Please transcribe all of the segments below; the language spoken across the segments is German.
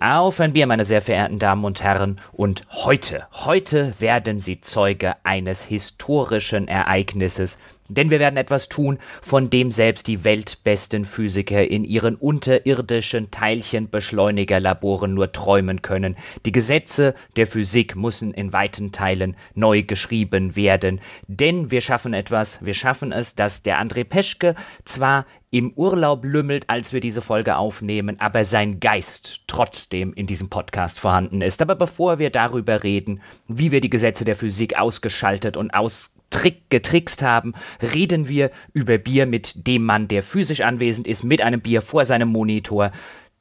Auf ein Bier, meine sehr verehrten Damen und Herren. Und heute, heute werden Sie Zeuge eines historischen Ereignisses, denn wir werden etwas tun, von dem selbst die weltbesten Physiker in ihren unterirdischen Teilchenbeschleunigerlaboren nur träumen können. Die Gesetze der Physik müssen in weiten Teilen neu geschrieben werden. Denn wir schaffen etwas, wir schaffen es, dass der André Peschke zwar im Urlaub lümmelt, als wir diese Folge aufnehmen, aber sein Geist trotzdem in diesem Podcast vorhanden ist. Aber bevor wir darüber reden, wie wir die Gesetze der Physik ausgeschaltet und aus Trick getrickst haben, reden wir über Bier mit dem Mann, der physisch anwesend ist, mit einem Bier vor seinem Monitor.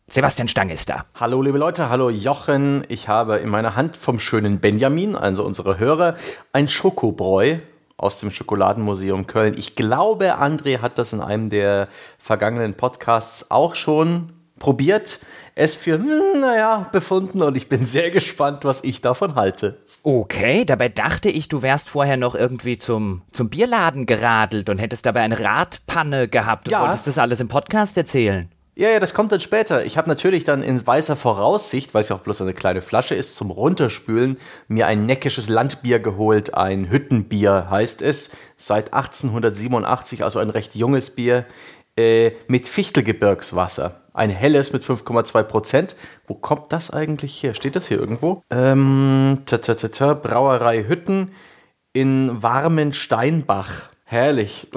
Sebastian Stang ist da. Hallo liebe Leute, hallo Jochen. Ich habe in meiner Hand vom schönen Benjamin, also unsere Hörer, ein Schokobräu aus dem Schokoladenmuseum Köln. Ich glaube, André hat das in einem der vergangenen Podcasts auch schon probiert es für, hm, naja, befunden und ich bin sehr gespannt, was ich davon halte. Okay, dabei dachte ich, du wärst vorher noch irgendwie zum, zum Bierladen geradelt und hättest dabei eine Radpanne gehabt und ja. wolltest das alles im Podcast erzählen. Ja, ja, das kommt dann später. Ich habe natürlich dann in weißer Voraussicht, weil es ja auch bloß eine kleine Flasche ist, zum Runterspülen, mir ein neckisches Landbier geholt. Ein Hüttenbier heißt es. Seit 1887, also ein recht junges Bier, äh, mit Fichtelgebirgswasser ein helles mit 5,2 Prozent. Wo kommt das eigentlich her? Steht das hier irgendwo? Ähm, ta, ta, ta, ta, Brauerei Hütten in warmen Steinbach. Herrlich.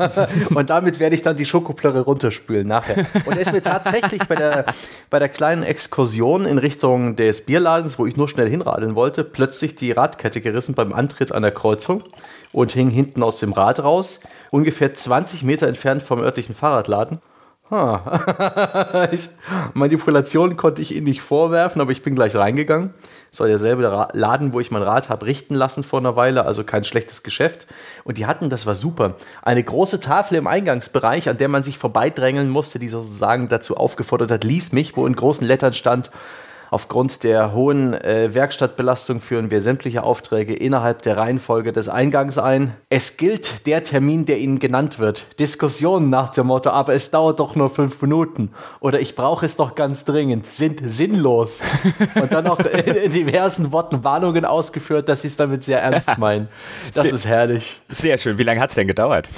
und damit werde ich dann die Schokoplörre runterspülen nachher. Und ist mir tatsächlich bei der, bei der kleinen Exkursion in Richtung des Bierladens, wo ich nur schnell hinradeln wollte, plötzlich die Radkette gerissen beim Antritt an der Kreuzung und hing hinten aus dem Rad raus, ungefähr 20 Meter entfernt vom örtlichen Fahrradladen. Ha. ich, Manipulation konnte ich Ihnen nicht vorwerfen, aber ich bin gleich reingegangen. Es war derselbe Laden, wo ich mein Rad habe richten lassen vor einer Weile, also kein schlechtes Geschäft. Und die hatten, das war super, eine große Tafel im Eingangsbereich, an der man sich vorbeidrängeln musste, die sozusagen dazu aufgefordert hat, lies mich, wo in großen Lettern stand, Aufgrund der hohen äh, Werkstattbelastung führen wir sämtliche Aufträge innerhalb der Reihenfolge des Eingangs ein. Es gilt der Termin, der Ihnen genannt wird. Diskussionen nach dem Motto, aber es dauert doch nur fünf Minuten. Oder ich brauche es doch ganz dringend, sind sinnlos. Und dann noch in, diversen Worten Warnungen ausgeführt, dass Sie es damit sehr ernst meinen. Das sehr, ist herrlich. Sehr schön. Wie lange hat es denn gedauert?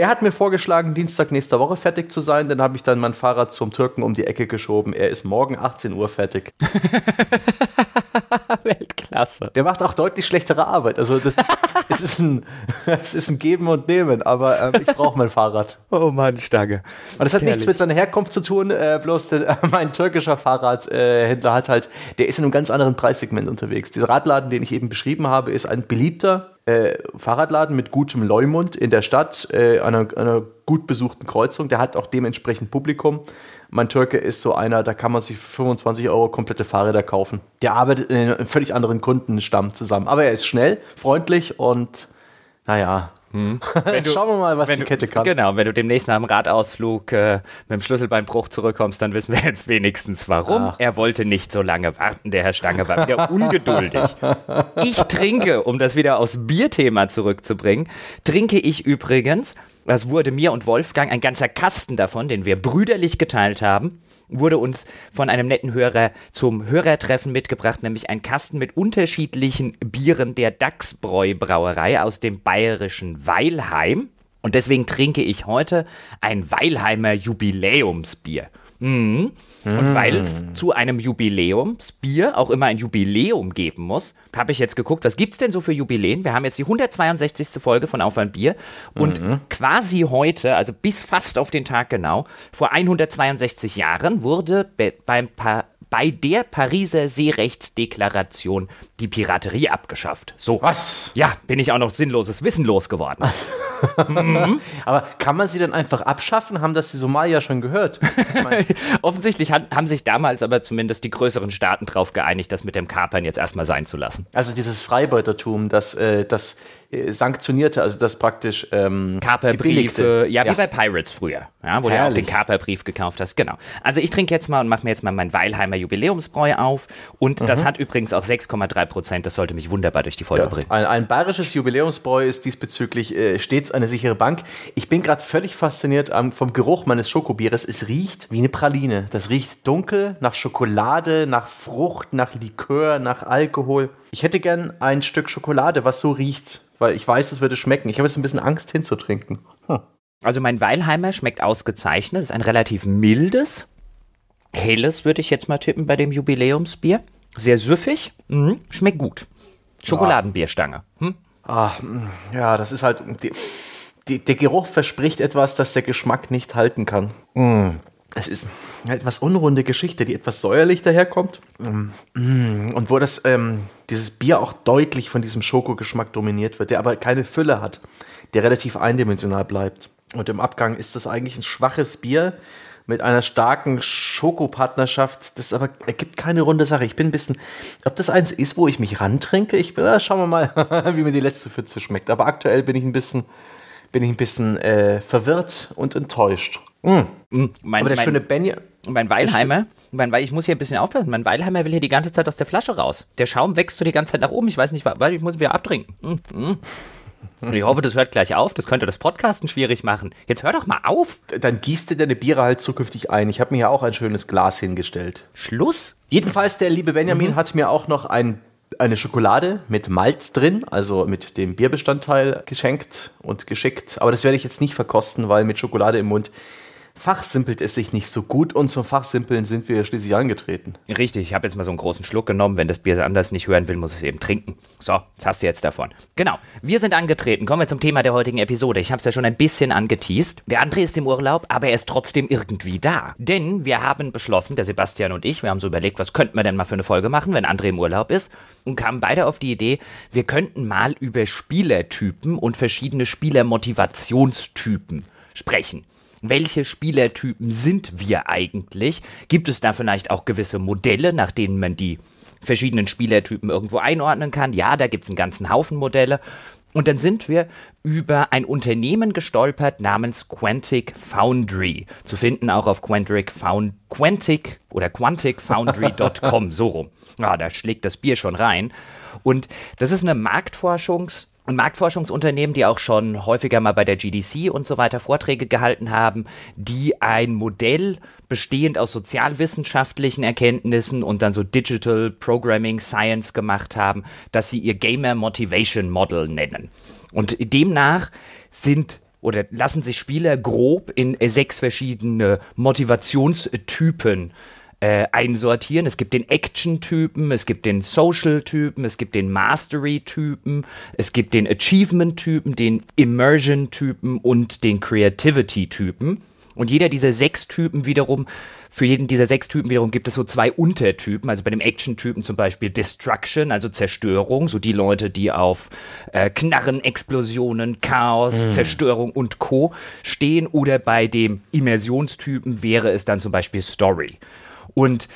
Er hat mir vorgeschlagen, Dienstag nächster Woche fertig zu sein. Dann habe ich dann mein Fahrrad zum Türken um die Ecke geschoben. Er ist morgen 18 Uhr fertig. Weltklasse. Der macht auch deutlich schlechtere Arbeit. Also das ist, es, ist ein, es ist ein Geben und Nehmen, aber ähm, ich brauche mein Fahrrad. Oh Mann, Stange. Und das hat Herrlich. nichts mit seiner Herkunft zu tun, äh, bloß der, mein türkischer Fahrradhändler äh, hat halt, der ist in einem ganz anderen Preissegment unterwegs. Dieser Radladen, den ich eben beschrieben habe, ist ein beliebter äh, Fahrradladen mit gutem Leumund in der Stadt, äh, einer, einer gut besuchten Kreuzung. Der hat auch dementsprechend Publikum. Mein Türke ist so einer, da kann man sich für 25 Euro komplette Fahrräder kaufen. Der arbeitet in einem völlig anderen Kundenstamm zusammen. Aber er ist schnell, freundlich und naja, hm. Du, Schauen wir mal, was die Kette kann. Genau, wenn du demnächst nach dem Radausflug äh, mit dem Schlüsselbeinbruch zurückkommst, dann wissen wir jetzt wenigstens warum. Ach. Er wollte nicht so lange warten, der Herr Stange war wieder ungeduldig. Ich trinke, um das wieder aufs Bierthema zurückzubringen, trinke ich übrigens, das wurde mir und Wolfgang ein ganzer Kasten davon, den wir brüderlich geteilt haben wurde uns von einem netten Hörer zum Hörertreffen mitgebracht, nämlich ein Kasten mit unterschiedlichen Bieren der Dachsbräu Brauerei aus dem bayerischen Weilheim. Und deswegen trinke ich heute ein Weilheimer Jubiläumsbier. Mhm. Und mm. weil es zu einem Jubiläumsbier auch immer ein Jubiläum geben muss, habe ich jetzt geguckt, was gibt es denn so für Jubiläen? Wir haben jetzt die 162. Folge von Auf ein Bier und mhm. quasi heute, also bis fast auf den Tag genau, vor 162 Jahren wurde beim pa bei der Pariser Seerechtsdeklaration die Piraterie abgeschafft. So. Was? Ja, bin ich auch noch sinnloses Wissen losgeworden. mhm. Aber kann man sie dann einfach abschaffen? Haben das die Somalier schon gehört? Offensichtlich haben sich damals aber zumindest die größeren Staaten darauf geeinigt, das mit dem Kapern jetzt erstmal sein zu lassen. Also dieses Freibeutertum, das, äh, das sanktionierte, also das praktisch ähm, Kaperbriefe, ja, ja, wie bei Pirates früher, ja, wo Herrlich. du auch den Kaperbrief gekauft hast, genau. Also ich trinke jetzt mal und mache mir jetzt mal mein Weilheimer Jubiläumsbräu auf und mhm. das hat übrigens auch 6,3 Prozent, das sollte mich wunderbar durch die Folge ja, bringen. Ein, ein, bayerisches Jubiläumsbräu ist diesbezüglich äh, stets eine sichere Bank. Ich bin gerade völlig fasziniert ähm, vom Geruch meines Schokobieres. Es riecht wie eine Praline. Das riecht dunkel nach Schokolade, nach Frucht, nach Likör, nach Alkohol. Ich hätte gern ein Stück Schokolade, was so riecht weil ich weiß, es würde schmecken. Ich habe jetzt ein bisschen Angst hinzutrinken. Hm. Also mein Weilheimer schmeckt ausgezeichnet. Ist ein relativ mildes, helles, würde ich jetzt mal tippen bei dem Jubiläumsbier. Sehr süffig, mhm. schmeckt gut. Schokoladenbierstange. Hm? Ah, ja, das ist halt. Die, die, der Geruch verspricht etwas, das der Geschmack nicht halten kann. Mm es ist eine etwas unrunde Geschichte, die etwas säuerlich daherkommt. Mm. Und wo das, ähm, dieses Bier auch deutlich von diesem Schokogeschmack dominiert wird, der aber keine Fülle hat, der relativ eindimensional bleibt. Und im Abgang ist das eigentlich ein schwaches Bier mit einer starken Schokopartnerschaft. Das aber ergibt keine runde Sache. Ich bin ein bisschen, ob das eins ist, wo ich mich rantrinke, ich, äh, schauen wir mal, wie mir die letzte Pfütze schmeckt. Aber aktuell bin ich ein bisschen, bin ich ein bisschen äh, verwirrt und enttäuscht. Mm. Mein, Aber der mein, schöne Benny. Mein Weilheimer, mein, ich muss hier ein bisschen aufpassen, mein Weilheimer will hier die ganze Zeit aus der Flasche raus. Der Schaum wächst so die ganze Zeit nach oben. Ich weiß nicht, weil ich muss wieder abtrinken. Mm, mm. Und ich hoffe, das hört gleich auf. Das könnte das Podcasten schwierig machen. Jetzt hör doch mal auf. Dann gießt du deine Biere halt zukünftig ein. Ich habe mir ja auch ein schönes Glas hingestellt. Schluss? Jedenfalls, der liebe Benjamin mhm. hat mir auch noch ein eine Schokolade mit Malz drin, also mit dem Bierbestandteil geschenkt und geschickt. Aber das werde ich jetzt nicht verkosten, weil mit Schokolade im Mund fachsimpelt es sich nicht so gut und zum Fachsimpeln sind wir schließlich angetreten. Richtig, ich habe jetzt mal so einen großen Schluck genommen. Wenn das Bier anders nicht hören will, muss es eben trinken. So, das hast du jetzt davon. Genau, wir sind angetreten. Kommen wir zum Thema der heutigen Episode. Ich habe es ja schon ein bisschen angeteased. Der André ist im Urlaub, aber er ist trotzdem irgendwie da. Denn wir haben beschlossen, der Sebastian und ich, wir haben so überlegt, was könnten wir denn mal für eine Folge machen, wenn André im Urlaub ist und kamen beide auf die Idee, wir könnten mal über Spielertypen und verschiedene Spielermotivationstypen sprechen welche Spielertypen sind wir eigentlich? Gibt es da vielleicht auch gewisse Modelle, nach denen man die verschiedenen Spielertypen irgendwo einordnen kann? Ja, da gibt es einen ganzen Haufen Modelle. Und dann sind wir über ein Unternehmen gestolpert namens Quantic Foundry. Zu finden auch auf Quantic, Found, Quantic oder quanticfoundry.com, so rum. Ja, da schlägt das Bier schon rein. Und das ist eine Marktforschungs- und Marktforschungsunternehmen, die auch schon häufiger mal bei der GDC und so weiter Vorträge gehalten haben, die ein Modell bestehend aus sozialwissenschaftlichen Erkenntnissen und dann so Digital Programming Science gemacht haben, das sie ihr Gamer Motivation Model nennen. Und demnach sind oder lassen sich Spieler grob in sechs verschiedene Motivationstypen äh, einsortieren. Es gibt den Action-Typen, es gibt den Social-Typen, es gibt den Mastery-Typen, es gibt den Achievement-Typen, den Immersion-Typen und den Creativity-Typen. Und jeder dieser sechs Typen wiederum, für jeden dieser sechs Typen wiederum gibt es so zwei Untertypen. Also bei dem Action-Typen zum Beispiel Destruction, also Zerstörung, so die Leute, die auf äh, Knarren, Explosionen, Chaos, mhm. Zerstörung und Co. stehen. Oder bei dem Immersionstypen wäre es dann zum Beispiel Story. Und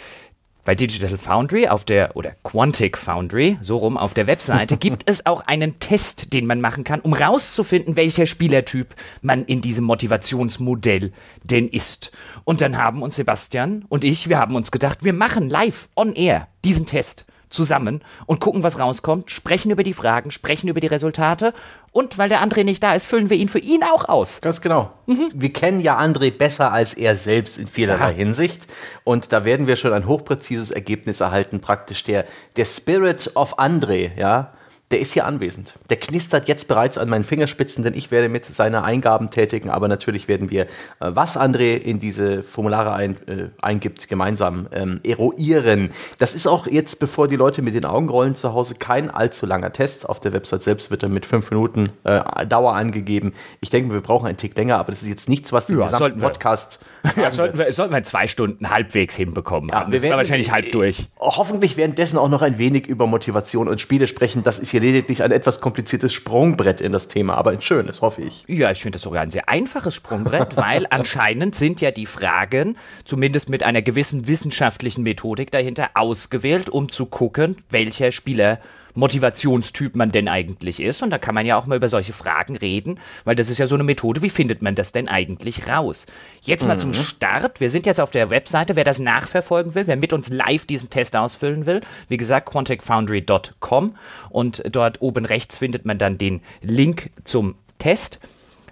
bei Digital Foundry auf der oder Quantic Foundry, so rum auf der Webseite, gibt es auch einen Test, den man machen kann, um rauszufinden, welcher Spielertyp man in diesem Motivationsmodell denn ist. Und dann haben uns Sebastian und ich, wir haben uns gedacht, wir machen live on air diesen Test zusammen und gucken, was rauskommt, sprechen über die Fragen, sprechen über die Resultate und weil der André nicht da ist, füllen wir ihn für ihn auch aus. Ganz genau. Mhm. Wir kennen ja André besser als er selbst in vielerlei ja. Hinsicht und da werden wir schon ein hochpräzises Ergebnis erhalten, praktisch der, der Spirit of André, ja der ist hier anwesend. Der knistert jetzt bereits an meinen Fingerspitzen, denn ich werde mit seiner Eingaben tätigen. Aber natürlich werden wir, äh, was André in diese Formulare ein, äh, eingibt, gemeinsam ähm, eruieren. Das ist auch jetzt, bevor die Leute mit den Augen rollen zu Hause, kein allzu langer Test. Auf der Website selbst wird er mit fünf Minuten äh, Dauer angegeben. Ich denke, wir brauchen einen Tick länger, aber das ist jetzt nichts, was den ja, gesamten Podcast. Ja, sollten wir, sollten wir zwei Stunden halbwegs hinbekommen ja. Wir werden wahrscheinlich halb durch. Hoffentlich währenddessen auch noch ein wenig über Motivation und Spiele sprechen. Das ist hier lediglich ein etwas kompliziertes Sprungbrett in das Thema, aber ein schönes, hoffe ich. Ja, ich finde das sogar ein sehr einfaches Sprungbrett, weil anscheinend sind ja die Fragen, zumindest mit einer gewissen wissenschaftlichen Methodik dahinter, ausgewählt, um zu gucken, welcher Spieler Motivationstyp man denn eigentlich ist. Und da kann man ja auch mal über solche Fragen reden, weil das ist ja so eine Methode, wie findet man das denn eigentlich raus? Jetzt mal mhm. zum Start. Wir sind jetzt auf der Webseite, wer das nachverfolgen will, wer mit uns live diesen Test ausfüllen will. Wie gesagt, quanticfoundry.com und dort oben rechts findet man dann den Link zum Test.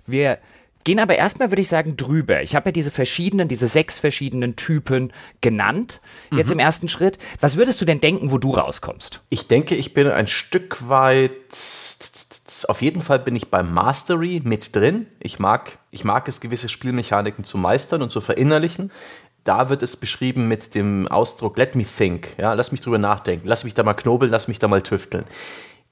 Wir Gehen aber erstmal, würde ich sagen, drüber. Ich habe ja diese verschiedenen, diese sechs verschiedenen Typen genannt. Jetzt mhm. im ersten Schritt. Was würdest du denn denken, wo du rauskommst? Ich denke, ich bin ein Stück weit. Auf jeden Fall bin ich beim Mastery mit drin. Ich mag, ich mag es, gewisse Spielmechaniken zu meistern und zu verinnerlichen da wird es beschrieben mit dem Ausdruck Let me think. Ja, lass mich drüber nachdenken. Lass mich da mal knobeln, lass mich da mal tüfteln.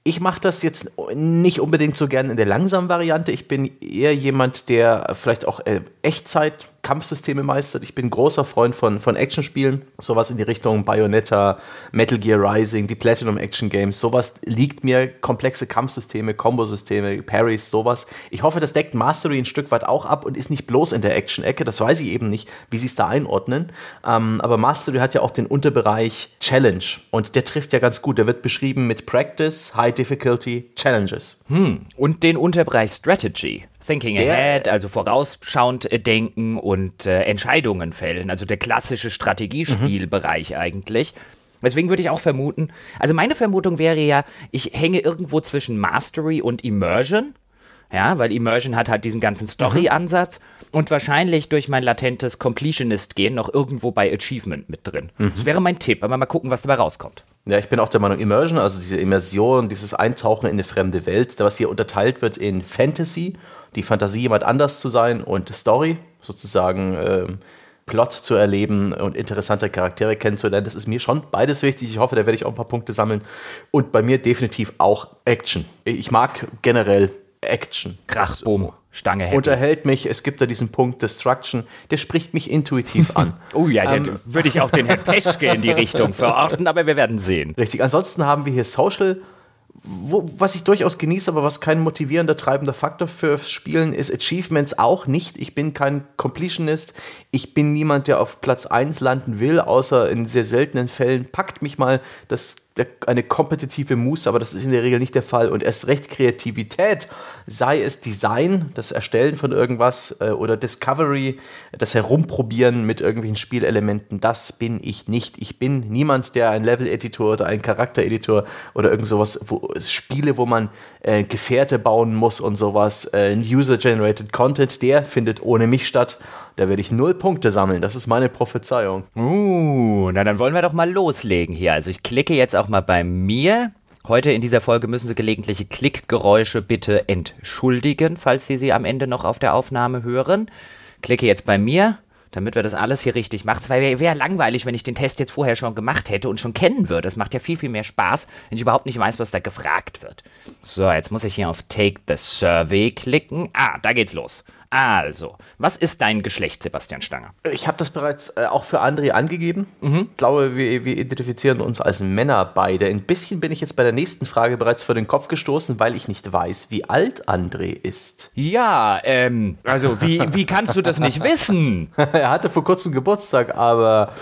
Ich mache das jetzt nicht unbedingt so gern in der langsamen Variante. Ich bin eher jemand, der vielleicht auch äh, Echtzeit Kampfsysteme meistert. Ich bin großer Freund von, von Actionspielen, sowas in die Richtung Bayonetta, Metal Gear Rising, die Platinum Action Games, sowas liegt mir, komplexe Kampfsysteme, Kombosysteme, Parries, sowas. Ich hoffe, das deckt Mastery ein Stück weit auch ab und ist nicht bloß in der Action-Ecke, das weiß ich eben nicht, wie sie es da einordnen. Ähm, aber Mastery hat ja auch den Unterbereich Challenge und der trifft ja ganz gut. Der wird beschrieben mit Practice, High Difficulty, Challenges. Hm. Und den Unterbereich Strategy. Thinking der, ahead, also vorausschauend äh, denken und äh, Entscheidungen fällen, also der klassische Strategiespielbereich mhm. eigentlich. Deswegen würde ich auch vermuten, also meine Vermutung wäre ja, ich hänge irgendwo zwischen Mastery und Immersion. Ja, weil Immersion hat halt diesen ganzen Story-Ansatz mhm. und wahrscheinlich durch mein latentes Completionist-Gehen noch irgendwo bei Achievement mit drin. Mhm. Das wäre mein Tipp, aber mal gucken, was dabei rauskommt. Ja, ich bin auch der Meinung, Immersion, also diese Immersion, dieses Eintauchen in eine fremde Welt, was hier unterteilt wird in Fantasy die Fantasie, jemand anders zu sein und Story, sozusagen ähm, Plot zu erleben und interessante Charaktere kennenzulernen. Das ist mir schon beides wichtig. Ich hoffe, da werde ich auch ein paar Punkte sammeln. Und bei mir definitiv auch Action. Ich mag generell Action. Krach, Boom. Stange hätten. Unterhält mich, es gibt da diesen Punkt Destruction, der spricht mich intuitiv an. oh ja, ähm, würde ich auch den Herrn Peschke in die Richtung verorten, aber wir werden sehen. Richtig, ansonsten haben wir hier Social wo, was ich durchaus genieße, aber was kein motivierender, treibender Faktor für Spielen ist, Achievements auch nicht. Ich bin kein Completionist. Ich bin niemand, der auf Platz 1 landen will, außer in sehr seltenen Fällen. Packt mich mal das der, eine kompetitive Muße, aber das ist in der Regel nicht der Fall. Und erst recht Kreativität, sei es Design, das Erstellen von irgendwas äh, oder Discovery, das Herumprobieren mit irgendwelchen Spielelementen, das bin ich nicht. Ich bin niemand, der ein Level-Editor oder ein Charakter-Editor oder irgend sowas, wo Spiele, wo man äh, Gefährte bauen muss und sowas, äh, User-Generated Content, der findet ohne mich statt. Da werde ich null Punkte sammeln. Das ist meine Prophezeiung. Uh, na dann wollen wir doch mal loslegen hier. Also ich klicke jetzt auch mal bei mir. Heute in dieser Folge müssen Sie gelegentliche Klickgeräusche bitte entschuldigen, falls Sie sie am Ende noch auf der Aufnahme hören. Klicke jetzt bei mir, damit wir das alles hier richtig machen. Weil wäre wär langweilig, wenn ich den Test jetzt vorher schon gemacht hätte und schon kennen würde. Es macht ja viel, viel mehr Spaß, wenn ich überhaupt nicht weiß, was da gefragt wird. So, jetzt muss ich hier auf Take the Survey klicken. Ah, da geht's los. Also, was ist dein Geschlecht, Sebastian Stanger? Ich habe das bereits äh, auch für André angegeben. Mhm. Ich glaube, wir, wir, identifizieren uns als Männer beide. Ein bisschen bin ich jetzt bei der nächsten Frage bereits vor den Kopf gestoßen, weil ich nicht weiß, wie alt André ist. Ja, ähm, also wie, wie kannst du das nicht wissen? er hatte vor kurzem Geburtstag, aber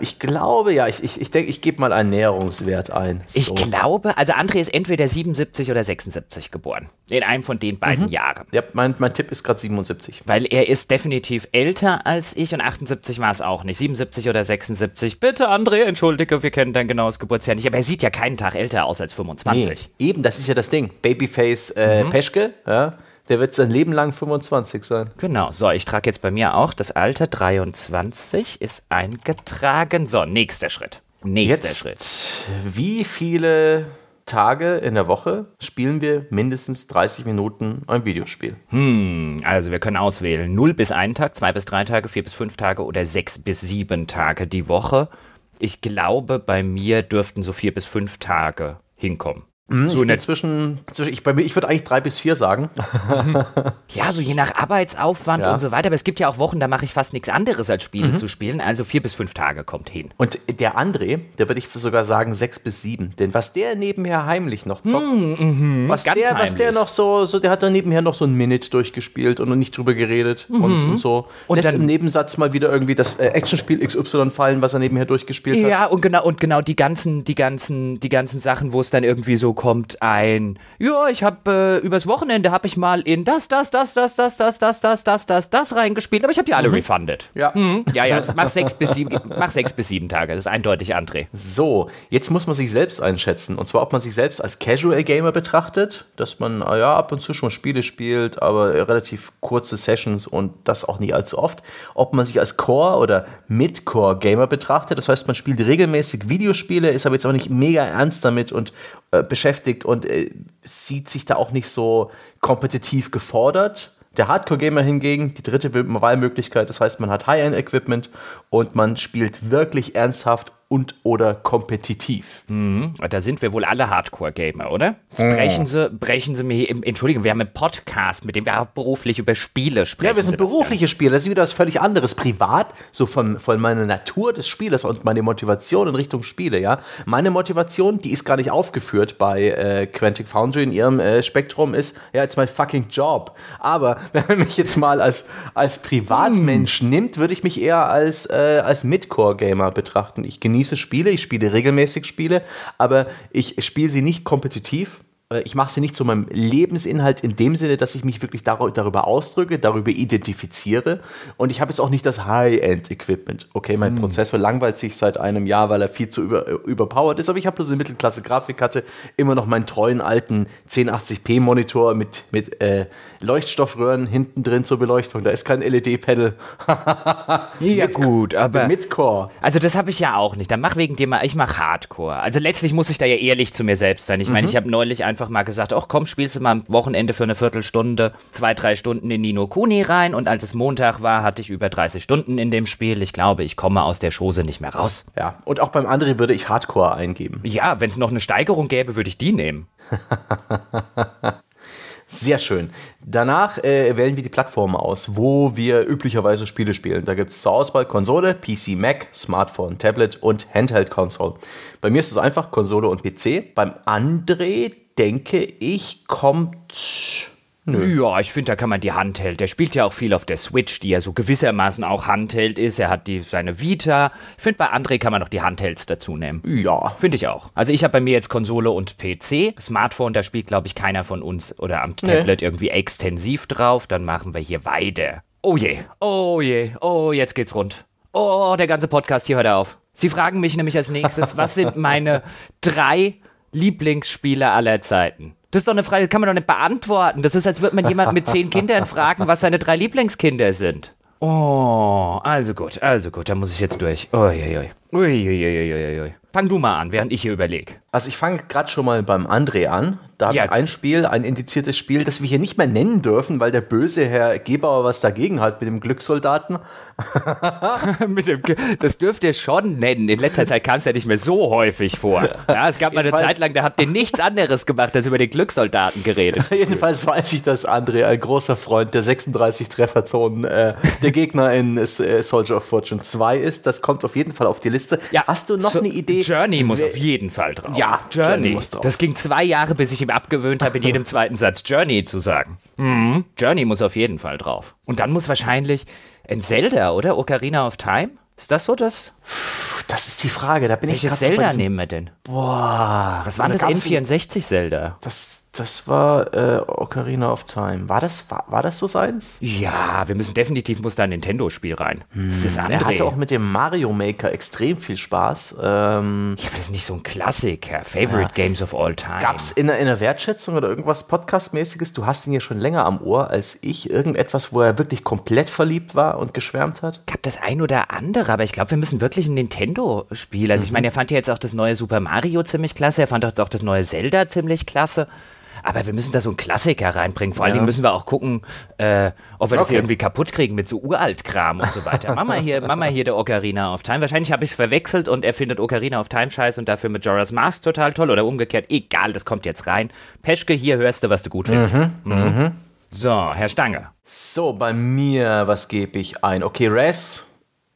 ich glaube, ja, ich, ich, ich denke, ich gebe mal einen Näherungswert ein. So. Ich glaube, also André ist entweder 77 oder 76 geboren. In einem von den beiden mhm. Jahren. Ja, mein, mein Tipp ist gerade 77. Weil er ist definitiv älter als ich und 78 war es auch nicht. 77 oder 76. Bitte, André, entschuldige, wir kennen dein genaues Geburtsjahr nicht. Aber er sieht ja keinen Tag älter aus als 25. Nee, eben, das ist ja das Ding. Babyface äh, mhm. Peschke, ja der wird sein Leben lang 25 sein. Genau. So, ich trage jetzt bei mir auch das Alter 23 ist eingetragen. So, nächster Schritt. Nächster jetzt, Schritt. Wie viele Tage in der Woche spielen wir mindestens 30 Minuten ein Videospiel? Hm, also wir können auswählen 0 bis 1 Tag, 2 bis 3 Tage, 4 bis 5 Tage oder 6 bis 7 Tage die Woche. Ich glaube, bei mir dürften so 4 bis 5 Tage hinkommen. Mhm, so ich zwischen, zwischen, ich, ich würde eigentlich drei bis vier sagen. ja, so je nach Arbeitsaufwand ja. und so weiter. Aber es gibt ja auch Wochen, da mache ich fast nichts anderes, als Spiele mhm. zu spielen. Also vier bis fünf Tage kommt hin. Und der André, der würde ich sogar sagen sechs bis sieben. Denn was der nebenher heimlich noch zockt, mhm, was, der, was der noch so, so, der hat da nebenher noch so ein Minute durchgespielt und nicht drüber geredet und, mhm. und, so. Und lässt dann, im Nebensatz mal wieder irgendwie das äh, Actionspiel XY fallen, was er nebenher durchgespielt hat. Ja, und genau, und genau die ganzen, die ganzen, die ganzen Sachen, wo es dann irgendwie so kommt ein, ja, ich habe äh, übers Wochenende habe ich mal in das, das, das, das, das, das, das, das, das, das, das reingespielt, aber ich habe die alle mhm. refunded. Ja. Mhm. Ja, ja, mach sechs, bis sieben, mach sechs bis sieben Tage, das ist eindeutig André. So, jetzt muss man sich selbst einschätzen. Und zwar, ob man sich selbst als Casual Gamer betrachtet, dass man ja ab und zu schon Spiele spielt, aber relativ kurze Sessions und das auch nicht allzu oft. Ob man sich als Core- oder Mid-Core Gamer betrachtet, das heißt, man spielt regelmäßig Videospiele, ist aber jetzt auch nicht mega ernst damit und äh, beschäftigt und äh, sieht sich da auch nicht so kompetitiv gefordert. Der Hardcore-Gamer hingegen, die dritte Wahlmöglichkeit, das heißt, man hat High-End-Equipment und man spielt wirklich ernsthaft und oder kompetitiv. Mhm. Da sind wir wohl alle Hardcore-Gamer, oder? Brechen, Sie, brechen Sie mir, Entschuldigung, wir haben einen Podcast, mit dem wir auch beruflich über Spiele sprechen. Ja, wir sind berufliche Spieler, das ist wieder was völlig anderes. Privat, so von, von meiner Natur des Spielers und meine Motivation in Richtung Spiele, ja. Meine Motivation, die ist gar nicht aufgeführt bei äh, Quantic Foundry in ihrem äh, Spektrum, ist, ja, it's my fucking job. Aber wenn man mich jetzt mal als, als Privatmensch hm. nimmt, würde ich mich eher als, äh, als Midcore-Gamer betrachten. Ich genieße genieße Spiele, ich spiele regelmäßig Spiele, aber ich spiele sie nicht kompetitiv. Äh, ich mache sie nicht zu meinem Lebensinhalt in dem Sinne, dass ich mich wirklich darüber ausdrücke, darüber identifiziere. Und ich habe jetzt auch nicht das High-End-Equipment. Okay, mein hm. Prozessor langweilt sich seit einem Jahr, weil er viel zu über, überpowered ist. Aber ich habe bloß eine Mittelklasse-Grafikkarte, immer noch meinen treuen alten 1080p-Monitor mit, mit äh, Leuchtstoffröhren hinten drin zur Beleuchtung. Da ist kein LED-Pedal. ja, gut, aber. Mit Core. Also, das habe ich ja auch nicht. Dann mach wegen dem mal, ich mache Hardcore. Also, letztlich muss ich da ja ehrlich zu mir selbst sein. Ich meine, mhm. ich habe neulich einfach mal gesagt: Ach komm, spielst du mal am Wochenende für eine Viertelstunde, zwei, drei Stunden in Nino Kuni rein. Und als es Montag war, hatte ich über 30 Stunden in dem Spiel. Ich glaube, ich komme aus der Chose nicht mehr raus. Ja, und auch beim André würde ich Hardcore eingeben. Ja, wenn es noch eine Steigerung gäbe, würde ich die nehmen. Sehr schön. Danach äh, wählen wir die Plattformen aus, wo wir üblicherweise Spiele spielen. Da gibt es zur Auswahl Konsole, PC, Mac, Smartphone, Tablet und Handheld-Console. Bei mir ist es einfach Konsole und PC. Beim André, denke ich, kommt Nö. Ja, ich finde, da kann man die Handheld. Der spielt ja auch viel auf der Switch, die ja so gewissermaßen auch Handheld ist. Er hat die, seine Vita. Ich finde, bei André kann man noch die Handhelds dazu nehmen. Ja. Finde ich auch. Also ich habe bei mir jetzt Konsole und PC. Smartphone, da spielt, glaube ich, keiner von uns oder am Tablet nee. irgendwie extensiv drauf. Dann machen wir hier weiter. Oh je, oh je, oh, jetzt geht's rund. Oh, der ganze Podcast hier hört auf. Sie fragen mich nämlich als nächstes, was sind meine drei Lieblingsspiele aller Zeiten? Das ist doch eine Frage, kann man doch nicht beantworten. Das ist, als würde man jemand mit zehn Kindern fragen, was seine drei Lieblingskinder sind. Oh, also gut, also gut, da muss ich jetzt durch. Uiuiui. Uiuiuiui. Fang du mal an, während ich hier überlege. Also ich fange gerade schon mal beim André an. Da habe ja. ich ein Spiel, ein indiziertes Spiel, das wir hier nicht mehr nennen dürfen, weil der böse Herr Gebauer was dagegen hat mit dem Glückssoldaten. mit dem, das dürft ihr schon nennen. In letzter Zeit kam es ja nicht mehr so häufig vor. Ja, es gab mal eine Zeit lang, da habt ihr nichts anderes gemacht, als über den Glückssoldaten geredet. Jedenfalls weiß ich, dass André ein großer Freund der 36 Trefferzonen äh, der Gegner in äh, Soldier of Fortune 2 ist. Das kommt auf jeden Fall auf die Liste. Ja, Hast du noch so, eine Idee? Journey muss auf jeden Fall drauf. Ja, Journey. Journey muss drauf. Das ging zwei Jahre, bis ich ihm abgewöhnt habe, in jedem zweiten Satz Journey zu sagen. Mhm. Journey muss auf jeden Fall drauf. Und dann muss wahrscheinlich ein Zelda, oder? Ocarina of Time? Ist das so das? Das ist die Frage. Da bin Welches ich Zelda nehmen wir denn? Boah. Was war das N64 Zelda? Das das war äh, Ocarina of Time. War das, war, war das so seins? Ja, wir müssen definitiv, muss da ein Nintendo-Spiel rein. Hm. Das ist André. Er hatte auch mit dem Mario Maker extrem viel Spaß. Ähm, ja, aber das ist nicht so ein Klassiker. Favorite ja. Games of all time. Gab es in, in der Wertschätzung oder irgendwas Podcast-mäßiges? Du hast ihn ja schon länger am Ohr als ich. Irgendetwas, wo er wirklich komplett verliebt war und geschwärmt hat? Gab das ein oder andere, aber ich glaube, wir müssen wirklich ein Nintendo-Spiel. Also, mhm. ich meine, er fand ja jetzt auch das neue Super Mario ziemlich klasse. Er fand auch das neue Zelda ziemlich klasse. Aber wir müssen da so einen Klassiker reinbringen. Vor allen Dingen müssen wir auch gucken, äh, ob wir okay. das hier irgendwie kaputt kriegen mit so Uraltkram und so weiter. Mama hier, Mama hier der Ocarina of Time. Wahrscheinlich habe ich es verwechselt und er findet Ocarina of Time scheiße und dafür mit Jorah's Mask total toll oder umgekehrt. Egal, das kommt jetzt rein. Peschke, hier hörst du, was du gut findest. Mhm, mhm. Mhm. So, Herr Stange. So, bei mir, was gebe ich ein? Okay, Res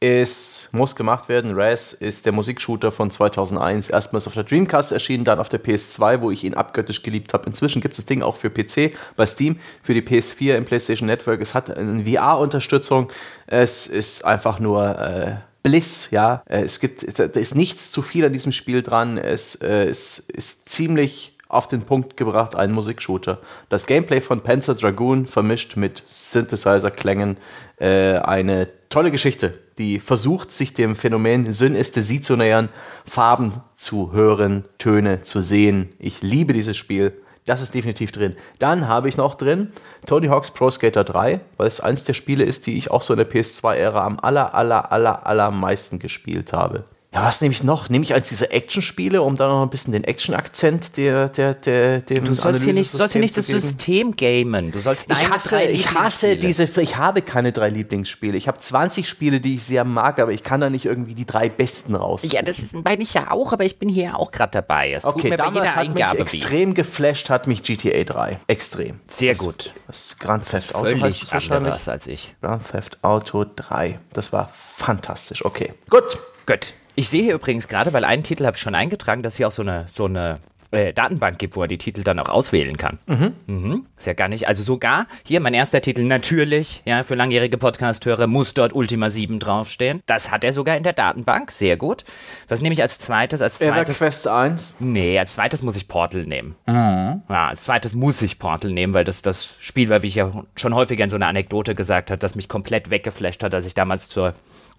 ist, muss gemacht werden. Raz ist der Musikshooter von 2001. Erstmals auf der Dreamcast erschienen, dann auf der PS2, wo ich ihn abgöttisch geliebt habe. Inzwischen gibt es das Ding auch für PC bei Steam, für die PS4 im PlayStation Network. Es hat eine VR-Unterstützung. Es ist einfach nur äh, Bliss, ja. Es gibt, da ist nichts zu viel an diesem Spiel dran. Es, äh, es ist ziemlich auf den Punkt gebracht, ein Musikshooter. Das Gameplay von Panzer Dragoon vermischt mit Synthesizer-Klängen äh, eine tolle Geschichte, die versucht, sich dem Phänomen Synästhesie zu nähern, Farben zu hören, Töne zu sehen. Ich liebe dieses Spiel. Das ist definitiv drin. Dann habe ich noch drin Tony Hawk's Pro Skater 3, weil es eins der Spiele ist, die ich auch so in der PS2-Ära am aller, aller, aller, allermeisten gespielt habe. Ja, was nehme ich noch? Nehme ich als diese Action-Spiele, um da noch ein bisschen den Action-Akzent der, der, der, dem Du sollst hier nicht, sollst hier nicht das System gamen. Du sollst ich hasse, ich hasse diese, ich habe keine drei Lieblingsspiele. Ich habe 20 Spiele, die ich sehr mag, aber ich kann da nicht irgendwie die drei besten raus. Ja, das ist bei ich ja auch, aber ich bin hier auch gerade dabei. Es okay, damals hat mich extrem geflasht, hat mich GTA 3. Extrem. Sehr das, gut. Das Grand Theft Auto heißt es wahrscheinlich. als ich. Grand Theft Auto 3. Das war fantastisch. Okay, gut. Gut. Ich sehe hier übrigens gerade, weil einen Titel habe ich schon eingetragen, dass hier auch so eine, so eine äh, Datenbank gibt, wo er die Titel dann auch auswählen kann. Mhm. Mhm. Ist ja gar nicht. Also sogar hier mein erster Titel natürlich, ja, für langjährige Podcast-Hörer muss dort Ultima 7 draufstehen. Das hat er sogar in der Datenbank. Sehr gut. Was nehme ich als zweites? Als zweites Quest 1? Nee, als zweites muss ich Portal nehmen. Mhm. Ja, als zweites muss ich Portal nehmen, weil das das Spiel war, wie ich ja schon häufiger in so einer Anekdote gesagt habe, das mich komplett weggeflasht hat, als ich damals zur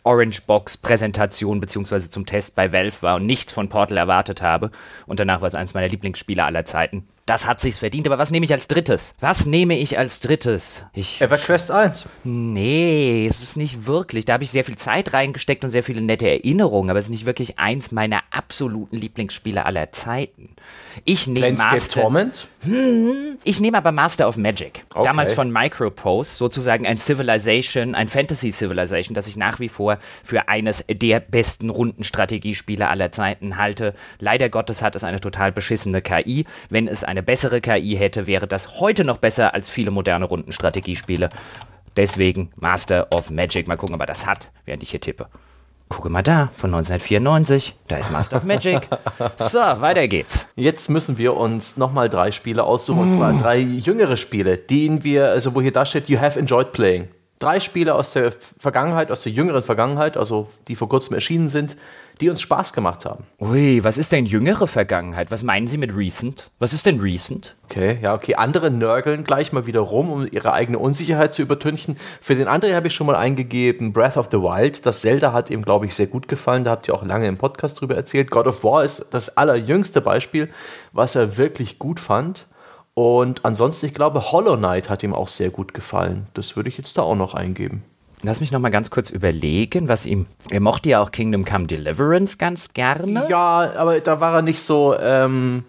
Orange Box Präsentation beziehungsweise zum Test bei Valve war und nichts von Portal erwartet habe. Und danach war es eines meiner Lieblingsspiele aller Zeiten. Das hat sich's verdient, aber was nehme ich als drittes? Was nehme ich als drittes? Ich EverQuest 1. Nee, es ist nicht wirklich. Da habe ich sehr viel Zeit reingesteckt und sehr viele nette Erinnerungen, aber es ist nicht wirklich eins meiner absoluten Lieblingsspiele aller Zeiten. Ich nehme Master. Torment? Hm, ich nehme aber Master of Magic. Okay. Damals von Microprose, sozusagen ein Civilization, ein Fantasy Civilization, das ich nach wie vor für eines der besten Rundenstrategiespiele aller Zeiten halte. Leider Gottes hat es eine total beschissene KI. Wenn es eine bessere KI hätte, wäre das heute noch besser als viele moderne Rundenstrategiespiele. Deswegen Master of Magic. Mal gucken, ob er das hat, während ich hier tippe. Gucke mal da, von 1994. Da ist Master of Magic. So, weiter geht's. Jetzt müssen wir uns nochmal drei Spiele aussuchen, und zwar drei jüngere Spiele, denen wir, also wo hier da steht, you have enjoyed playing. Drei Spiele aus der Vergangenheit, aus der jüngeren Vergangenheit, also die vor kurzem erschienen sind, die uns Spaß gemacht haben. Ui, was ist denn jüngere Vergangenheit? Was meinen Sie mit recent? Was ist denn recent? Okay, ja, okay. Andere nörgeln gleich mal wieder rum, um ihre eigene Unsicherheit zu übertünchen. Für den André habe ich schon mal eingegeben Breath of the Wild. Das Zelda hat ihm, glaube ich, sehr gut gefallen. Da habt ihr auch lange im Podcast drüber erzählt. God of War ist das allerjüngste Beispiel, was er wirklich gut fand. Und ansonsten, ich glaube, Hollow Knight hat ihm auch sehr gut gefallen. Das würde ich jetzt da auch noch eingeben. Lass mich noch mal ganz kurz überlegen, was ihm. Er mochte ja auch Kingdom Come Deliverance ganz gerne. Ja, aber da war er nicht so, ähm,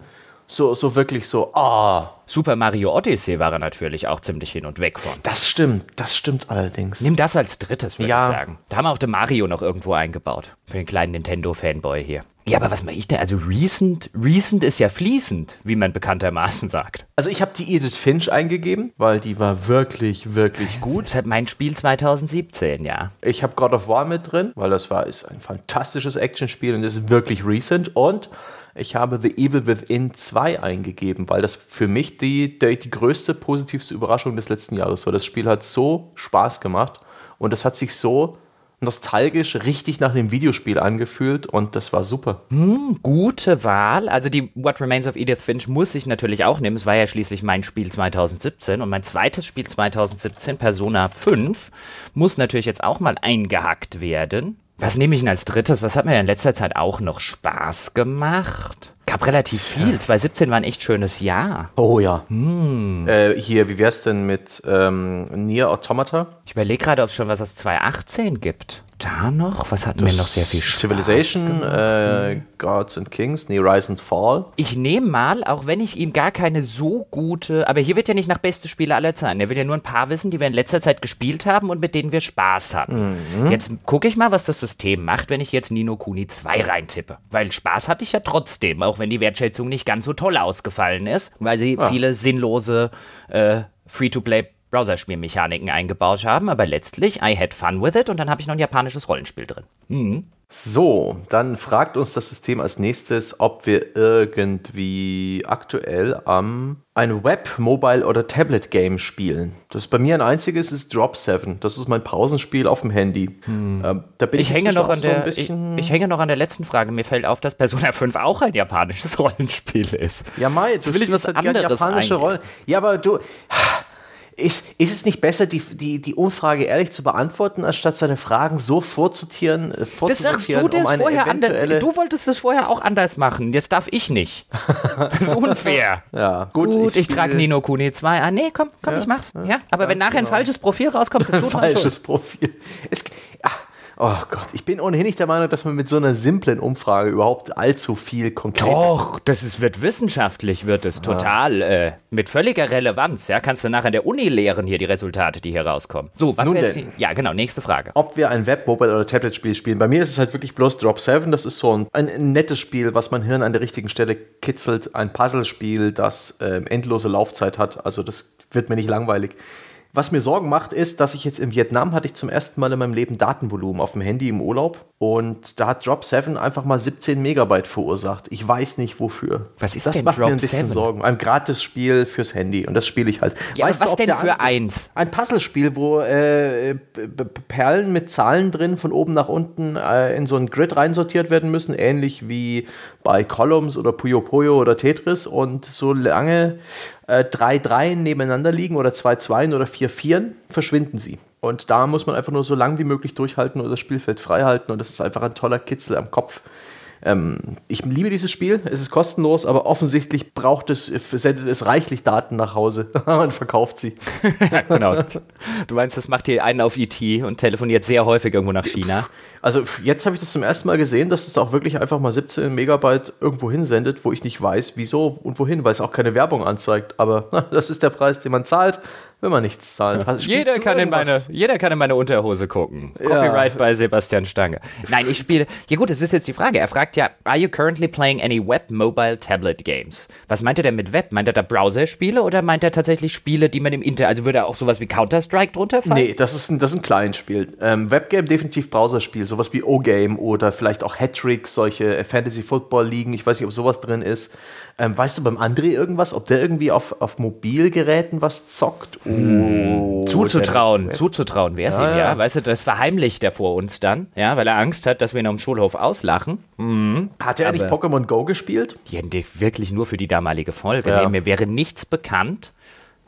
so, so wirklich so, ah. Super Mario Odyssey war er natürlich auch ziemlich hin und weg von. Das stimmt, das stimmt allerdings. Nimm das als drittes, würde ja. ich sagen. Da haben wir auch den Mario noch irgendwo eingebaut. Für den kleinen Nintendo-Fanboy hier. Ja, aber was mache ich denn? Also recent, recent ist ja fließend, wie man bekanntermaßen sagt. Also ich habe die Edith Finch eingegeben, weil die war wirklich, wirklich gut. Das ist halt mein Spiel 2017, ja. Ich habe God of War mit drin, weil das war ist ein fantastisches Actionspiel und ist wirklich recent. Und ich habe The Evil Within 2 eingegeben, weil das für mich die, die, die größte, positivste Überraschung des letzten Jahres war. Das Spiel hat so Spaß gemacht und das hat sich so nostalgisch richtig nach dem Videospiel angefühlt und das war super. Hm, gute Wahl. Also die What Remains of Edith Finch muss ich natürlich auch nehmen. Es war ja schließlich mein Spiel 2017 und mein zweites Spiel 2017, Persona 5, muss natürlich jetzt auch mal eingehackt werden. Was nehme ich denn als drittes? Was hat mir in letzter Zeit auch noch Spaß gemacht? Gab relativ viel. 2017 war ein echt schönes Jahr. Oh ja. Hm. Äh, hier, wie wär's denn mit ähm, Nier Automata? Ich überlege gerade, ob es schon was aus 2018 gibt da noch? Was hatten das wir noch sehr viel Spaß Civilization, äh, Gods and Kings, nee, Rise and Fall. Ich nehme mal, auch wenn ich ihm gar keine so gute, aber hier wird ja nicht nach beste Spiele aller Zeiten. Er will ja nur ein paar wissen, die wir in letzter Zeit gespielt haben und mit denen wir Spaß hatten. Mhm. Jetzt gucke ich mal, was das System macht, wenn ich jetzt Nino Kuni 2 reintippe. Weil Spaß hatte ich ja trotzdem, auch wenn die Wertschätzung nicht ganz so toll ausgefallen ist, weil sie ja. viele sinnlose äh, Free-to-Play Browserspielmechaniken eingebaut haben, aber letztlich I had fun with it und dann habe ich noch ein japanisches Rollenspiel drin. Mhm. So, dann fragt uns das System als nächstes, ob wir irgendwie aktuell am ein Web, Mobile oder Tablet Game spielen. Das ist bei mir ein einziges, ist Drop 7. Das ist mein Pausenspiel auf dem Handy. Hm. Ähm, da bin ich, ich hänge noch an so der, ich, ich, hänge noch an der letzten Frage. Mir fällt auf, dass Persona 5 auch ein japanisches Rollenspiel ist. Ja, Mai, du will ich was halt anderes japanische Rollen. Ja, aber du ist, ist es nicht besser, die, die, die Umfrage ehrlich zu beantworten, anstatt seine Fragen so vorzutieren, äh, das sagst du, um eine vorher eventuelle du wolltest das vorher auch anders machen. Jetzt darf ich nicht. das ist unfair. Ja, gut. gut ich, ich trage Nino Kuni 2 an. Nee, komm, komm, ja, ich mach's. Ja, aber wenn nachher genau. ein falsches Profil rauskommt, bist du Falsches Profil. Es, Oh Gott, ich bin ohnehin nicht der Meinung, dass man mit so einer simplen Umfrage überhaupt allzu viel konkret. Doch, das ist, wird wissenschaftlich, wird es total äh, mit völliger Relevanz. Ja, kannst du nachher in der Uni lehren hier die Resultate, die hier rauskommen. So, was Nun die, Ja, genau, nächste Frage. Ob wir ein Web-, Mobile- oder Tablet-Spiel spielen. Bei mir ist es halt wirklich bloß Drop 7. Das ist so ein, ein nettes Spiel, was mein Hirn an der richtigen Stelle kitzelt. Ein Puzzlespiel, das äh, endlose Laufzeit hat. Also das wird mir nicht langweilig. Was mir Sorgen macht, ist, dass ich jetzt in Vietnam hatte ich zum ersten Mal in meinem Leben Datenvolumen auf dem Handy im Urlaub und da hat Drop 7 einfach mal 17 Megabyte verursacht. Ich weiß nicht wofür. Was ist das denn macht Drop mir ein bisschen 7? Sorgen. Ein Gratis-Spiel fürs Handy und das spiele ich halt. Ja, weißt was du, denn für eins? Ein Puzzlespiel, wo äh, Perlen mit Zahlen drin von oben nach unten äh, in so ein Grid reinsortiert werden müssen, ähnlich wie bei Columns oder Puyo Puyo oder Tetris und so lange äh, drei Dreien nebeneinander liegen oder zwei Zweien oder vier Vieren, verschwinden sie. Und da muss man einfach nur so lang wie möglich durchhalten oder das Spielfeld frei halten und das ist einfach ein toller Kitzel am Kopf. Ähm, ich liebe dieses Spiel, es ist kostenlos, aber offensichtlich braucht es, sendet es reichlich Daten nach Hause und verkauft sie. genau. Du meinst, das macht hier einen auf IT e und telefoniert sehr häufig irgendwo nach China? Also jetzt habe ich das zum ersten Mal gesehen, dass es auch wirklich einfach mal 17 Megabyte irgendwo hinsendet, wo ich nicht weiß, wieso und wohin, weil es auch keine Werbung anzeigt. Aber na, das ist der Preis, den man zahlt wenn man nichts zahlt. Hast, jeder, kann in meine, jeder kann in meine Unterhose gucken. Ja. Copyright bei Sebastian Stange. Nein, ich spiele. Ja, gut, das ist jetzt die Frage. Er fragt ja: Are you currently playing any web, mobile, tablet games? Was meint er denn mit Web? Meint er da Browser-Spiele oder meint er tatsächlich Spiele, die man im Internet. Also würde er auch sowas wie Counter-Strike drunter fallen? Nee, das ist ein, das ist ein Client-Spiel. Ähm, Webgame definitiv Browserspiel. Sowas wie O-Game oder vielleicht auch Hattrick, solche Fantasy-Football-Ligen. Ich weiß nicht, ob sowas drin ist. Ähm, weißt du beim André irgendwas, ob der irgendwie auf, auf Mobilgeräten was zockt? Zuzutrauen, zuzutrauen wäre es ja, ihm, ja. Weißt du, das verheimlicht er vor uns dann, ja, weil er Angst hat, dass wir ihn am Schulhof auslachen. Mhm. Hat er nicht Pokémon Go gespielt? Ja, wirklich nur für die damalige Folge. Ja. Nee, mir wäre nichts bekannt,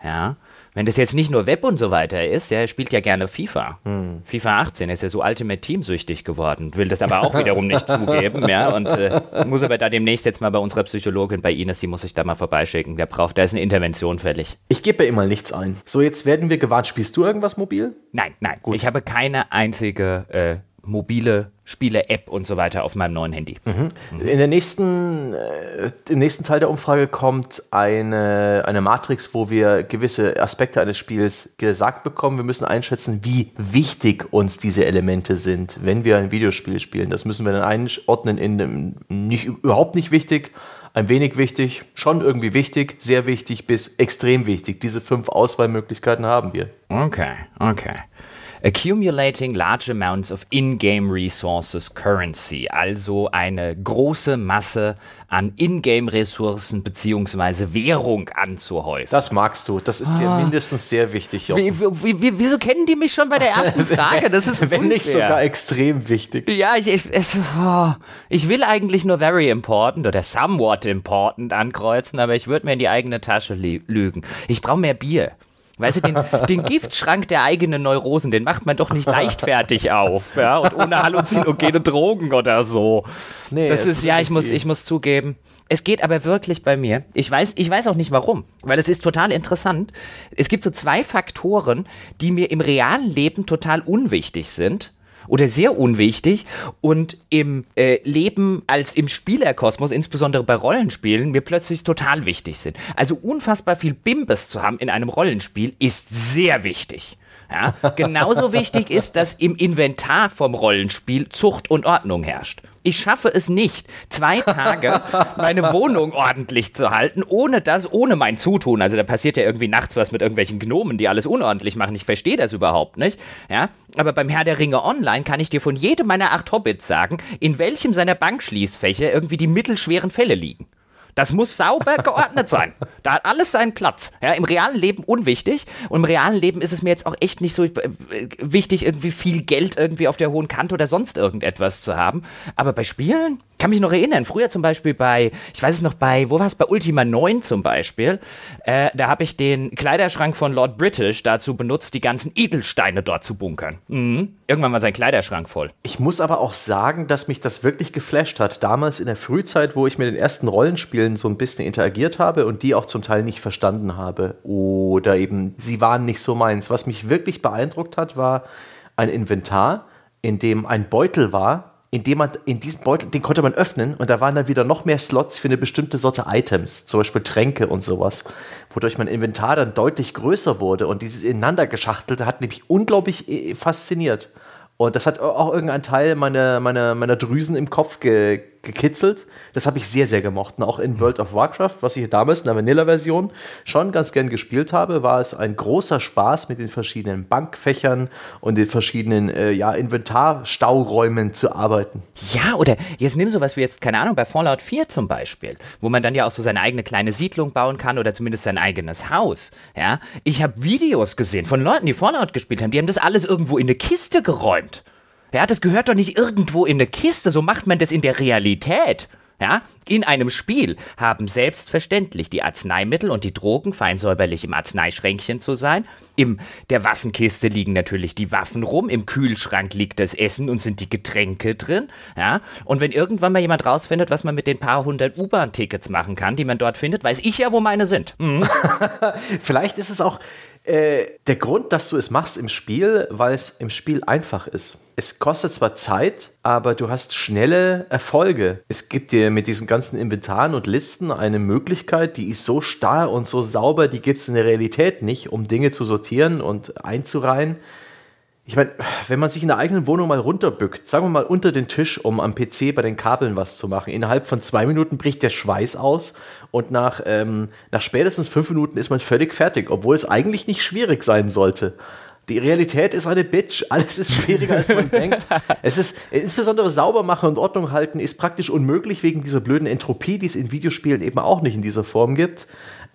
ja, wenn das jetzt nicht nur Web und so weiter ist, ja, er spielt ja gerne FIFA. Hm. FIFA 18 ist ja so Ultimate Team süchtig geworden, will das aber auch wiederum nicht zugeben, ja, und äh, muss aber da demnächst jetzt mal bei unserer Psychologin, bei Ines, die muss ich da mal vorbeischicken. Der braucht, da ist eine Intervention fällig. Ich gebe ja immer nichts ein. So, jetzt werden wir gewarnt. Spielst du irgendwas mobil? Nein, nein. Gut. Ich habe keine einzige äh, mobile Spiele-App und so weiter auf meinem neuen Handy. Mhm. In der nächsten, äh, im nächsten Teil der Umfrage kommt eine, eine Matrix, wo wir gewisse Aspekte eines Spiels gesagt bekommen. Wir müssen einschätzen, wie wichtig uns diese Elemente sind, wenn wir ein Videospiel spielen. Das müssen wir dann einordnen in nicht, überhaupt nicht wichtig, ein wenig wichtig, schon irgendwie wichtig, sehr wichtig bis extrem wichtig. Diese fünf Auswahlmöglichkeiten haben wir. Okay, okay. Accumulating large amounts of in-game resources currency, also eine große Masse an Ingame-Ressourcen bzw. Währung anzuhäufen. Das magst du, das ist dir ah. mindestens sehr wichtig. Wie, wie, wieso kennen die mich schon bei der ersten Frage? Das ist Wenn nicht sogar extrem wichtig. Ja, ich, ich, es, oh, ich will eigentlich nur very important oder somewhat important ankreuzen, aber ich würde mir in die eigene Tasche lügen. Ich brauche mehr Bier. Weißt du, den, den, Giftschrank der eigenen Neurosen, den macht man doch nicht leichtfertig auf, ja, und ohne halluzinogene Drogen oder so. Nee, das ist, ja, ich muss, ich muss zugeben. Es geht aber wirklich bei mir. Ich weiß, ich weiß auch nicht warum, weil es ist total interessant. Es gibt so zwei Faktoren, die mir im realen Leben total unwichtig sind oder sehr unwichtig und im äh, Leben als im Spielerkosmos, insbesondere bei Rollenspielen, mir plötzlich total wichtig sind. Also unfassbar viel Bimbes zu haben in einem Rollenspiel ist sehr wichtig. Ja, genauso wichtig ist, dass im Inventar vom Rollenspiel Zucht und Ordnung herrscht. Ich schaffe es nicht, zwei Tage meine Wohnung ordentlich zu halten, ohne das, ohne mein Zutun. Also da passiert ja irgendwie nachts was mit irgendwelchen Gnomen, die alles unordentlich machen. Ich verstehe das überhaupt nicht. Ja, aber beim Herr der Ringe Online kann ich dir von jedem meiner acht Hobbits sagen, in welchem seiner Bankschließfächer irgendwie die mittelschweren Fälle liegen. Das muss sauber geordnet sein. Da hat alles seinen Platz. Ja, Im realen Leben unwichtig. Und im realen Leben ist es mir jetzt auch echt nicht so äh, wichtig, irgendwie viel Geld irgendwie auf der hohen Kante oder sonst irgendetwas zu haben. Aber bei Spielen, kann mich noch erinnern, früher zum Beispiel bei, ich weiß es noch, bei, wo war es, bei Ultima 9 zum Beispiel, äh, da habe ich den Kleiderschrank von Lord British dazu benutzt, die ganzen Edelsteine dort zu bunkern. Mhm. Irgendwann war sein Kleiderschrank voll. Ich muss aber auch sagen, dass mich das wirklich geflasht hat. Damals in der Frühzeit, wo ich mit den ersten Rollenspielen so ein bisschen interagiert habe und die auch zum Teil nicht verstanden habe. Oder eben, sie waren nicht so meins. Was mich wirklich beeindruckt hat, war ein Inventar, in dem ein Beutel war, indem man in diesen Beutel, den konnte man öffnen und da waren dann wieder noch mehr Slots für eine bestimmte Sorte Items, zum Beispiel Tränke und sowas, wodurch mein Inventar dann deutlich größer wurde und dieses ineinander geschachtelte hat mich unglaublich äh, fasziniert. Und das hat auch irgendein Teil meiner, meiner, meiner Drüsen im Kopf ge gekitzelt. Das habe ich sehr, sehr gemocht. Und auch in World of Warcraft, was ich damals in der Vanilla-Version schon ganz gern gespielt habe, war es ein großer Spaß, mit den verschiedenen Bankfächern und den verschiedenen äh, ja, Inventarstauräumen zu arbeiten. Ja, oder jetzt nimm sowas wie jetzt, keine Ahnung, bei Fallout 4 zum Beispiel, wo man dann ja auch so seine eigene kleine Siedlung bauen kann oder zumindest sein eigenes Haus. Ja, ich habe Videos gesehen von Leuten, die Fallout gespielt haben, die haben das alles irgendwo in eine Kiste geräumt. Ja, das gehört doch nicht irgendwo in eine Kiste, so macht man das in der Realität. Ja, in einem Spiel haben selbstverständlich die Arzneimittel und die Drogen fein säuberlich im Arzneischränkchen zu sein. In der Waffenkiste liegen natürlich die Waffen rum, im Kühlschrank liegt das Essen und sind die Getränke drin. Ja, und wenn irgendwann mal jemand rausfindet, was man mit den paar hundert U-Bahn-Tickets machen kann, die man dort findet, weiß ich ja, wo meine sind. Mhm. Vielleicht ist es auch äh, der Grund, dass du es machst im Spiel, weil es im Spiel einfach ist. Es kostet zwar Zeit, aber du hast schnelle Erfolge. Es gibt dir mit diesen ganzen Inventaren und Listen eine Möglichkeit, die ist so starr und so sauber, die gibt es in der Realität nicht, um Dinge zu sortieren und einzureihen ich meine, wenn man sich in der eigenen Wohnung mal runterbückt, sagen wir mal unter den Tisch, um am PC bei den Kabeln was zu machen, innerhalb von zwei Minuten bricht der Schweiß aus und nach, ähm, nach spätestens fünf Minuten ist man völlig fertig, obwohl es eigentlich nicht schwierig sein sollte. Die Realität ist eine Bitch. Alles ist schwieriger, als man denkt. Es ist insbesondere sauber machen und Ordnung halten ist praktisch unmöglich wegen dieser blöden Entropie, die es in Videospielen eben auch nicht in dieser Form gibt.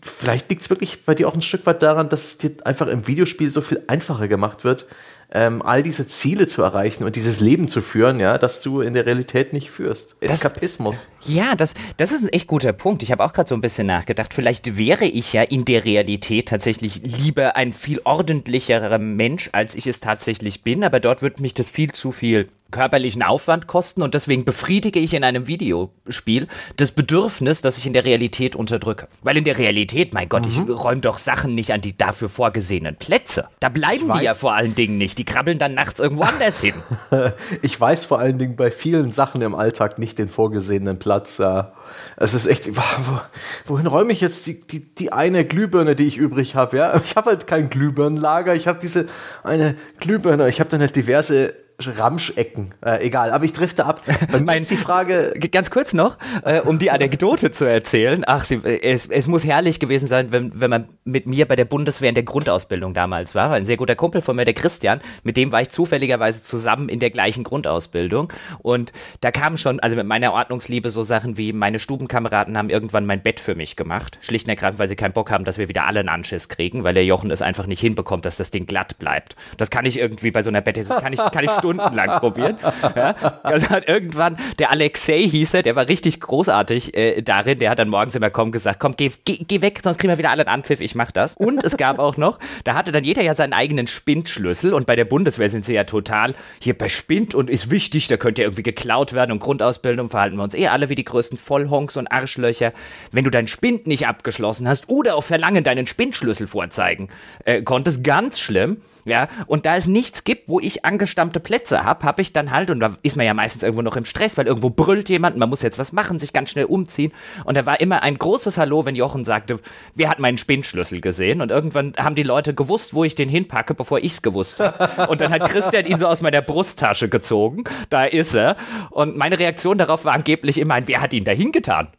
Vielleicht liegt es wirklich bei dir auch ein Stück weit daran, dass es dir einfach im Videospiel so viel einfacher gemacht wird, ähm, all diese Ziele zu erreichen und dieses Leben zu führen, ja, das du in der Realität nicht führst. Eskapismus. Das, ja, das, das ist ein echt guter Punkt. Ich habe auch gerade so ein bisschen nachgedacht. Vielleicht wäre ich ja in der Realität tatsächlich lieber ein viel ordentlicherer Mensch, als ich es tatsächlich bin, aber dort wird mich das viel zu viel körperlichen Aufwand kosten und deswegen befriedige ich in einem Videospiel das Bedürfnis, das ich in der Realität unterdrücke. Weil in der Realität, mein Gott, mhm. ich räume doch Sachen nicht an die dafür vorgesehenen Plätze. Da bleiben die ja vor allen Dingen nicht. Die krabbeln dann nachts irgendwo anders hin. ich weiß vor allen Dingen bei vielen Sachen im Alltag nicht den vorgesehenen Platz. Ja. Es ist echt, wohin räume ich jetzt die, die, die eine Glühbirne, die ich übrig habe? Ja? Ich habe halt kein Glühbirnenlager. Ich habe diese eine Glühbirne. Ich habe dann halt diverse Ramschecken. Äh, egal, aber ich drifte ab. Bei mir ist die Frage. Ganz kurz noch, äh, um die Anekdote zu erzählen. Ach, sie, es, es, muss herrlich gewesen sein, wenn, wenn man mit mir bei der Bundeswehr in der Grundausbildung damals war. Ein sehr guter Kumpel von mir, der Christian, mit dem war ich zufälligerweise zusammen in der gleichen Grundausbildung. Und da kamen schon, also mit meiner Ordnungsliebe, so Sachen wie meine Stubenkameraden haben irgendwann mein Bett für mich gemacht. Schlicht und ergreifend, weil sie keinen Bock haben, dass wir wieder alle einen Anschiss kriegen, weil der Jochen es einfach nicht hinbekommt, dass das Ding glatt bleibt. Das kann ich irgendwie bei so einer Bette, kann ich, kann ich Stunden stundenlang probieren. Ja? Also hat irgendwann, der Alexei hieß er, der war richtig großartig äh, darin, der hat dann morgens immer kommen gesagt, komm, geh, geh, geh weg, sonst kriegen wir wieder alle einen Anpfiff, ich mach das. Und es gab auch noch, da hatte dann jeder ja seinen eigenen Spindschlüssel und bei der Bundeswehr sind sie ja total hier bei Spind und ist wichtig, da könnte ja irgendwie geklaut werden und Grundausbildung verhalten wir uns eh alle wie die größten Vollhonks und Arschlöcher. Wenn du deinen Spind nicht abgeschlossen hast oder auf Verlangen deinen Spindschlüssel vorzeigen äh, konntest, ganz schlimm, Ja, und da es nichts gibt, wo ich angestammte Plätze habe, habe ich dann halt, und da ist man ja meistens irgendwo noch im Stress, weil irgendwo brüllt jemand, man muss jetzt was machen, sich ganz schnell umziehen. Und da war immer ein großes Hallo, wenn Jochen sagte, wer hat meinen Spinnschlüssel gesehen? Und irgendwann haben die Leute gewusst, wo ich den hinpacke, bevor ich es gewusst habe. Und dann hat Christian ihn so aus meiner Brusttasche gezogen. Da ist er. Und meine Reaktion darauf war angeblich immer ein, wer hat ihn da hingetan?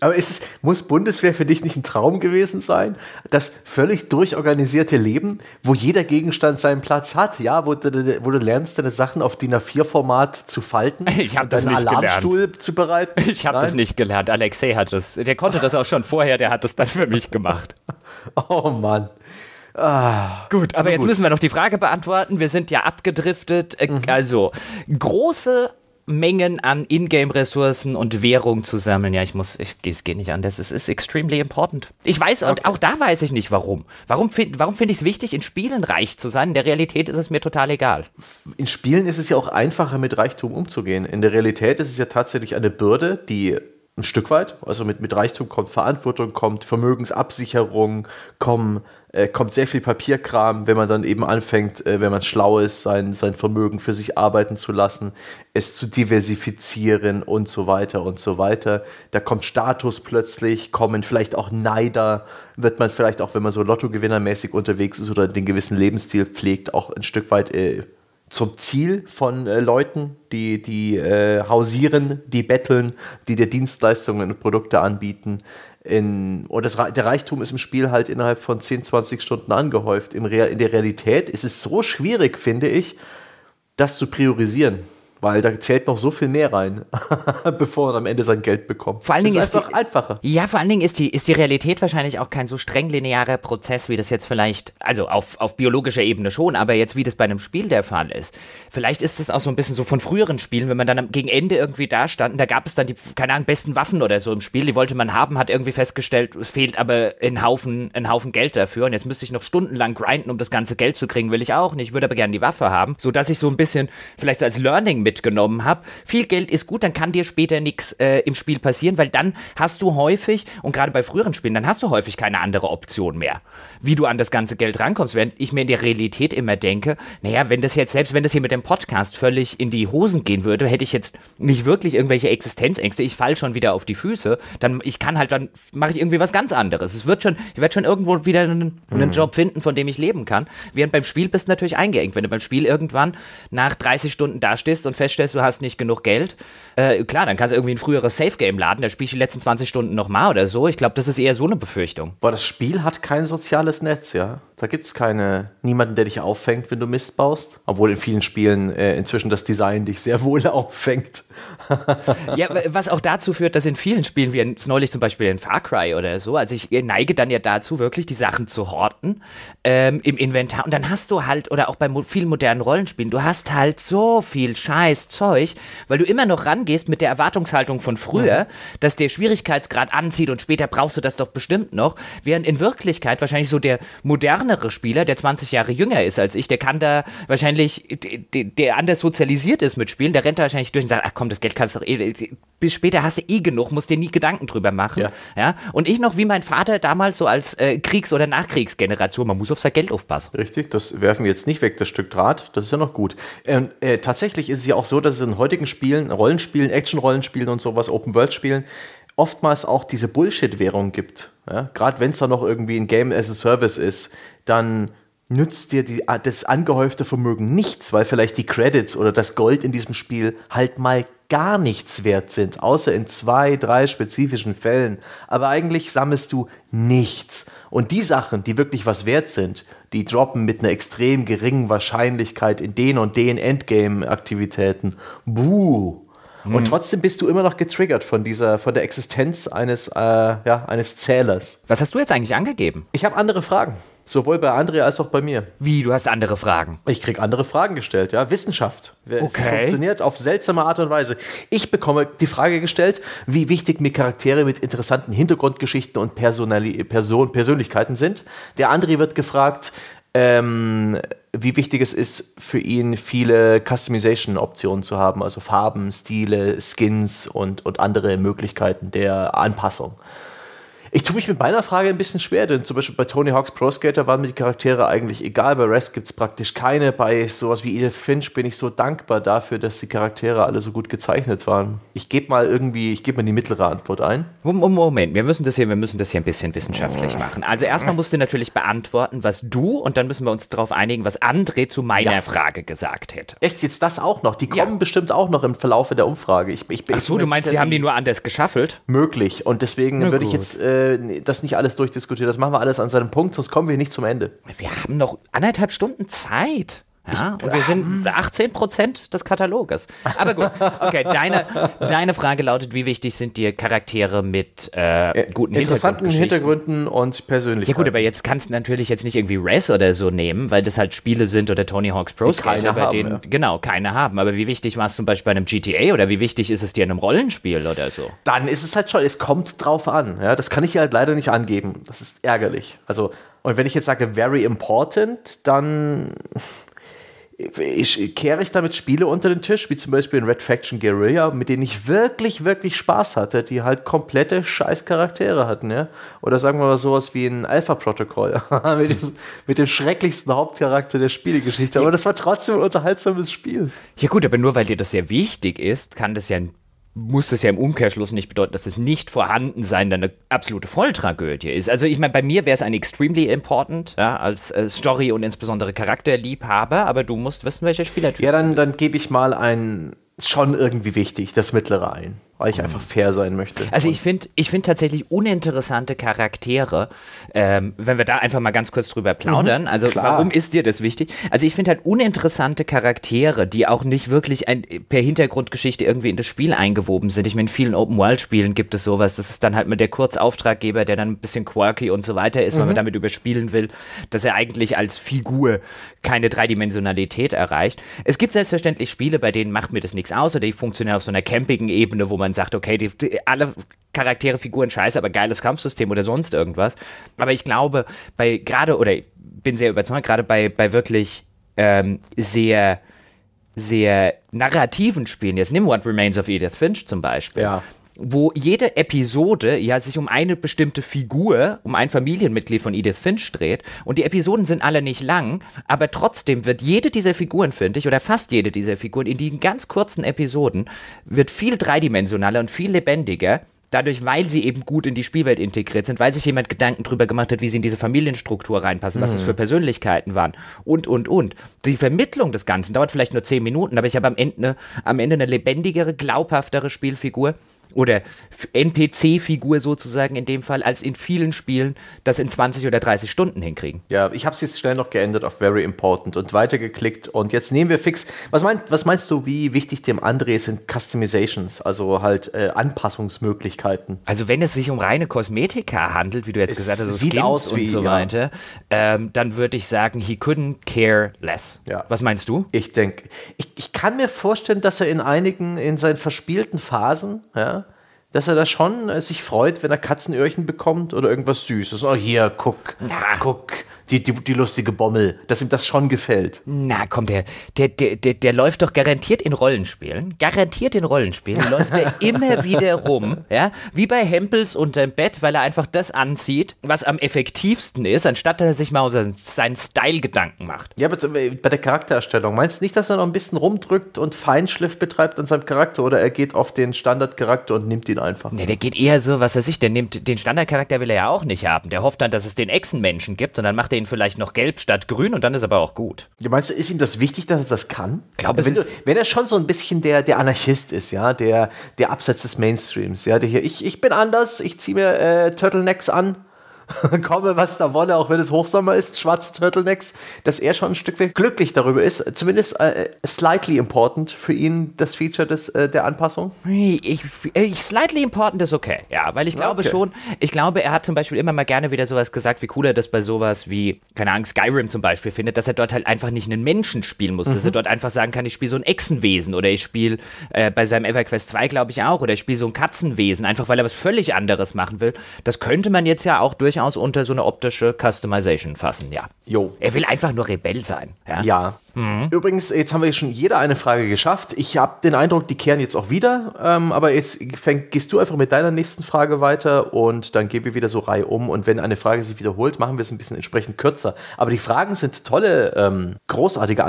Aber ist, muss Bundeswehr für dich nicht ein Traum gewesen sein? Das völlig durchorganisierte Leben, wo jeder Gegenstand seinen Platz hat, ja, wo du, wo du lernst, deine Sachen auf DIN A4-Format zu falten. Ich habe das nicht Alarmstuhl gelernt. zu bereiten. Ich habe das nicht gelernt. Alexei hat das. Der konnte das auch schon vorher, der hat das dann für mich gemacht. Oh Mann. Ah, gut, aber jetzt gut. müssen wir noch die Frage beantworten. Wir sind ja abgedriftet. Äh, mhm. Also, große Mengen an Ingame-Ressourcen und Währung zu sammeln. Ja, ich muss, ich, es geht nicht anders. Es ist extremely important. Ich weiß, okay. und auch da weiß ich nicht warum. Warum, find, warum finde ich es wichtig, in Spielen reich zu sein? In der Realität ist es mir total egal. In Spielen ist es ja auch einfacher, mit Reichtum umzugehen. In der Realität ist es ja tatsächlich eine Bürde, die ein Stück weit. Also mit, mit Reichtum kommt Verantwortung, kommt Vermögensabsicherung, kommen, äh, kommt sehr viel Papierkram, wenn man dann eben anfängt, äh, wenn man schlau ist, sein, sein Vermögen für sich arbeiten zu lassen, es zu diversifizieren und so weiter und so weiter. Da kommt Status plötzlich, kommen vielleicht auch Neider, wird man vielleicht auch, wenn man so Lottogewinnermäßig unterwegs ist oder den gewissen Lebensstil pflegt, auch ein Stück weit äh, zum Ziel von äh, Leuten, die, die äh, hausieren, die betteln, die dir Dienstleistungen und Produkte anbieten. In, und das, der Reichtum ist im Spiel halt innerhalb von 10, 20 Stunden angehäuft. Im Real, in der Realität ist es so schwierig, finde ich, das zu priorisieren weil da zählt noch so viel mehr rein, bevor man am Ende sein Geld bekommt. Vor allen Dingen ist es einfach die, einfacher. Ja, vor allen Dingen ist die, ist die Realität wahrscheinlich auch kein so streng linearer Prozess, wie das jetzt vielleicht, also auf, auf biologischer Ebene schon, aber jetzt wie das bei einem Spiel der Fall ist. Vielleicht ist es auch so ein bisschen so von früheren Spielen, wenn man dann gegen Ende irgendwie da stand, da gab es dann die, keine Ahnung, besten Waffen oder so im Spiel, die wollte man haben, hat irgendwie festgestellt, es fehlt aber ein Haufen, ein Haufen Geld dafür und jetzt müsste ich noch stundenlang grinden, um das ganze Geld zu kriegen, will ich auch nicht, würde aber gerne die Waffe haben, sodass ich so ein bisschen vielleicht so als Learning mitgenommen habe. Viel Geld ist gut, dann kann dir später nichts äh, im Spiel passieren, weil dann hast du häufig, und gerade bei früheren Spielen, dann hast du häufig keine andere Option mehr, wie du an das ganze Geld rankommst. Während ich mir in der Realität immer denke, naja, wenn das jetzt, selbst wenn das hier mit dem Podcast völlig in die Hosen gehen würde, hätte ich jetzt nicht wirklich irgendwelche Existenzängste, ich falle schon wieder auf die Füße, dann ich kann halt, dann mache ich irgendwie was ganz anderes. Es wird schon, ich werde schon irgendwo wieder einen, einen mhm. Job finden, von dem ich leben kann. Während beim Spiel bist du natürlich eingeengt. Wenn du beim Spiel irgendwann nach 30 Stunden dastehst und feststellst, du hast nicht genug Geld, äh, klar, dann kannst du irgendwie ein früheres Safe-Game laden, da spiele ich die letzten 20 Stunden nochmal oder so. Ich glaube, das ist eher so eine Befürchtung. Boah, das Spiel hat kein soziales Netz, ja. Da gibt es keine, niemanden, der dich auffängt, wenn du Mist baust. Obwohl in vielen Spielen äh, inzwischen das Design dich sehr wohl auffängt. ja, was auch dazu führt, dass in vielen Spielen, wie neulich zum Beispiel in Far Cry oder so, also ich neige dann ja dazu, wirklich die Sachen zu horten ähm, im Inventar. Und dann hast du halt, oder auch bei mo vielen modernen Rollenspielen, du hast halt so viel scheiß Zeug, weil du immer noch rangehst mit der Erwartungshaltung von früher, mhm. dass der Schwierigkeitsgrad anzieht und später brauchst du das doch bestimmt noch. Während in Wirklichkeit wahrscheinlich so der modernere Spieler, der 20 Jahre jünger ist als ich, der kann da wahrscheinlich, der, der anders sozialisiert ist mit Spielen, der rennt da wahrscheinlich durch und sagt, ach komm, das Geld kannst du doch eh, bis später hast du eh genug, musst dir nie Gedanken drüber machen. Ja. ja? Und ich noch wie mein Vater damals so als äh, Kriegs- oder Nachkriegsgeneration, man muss auf sein Geld aufpassen. Richtig, das werfen wir jetzt nicht weg, das Stück Draht, das ist ja noch gut. Ähm, äh, tatsächlich ist es ja auch so, dass es in heutigen Spielen, Rollenspielen, Action-Rollenspielen und sowas, Open-World-Spielen, oftmals auch diese Bullshit-Währung gibt. Ja? Gerade wenn es da noch irgendwie ein Game as a Service ist, dann nützt dir die, das angehäufte Vermögen nichts, weil vielleicht die Credits oder das Gold in diesem Spiel halt mal gar nichts wert sind, außer in zwei, drei spezifischen Fällen. Aber eigentlich sammelst du nichts. Und die Sachen, die wirklich was wert sind, die droppen mit einer extrem geringen Wahrscheinlichkeit in den und den Endgame-Aktivitäten. Buh. Und mhm. trotzdem bist du immer noch getriggert von dieser, von der Existenz eines, äh, ja, eines Zählers. Was hast du jetzt eigentlich angegeben? Ich habe andere Fragen. Sowohl bei André als auch bei mir. Wie, du hast andere Fragen? Ich kriege andere Fragen gestellt, ja. Wissenschaft. Okay. Es funktioniert auf seltsame Art und Weise. Ich bekomme die Frage gestellt, wie wichtig mir Charaktere mit interessanten Hintergrundgeschichten und Personali Person Persönlichkeiten sind. Der André wird gefragt, ähm, wie wichtig es ist für ihn, viele Customization-Optionen zu haben, also Farben, Stile, Skins und, und andere Möglichkeiten der Anpassung. Ich tue mich mit meiner Frage ein bisschen schwer, denn zum Beispiel bei Tony Hawk's Pro Skater waren mir die Charaktere eigentlich egal. Bei Rest gibt es praktisch keine. Bei sowas wie Edith Finch bin ich so dankbar dafür, dass die Charaktere alle so gut gezeichnet waren. Ich gebe mal irgendwie, ich gebe mal die mittlere Antwort ein. Moment, wir müssen das hier, wir müssen das hier ein bisschen wissenschaftlich machen. Also erstmal musst du natürlich beantworten, was du und dann müssen wir uns darauf einigen, was André zu meiner ja. Frage gesagt hätte. Echt, jetzt das auch noch? Die kommen ja. bestimmt auch noch im Verlaufe der Umfrage. Ich, ich, Ach so, du meinst, sie haben die nur anders geschaffelt? Möglich. Und deswegen würde ich jetzt äh, das nicht alles durchdiskutieren. Das machen wir alles an seinem Punkt, sonst kommen wir nicht zum Ende. Wir haben noch anderthalb Stunden Zeit. Ja, und wir sind 18 Prozent des Kataloges. Aber gut, okay, deine, deine Frage lautet, wie wichtig sind dir Charaktere mit äh, guten Interessanten Hintergründen und Persönlichkeiten? Ja gut, aber jetzt kannst du natürlich jetzt nicht irgendwie Res oder so nehmen, weil das halt Spiele sind oder Tony Hawk's Pro Skater, bei denen, ja. genau, keine haben. Aber wie wichtig war es zum Beispiel bei einem GTA oder wie wichtig ist es dir in einem Rollenspiel oder so? Dann ist es halt schon, es kommt drauf an. Ja, das kann ich ja halt leider nicht angeben. Das ist ärgerlich. Also, und wenn ich jetzt sage very important, dann ich, kehre ich damit Spiele unter den Tisch, wie zum Beispiel in Red Faction Guerilla, mit denen ich wirklich, wirklich Spaß hatte, die halt komplette Scheiß-Charaktere hatten, ja. Oder sagen wir mal sowas wie ein Alpha-Protokoll, mit, mit, dem schrecklichsten Hauptcharakter der Spielegeschichte. Aber das war trotzdem ein unterhaltsames Spiel. Ja gut, aber nur weil dir das sehr wichtig ist, kann das ja ein muss das ja im Umkehrschluss nicht bedeuten, dass es nicht vorhanden sein eine absolute Volltragödie ist. Also ich meine, bei mir wäre es ein extremely important, ja, als äh, Story und insbesondere Charakterliebhaber, aber du musst wissen, welcher Spielertyp. Ja, dann, dann gebe ich mal ein schon irgendwie wichtig, das mittlere ein weil ich einfach fair sein möchte. Also ich finde ich find tatsächlich uninteressante Charaktere, ähm, wenn wir da einfach mal ganz kurz drüber plaudern. Mhm, also klar. warum ist dir das wichtig? Also ich finde halt uninteressante Charaktere, die auch nicht wirklich ein, per Hintergrundgeschichte irgendwie in das Spiel eingewoben sind. Ich meine, in vielen Open-World-Spielen gibt es sowas. Das ist dann halt mit der Kurzauftraggeber, der dann ein bisschen quirky und so weiter ist, mhm. weil man damit überspielen will, dass er eigentlich als Figur keine Dreidimensionalität erreicht. Es gibt selbstverständlich Spiele, bei denen macht mir das nichts aus oder die funktionieren auf so einer campigen Ebene, wo man man sagt, okay, die, die, alle Charaktere, Figuren scheiße, aber geiles Kampfsystem oder sonst irgendwas. Aber ich glaube, bei gerade, oder ich bin sehr überzeugt, gerade bei, bei wirklich ähm, sehr sehr narrativen Spielen, jetzt nimm What Remains of Edith Finch zum Beispiel, ja wo jede Episode ja sich um eine bestimmte Figur, um ein Familienmitglied von Edith Finch dreht. Und die Episoden sind alle nicht lang, aber trotzdem wird jede dieser Figuren, finde ich, oder fast jede dieser Figuren in diesen ganz kurzen Episoden, wird viel dreidimensionaler und viel lebendiger. Dadurch, weil sie eben gut in die Spielwelt integriert sind, weil sich jemand Gedanken drüber gemacht hat, wie sie in diese Familienstruktur reinpassen, was mhm. das für Persönlichkeiten waren und, und, und. Die Vermittlung des Ganzen dauert vielleicht nur zehn Minuten, aber ich habe am Ende, am Ende eine lebendigere, glaubhaftere Spielfigur oder NPC-Figur sozusagen in dem Fall, als in vielen Spielen das in 20 oder 30 Stunden hinkriegen. Ja, ich habe es jetzt schnell noch geändert auf Very Important und weitergeklickt und jetzt nehmen wir fix. Was, mein, was meinst du, wie wichtig dem André sind Customizations, also halt äh, Anpassungsmöglichkeiten? Also wenn es sich um reine Kosmetika handelt, wie du jetzt es gesagt hast, also sieht Skins aus und wie, so weiter, ja. ähm, dann würde ich sagen, he couldn't care less. Ja. Was meinst du? Ich denke, ich, ich kann mir vorstellen, dass er in einigen, in seinen verspielten Phasen, ja, dass er da schon äh, sich freut, wenn er Katzenöhrchen bekommt oder irgendwas Süßes. Oh, hier, guck, Na. guck die, die, die lustige Bommel, dass ihm das schon gefällt. Na komm, der, der, der, der, der läuft doch garantiert in Rollenspielen. Garantiert in Rollenspielen läuft er immer wieder rum, ja, wie bei Hempels unterm Bett, weil er einfach das anzieht, was am effektivsten ist, anstatt dass er sich mal um seinen, seinen Style Gedanken macht. Ja, aber bei der Charaktererstellung, meinst du nicht, dass er noch ein bisschen rumdrückt und Feinschliff betreibt an seinem Charakter oder er geht auf den Standardcharakter und nimmt ihn einfach? Ne, der geht eher so, was weiß ich, der nimmt den Standardcharakter will er ja auch nicht haben. Der hofft dann, dass es den Echsenmenschen gibt und dann macht er ihn vielleicht noch gelb statt grün und dann ist aber auch gut. Du meinst, ist ihm das wichtig, dass er das kann? Glaube wenn, wenn er schon so ein bisschen der, der Anarchist ist, ja, der, der abseits des Mainstreams, ja, der hier, ich, ich bin anders, ich ziehe mir äh, Turtlenecks an, komme, was da wolle, auch wenn es Hochsommer ist, schwarze Turtlenecks, dass er schon ein Stück weit glücklich darüber ist. Zumindest äh, slightly important für ihn das Feature des, äh, der Anpassung. Ich, ich, slightly important ist okay, ja, weil ich glaube okay. schon, ich glaube, er hat zum Beispiel immer mal gerne wieder sowas gesagt, wie cool er das bei sowas wie, keine Ahnung, Skyrim zum Beispiel findet, dass er dort halt einfach nicht einen Menschen spielen muss, mhm. dass er dort einfach sagen kann, ich spiele so ein Echsenwesen oder ich spiele äh, bei seinem EverQuest 2, glaube ich, auch, oder ich spiele so ein Katzenwesen, einfach weil er was völlig anderes machen will. Das könnte man jetzt ja auch durch durchaus unter so eine optische Customization fassen, ja. Jo. Er will einfach nur Rebell sein. Ja. ja. Mhm. Übrigens, jetzt haben wir schon jeder eine Frage geschafft. Ich habe den Eindruck, die kehren jetzt auch wieder. Ähm, aber jetzt fäng, gehst du einfach mit deiner nächsten Frage weiter und dann gehen wir wieder so Reihe um. Und wenn eine Frage sich wiederholt, machen wir es ein bisschen entsprechend kürzer. Aber die Fragen sind tolle, ähm, großartige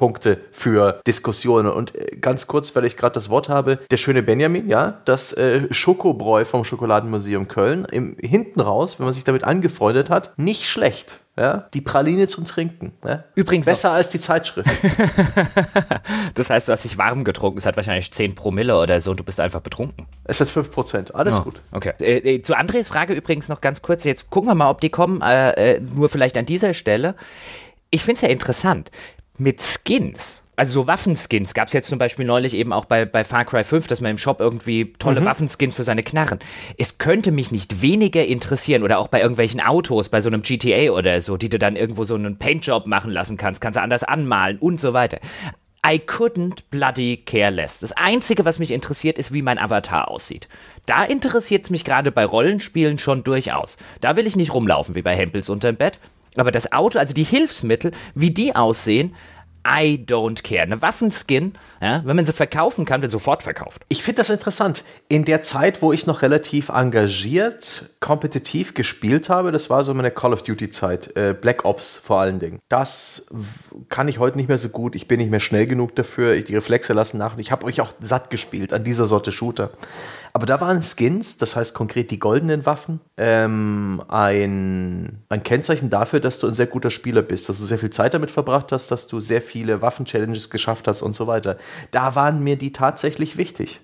Anstoßpunkte für Diskussionen. Und äh, ganz kurz, weil ich gerade das Wort habe, der schöne Benjamin, ja, das äh, Schokobräu vom Schokoladenmuseum Köln, im, hinten raus, wenn man sich damit angefreundet hat, nicht schlecht. Ja, die Praline zum Trinken. Ja. Übrigens besser als die Zeitschrift. das heißt, du hast dich warm getrunken. Es hat wahrscheinlich 10 Promille oder so und du bist einfach betrunken. Es hat 5 Prozent. Alles oh, gut. Okay. Äh, äh, zu Andres Frage übrigens noch ganz kurz. Jetzt gucken wir mal, ob die kommen. Äh, äh nur vielleicht an dieser Stelle. Ich finde es ja interessant. Mit Skins also so Waffenskins gab es jetzt zum Beispiel neulich eben auch bei, bei Far Cry 5, dass man im Shop irgendwie tolle mhm. Waffenskins für seine Knarren. Es könnte mich nicht weniger interessieren oder auch bei irgendwelchen Autos, bei so einem GTA oder so, die du dann irgendwo so einen Paintjob machen lassen kannst, kannst du anders anmalen und so weiter. I couldn't bloody care less. Das Einzige, was mich interessiert, ist, wie mein Avatar aussieht. Da interessiert es mich gerade bei Rollenspielen schon durchaus. Da will ich nicht rumlaufen wie bei Hempels unterm Bett. Aber das Auto, also die Hilfsmittel, wie die aussehen, I don't care. Eine Waffenskin, ja, wenn man sie verkaufen kann, wird sofort verkauft. Ich finde das interessant. In der Zeit, wo ich noch relativ engagiert, kompetitiv gespielt habe, das war so meine Call of Duty-Zeit, äh, Black Ops vor allen Dingen. Das kann ich heute nicht mehr so gut. Ich bin nicht mehr schnell genug dafür. Die Reflexe lassen nach. Ich habe euch auch satt gespielt an dieser Sorte Shooter. Aber da waren Skins, das heißt konkret die goldenen Waffen, ähm, ein, ein Kennzeichen dafür, dass du ein sehr guter Spieler bist, dass du sehr viel Zeit damit verbracht hast, dass du sehr viele Waffen-Challenges geschafft hast und so weiter. Da waren mir die tatsächlich wichtig.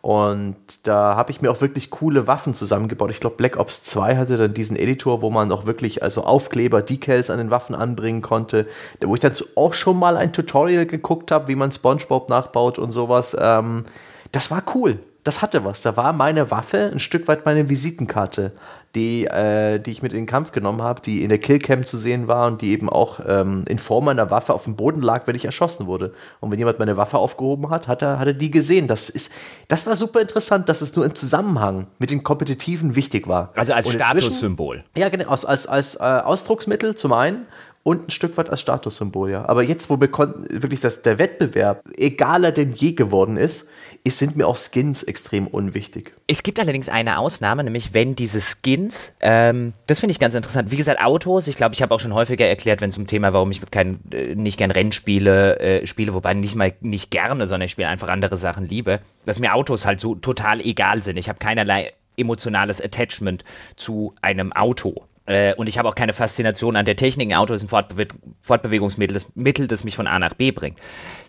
Und da habe ich mir auch wirklich coole Waffen zusammengebaut. Ich glaube, Black Ops 2 hatte dann diesen Editor, wo man auch wirklich also Aufkleber, Decals an den Waffen anbringen konnte. Wo ich dann auch schon mal ein Tutorial geguckt habe, wie man SpongeBob nachbaut und sowas. Ähm, das war cool das hatte was. Da war meine Waffe ein Stück weit meine Visitenkarte, die, äh, die ich mit in den Kampf genommen habe, die in der Killcam zu sehen war und die eben auch ähm, in Form meiner Waffe auf dem Boden lag, wenn ich erschossen wurde. Und wenn jemand meine Waffe aufgehoben hat, hat er, hat er die gesehen. Das, ist, das war super interessant, dass es nur im Zusammenhang mit den Kompetitiven wichtig war. Also als Statussymbol. Ja, genau, als, als, als äh, Ausdrucksmittel zum einen und ein Stück weit als Statussymbol, ja. Aber jetzt, wo wir wirklich dass der Wettbewerb egaler denn je geworden ist, ist, sind mir auch Skins extrem unwichtig. Es gibt allerdings eine Ausnahme, nämlich wenn diese Skins, ähm, das finde ich ganz interessant. Wie gesagt, Autos, ich glaube, ich habe auch schon häufiger erklärt, wenn es um Thema, warum ich kein, äh, nicht gern Rennspiele äh, spiele, wobei nicht mal nicht gerne, sondern ich spiele einfach andere Sachen liebe, dass mir Autos halt so total egal sind. Ich habe keinerlei emotionales Attachment zu einem Auto. Äh, und ich habe auch keine Faszination an der Technik. Ein Auto ist ein Fortbe Fortbewegungsmittel, das, Mittel, das mich von A nach B bringt.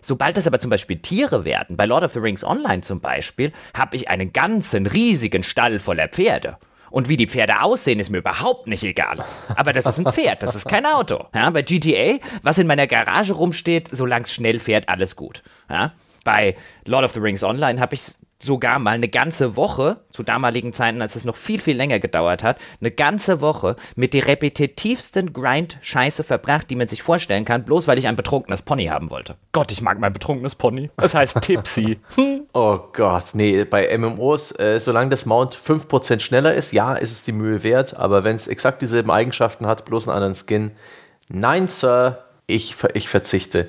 Sobald das aber zum Beispiel Tiere werden, bei Lord of the Rings Online zum Beispiel, habe ich einen ganzen riesigen Stall voller Pferde. Und wie die Pferde aussehen, ist mir überhaupt nicht egal. Aber das ist ein Pferd, das ist kein Auto. Ja, bei GTA, was in meiner Garage rumsteht, solange es schnell fährt, alles gut. Ja? Bei Lord of the Rings Online habe ich sogar mal eine ganze Woche, zu damaligen Zeiten, als es noch viel, viel länger gedauert hat, eine ganze Woche mit der repetitivsten Grind-Scheiße verbracht, die man sich vorstellen kann, bloß weil ich ein betrunkenes Pony haben wollte. Gott, ich mag mein betrunkenes Pony. Das heißt Tipsy. oh Gott, nee, bei MMOs, äh, solange das Mount 5% schneller ist, ja, ist es die Mühe wert, aber wenn es exakt dieselben Eigenschaften hat, bloß einen anderen Skin, nein, Sir, ich, ich verzichte.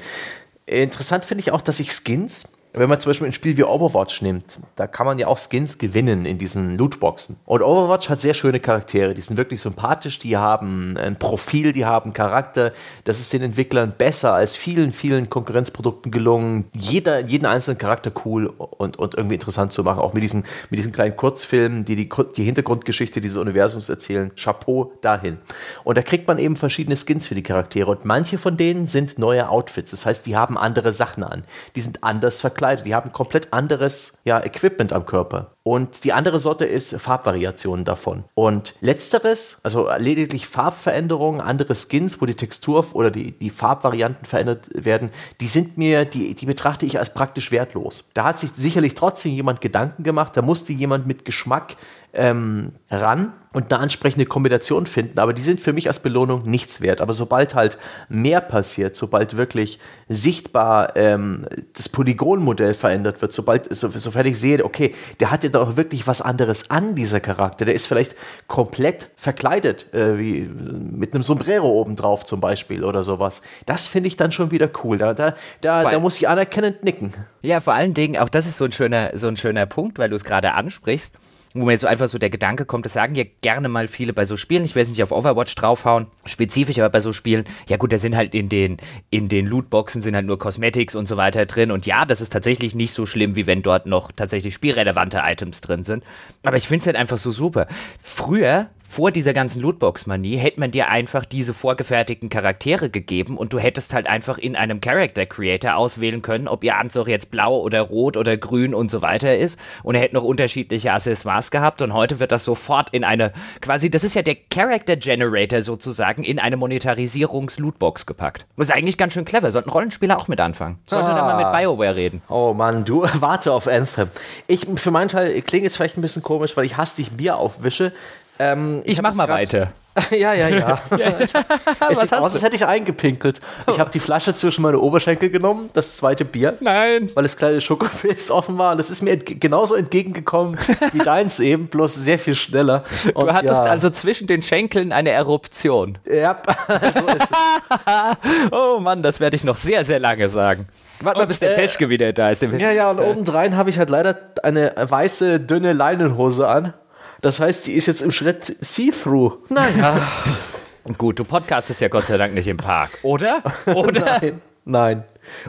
Interessant finde ich auch, dass ich Skins wenn man zum Beispiel ein Spiel wie Overwatch nimmt, da kann man ja auch Skins gewinnen in diesen Lootboxen. Und Overwatch hat sehr schöne Charaktere, die sind wirklich sympathisch, die haben ein Profil, die haben Charakter. Das ist den Entwicklern besser als vielen, vielen Konkurrenzprodukten gelungen, jeder, jeden einzelnen Charakter cool und, und irgendwie interessant zu machen. Auch mit diesen, mit diesen kleinen Kurzfilmen, die, die die Hintergrundgeschichte dieses Universums erzählen. Chapeau dahin. Und da kriegt man eben verschiedene Skins für die Charaktere. Und manche von denen sind neue Outfits. Das heißt, die haben andere Sachen an. Die sind anders verkleidet verkleidet. Die haben komplett anderes ja, Equipment am Körper. Und die andere Sorte ist Farbvariationen davon. Und letzteres, also lediglich Farbveränderungen, andere Skins, wo die Textur oder die, die Farbvarianten verändert werden, die sind mir, die, die betrachte ich als praktisch wertlos. Da hat sich sicherlich trotzdem jemand Gedanken gemacht, da musste jemand mit Geschmack ähm, ran und eine ansprechende Kombination finden, aber die sind für mich als Belohnung nichts wert. Aber sobald halt mehr passiert, sobald wirklich sichtbar ähm, das Polygonmodell verändert wird, sobald, so, sofern ich sehe, okay, der hat ja doch wirklich was anderes an, dieser Charakter, der ist vielleicht komplett verkleidet, äh, wie mit einem Sombrero obendrauf zum Beispiel oder sowas. Das finde ich dann schon wieder cool. Da, da, da, da muss ich anerkennend nicken. Ja, vor allen Dingen, auch das ist so ein schöner, so ein schöner Punkt, weil du es gerade ansprichst wo mir jetzt so einfach so der Gedanke kommt, das sagen ja gerne mal viele bei so Spielen, ich will jetzt nicht auf Overwatch draufhauen, spezifisch aber bei so Spielen, ja gut, da sind halt in den, in den Lootboxen sind halt nur Cosmetics und so weiter drin. Und ja, das ist tatsächlich nicht so schlimm, wie wenn dort noch tatsächlich spielrelevante Items drin sind, aber ich finde es halt einfach so super. Früher vor dieser ganzen Lootbox-Manie hätte man dir einfach diese vorgefertigten Charaktere gegeben und du hättest halt einfach in einem Character Creator auswählen können, ob ihr Anzug jetzt blau oder rot oder grün und so weiter ist und er hätte noch unterschiedliche Accessoires gehabt und heute wird das sofort in eine, quasi, das ist ja der Character Generator sozusagen, in eine Monetarisierungs-Lootbox gepackt. Das ist eigentlich ganz schön clever, sollten Rollenspieler auch mit anfangen. Sollte ah. da mal mit BioWare reden. Oh Mann, du warte auf Anthem. Ich, für meinen Teil klingt jetzt vielleicht ein bisschen komisch, weil ich hastig Bier aufwische, ähm, ich, ich mach mal weiter. ja, ja, ja. es sieht aus, als hätte ich eingepinkelt. Ich habe die Flasche zwischen meine Oberschenkel genommen, das zweite Bier. Nein. Weil das kleine Schokopilz offen war. Und es ist mir genauso entgegengekommen wie deins eben, bloß sehr viel schneller. Und du hattest ja. also zwischen den Schenkeln eine Eruption. Ja, so ist es. oh Mann, das werde ich noch sehr, sehr lange sagen. Warte mal, bis der äh, Peschke wieder da ist. Ja, ja, und äh. obendrein habe ich halt leider eine weiße, dünne Leinenhose an. Das heißt, die ist jetzt im Schritt See-Through. Naja. Gut, du podcastest ja Gott sei Dank nicht im Park, oder? Oder? nein, nein.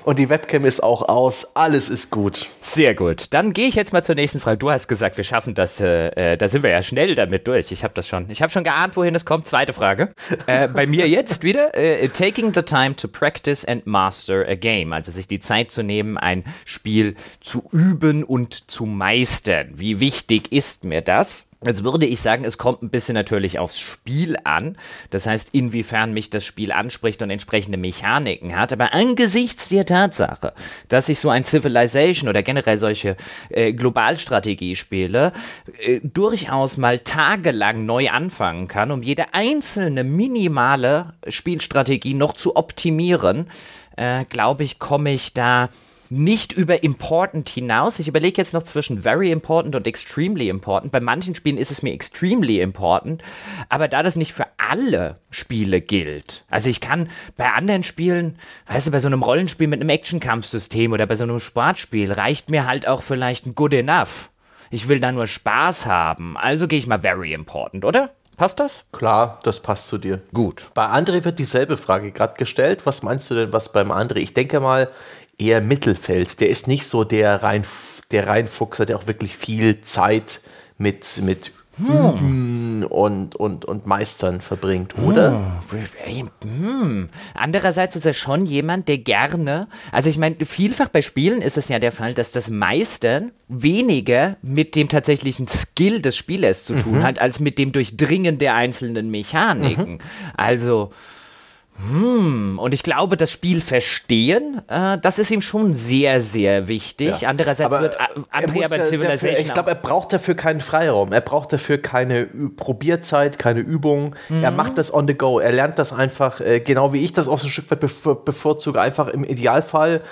Und die Webcam ist auch aus. Alles ist gut. Sehr gut. Dann gehe ich jetzt mal zur nächsten Frage. Du hast gesagt, wir schaffen das. Äh, äh da sind wir ja schnell damit durch. Ich habe das schon. Ich habe schon geahnt, wohin es kommt. Zweite Frage. Äh, bei mir jetzt wieder. Äh, taking the time to practice and master a game. Also sich die Zeit zu nehmen, ein Spiel zu üben und zu meistern. Wie wichtig ist mir das? Jetzt würde ich sagen, es kommt ein bisschen natürlich aufs Spiel an. Das heißt, inwiefern mich das Spiel anspricht und entsprechende Mechaniken hat. Aber angesichts der Tatsache, dass ich so ein Civilization oder generell solche äh, Globalstrategiespiele äh, durchaus mal tagelang neu anfangen kann, um jede einzelne minimale Spielstrategie noch zu optimieren, äh, glaube ich, komme ich da nicht über important hinaus. Ich überlege jetzt noch zwischen very important und extremely important. Bei manchen Spielen ist es mir extremely important, aber da das nicht für alle Spiele gilt. Also ich kann bei anderen Spielen, weißt du, bei so einem Rollenspiel mit einem Action-Kampfsystem oder bei so einem Sportspiel reicht mir halt auch vielleicht ein Good Enough. Ich will da nur Spaß haben. Also gehe ich mal very important, oder? Passt das? Klar, das passt zu dir. Gut. Bei André wird dieselbe Frage gerade gestellt. Was meinst du denn, was beim André? Ich denke mal, eher Mittelfeld. Der ist nicht so der rein der Reinfuchser, der auch wirklich viel Zeit mit, mit hm. Und, und, und Meistern verbringt, oder? Hm. hm. Andererseits ist er schon jemand, der gerne, also ich meine, vielfach bei Spielen ist es ja der Fall, dass das Meistern weniger mit dem tatsächlichen Skill des Spielers zu tun mhm. hat, als mit dem Durchdringen der einzelnen Mechaniken. Mhm. Also, hm, und ich glaube, das Spiel verstehen, äh, das ist ihm schon sehr, sehr wichtig. Ja. Andererseits aber wird Andrea bei Civilization. Dafür, ich glaube, er braucht dafür keinen Freiraum. Er braucht dafür keine Probierzeit, keine Übung. Mhm. Er macht das on the go. Er lernt das einfach, äh, genau wie ich das auch so ein Stück weit bevorzuge, einfach im Idealfall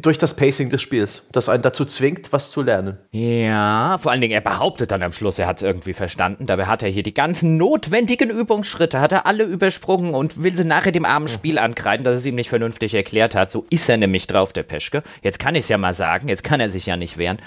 durch das Pacing des Spiels, das einen dazu zwingt, was zu lernen. Ja, vor allen Dingen, er behauptet dann am Schluss, er hat es irgendwie verstanden. Dabei hat er hier die ganzen notwendigen Übungsschritte, hat er alle übersprungen und will sie nachher dem armen Spiel ankreiden, dass es ihm nicht vernünftig erklärt hat. So ist er nämlich drauf, der Peschke. Jetzt kann ich es ja mal sagen, jetzt kann er sich ja nicht wehren.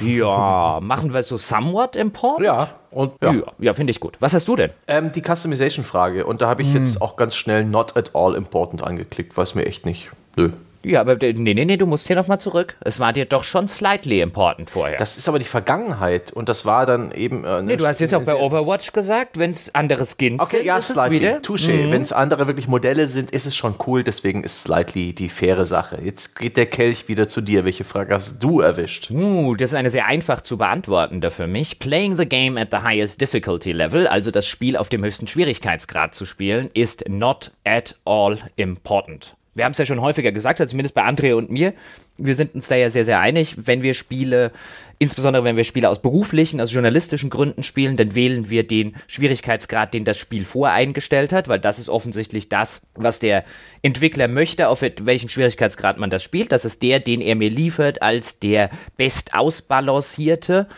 Ja, machen wir es so somewhat important? Ja, und ja, ja, ja finde ich gut. Was hast du denn? Ähm, die Customization-Frage. Und da habe ich hm. jetzt auch ganz schnell not at all important angeklickt, was mir echt nicht. Nö. Ja, aber nee, nee, nee, du musst hier nochmal zurück. Es war dir doch schon slightly important vorher. Das ist aber die Vergangenheit und das war dann eben. Äh, nee, du hast jetzt auch bei Overwatch gesagt, wenn es andere Skins okay, sind. Okay, ja, slightly. Touché. Mhm. Wenn es andere wirklich Modelle sind, ist es schon cool, deswegen ist slightly die faire Sache. Jetzt geht der Kelch wieder zu dir. Welche Frage hast du erwischt? Uh, das ist eine sehr einfach zu beantwortende für mich. Playing the game at the highest difficulty level, also das Spiel auf dem höchsten Schwierigkeitsgrad zu spielen, ist not at all important. Wir haben es ja schon häufiger gesagt, also zumindest bei André und mir, wir sind uns da ja sehr, sehr einig, wenn wir Spiele, insbesondere wenn wir Spiele aus beruflichen, aus journalistischen Gründen spielen, dann wählen wir den Schwierigkeitsgrad, den das Spiel voreingestellt hat, weil das ist offensichtlich das, was der Entwickler möchte, auf welchem Schwierigkeitsgrad man das spielt. Das ist der, den er mir liefert als der best ausbalancierte.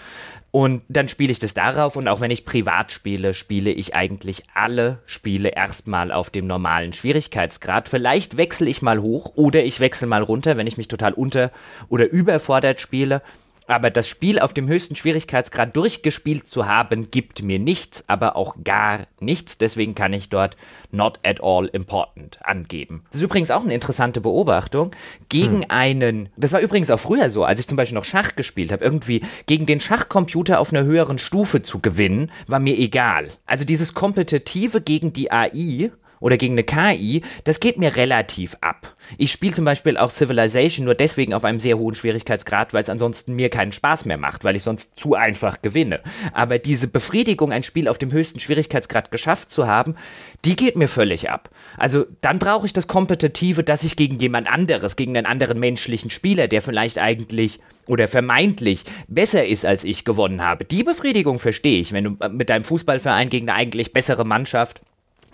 Und dann spiele ich das darauf und auch wenn ich privat spiele, spiele ich eigentlich alle Spiele erstmal auf dem normalen Schwierigkeitsgrad. Vielleicht wechsle ich mal hoch oder ich wechsle mal runter, wenn ich mich total unter- oder überfordert spiele. Aber das Spiel auf dem höchsten Schwierigkeitsgrad durchgespielt zu haben, gibt mir nichts, aber auch gar nichts. Deswegen kann ich dort not at all important angeben. Das ist übrigens auch eine interessante Beobachtung. Gegen hm. einen, das war übrigens auch früher so, als ich zum Beispiel noch Schach gespielt habe, irgendwie gegen den Schachcomputer auf einer höheren Stufe zu gewinnen, war mir egal. Also dieses Kompetitive gegen die AI oder gegen eine KI, das geht mir relativ ab. Ich spiele zum Beispiel auch Civilization nur deswegen auf einem sehr hohen Schwierigkeitsgrad, weil es ansonsten mir keinen Spaß mehr macht, weil ich sonst zu einfach gewinne. Aber diese Befriedigung, ein Spiel auf dem höchsten Schwierigkeitsgrad geschafft zu haben, die geht mir völlig ab. Also dann brauche ich das Kompetitive, dass ich gegen jemand anderes, gegen einen anderen menschlichen Spieler, der vielleicht eigentlich oder vermeintlich besser ist als ich gewonnen habe. Die Befriedigung verstehe ich, wenn du mit deinem Fußballverein gegen eine eigentlich bessere Mannschaft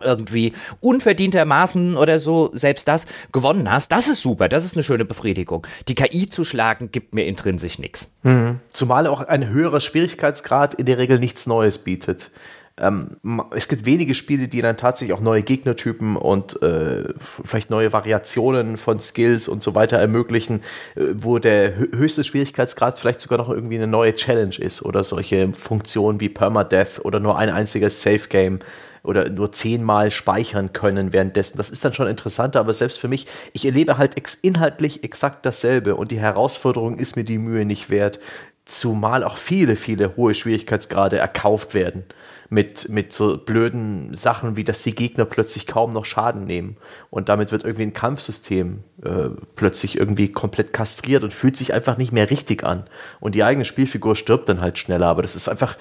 irgendwie unverdientermaßen oder so selbst das gewonnen hast, das ist super, das ist eine schöne Befriedigung. Die KI zu schlagen gibt mir intrinsisch nichts. Mhm. Zumal auch ein höherer Schwierigkeitsgrad in der Regel nichts Neues bietet. Ähm, es gibt wenige Spiele, die dann tatsächlich auch neue Gegnertypen und äh, vielleicht neue Variationen von Skills und so weiter ermöglichen, äh, wo der höchste Schwierigkeitsgrad vielleicht sogar noch irgendwie eine neue Challenge ist oder solche Funktionen wie Permadeath oder nur ein einziges Safe Game oder nur zehnmal speichern können währenddessen. Das ist dann schon interessanter, aber selbst für mich, ich erlebe halt ex inhaltlich exakt dasselbe und die Herausforderung ist mir die Mühe nicht wert, zumal auch viele, viele hohe Schwierigkeitsgrade erkauft werden. Mit, mit so blöden Sachen, wie dass die Gegner plötzlich kaum noch Schaden nehmen. Und damit wird irgendwie ein Kampfsystem äh, plötzlich irgendwie komplett kastriert und fühlt sich einfach nicht mehr richtig an. Und die eigene Spielfigur stirbt dann halt schneller. Aber das ist einfach,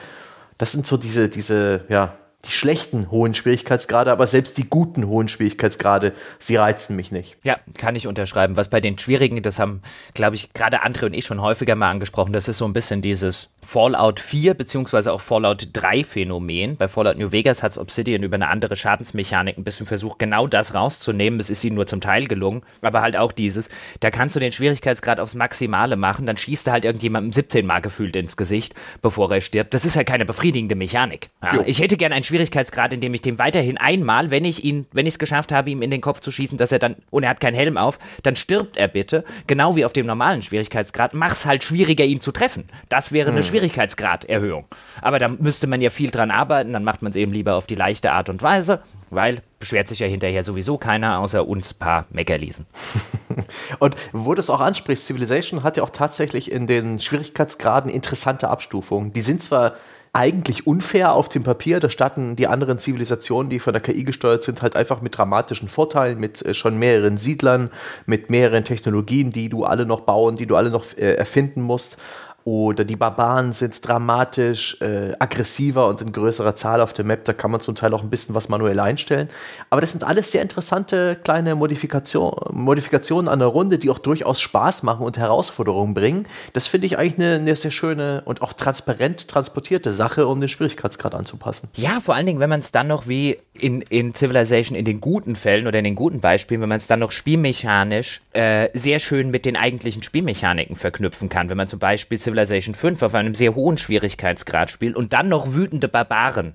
das sind so diese, diese, ja, die schlechten hohen Schwierigkeitsgrade, aber selbst die guten hohen Schwierigkeitsgrade, sie reizen mich nicht. Ja, kann ich unterschreiben. Was bei den schwierigen, das haben, glaube ich, gerade Andre und ich schon häufiger mal angesprochen, das ist so ein bisschen dieses Fallout 4 beziehungsweise auch Fallout 3 Phänomen. Bei Fallout New Vegas hat Obsidian über eine andere Schadensmechanik ein bisschen versucht, genau das rauszunehmen. Es ist ihnen nur zum Teil gelungen, aber halt auch dieses, da kannst du den Schwierigkeitsgrad aufs Maximale machen, dann schießt er halt irgendjemandem 17 Mal gefühlt ins Gesicht, bevor er stirbt. Das ist halt keine befriedigende Mechanik. Ja, ich hätte gerne ein Schwierigkeitsgrad, in dem ich dem weiterhin einmal, wenn ich ihn, wenn ich es geschafft habe, ihm in den Kopf zu schießen, dass er dann, und er hat keinen Helm auf, dann stirbt er bitte, genau wie auf dem normalen Schwierigkeitsgrad, mach's halt schwieriger, ihn zu treffen. Das wäre eine hm. Schwierigkeitsgraderhöhung. Aber da müsste man ja viel dran arbeiten, dann macht man es eben lieber auf die leichte Art und Weise, weil beschwert sich ja hinterher sowieso keiner, außer uns paar Meckerliesen. und wo du es auch ansprichst, Civilization hat ja auch tatsächlich in den Schwierigkeitsgraden interessante Abstufungen. Die sind zwar eigentlich unfair auf dem Papier. Da starten die anderen Zivilisationen, die von der KI gesteuert sind, halt einfach mit dramatischen Vorteilen, mit äh, schon mehreren Siedlern, mit mehreren Technologien, die du alle noch bauen, die du alle noch äh, erfinden musst oder die Barbaren sind dramatisch äh, aggressiver und in größerer Zahl auf der Map. Da kann man zum Teil auch ein bisschen was manuell einstellen. Aber das sind alles sehr interessante kleine Modifikation, Modifikationen an der Runde, die auch durchaus Spaß machen und Herausforderungen bringen. Das finde ich eigentlich eine, eine, sehr schöne und auch transparent transportierte Sache, um den Schwierigkeitsgrad anzupassen. Ja, vor allen Dingen, wenn man es dann noch wie in, in Civilization in den guten Fällen oder in den guten Beispielen, wenn man es dann noch spielmechanisch äh, sehr schön mit den eigentlichen Spielmechaniken verknüpfen kann. Wenn man zum Beispiel Civilization Civilization 5 auf einem sehr hohen Schwierigkeitsgrad spielt und dann noch wütende Barbaren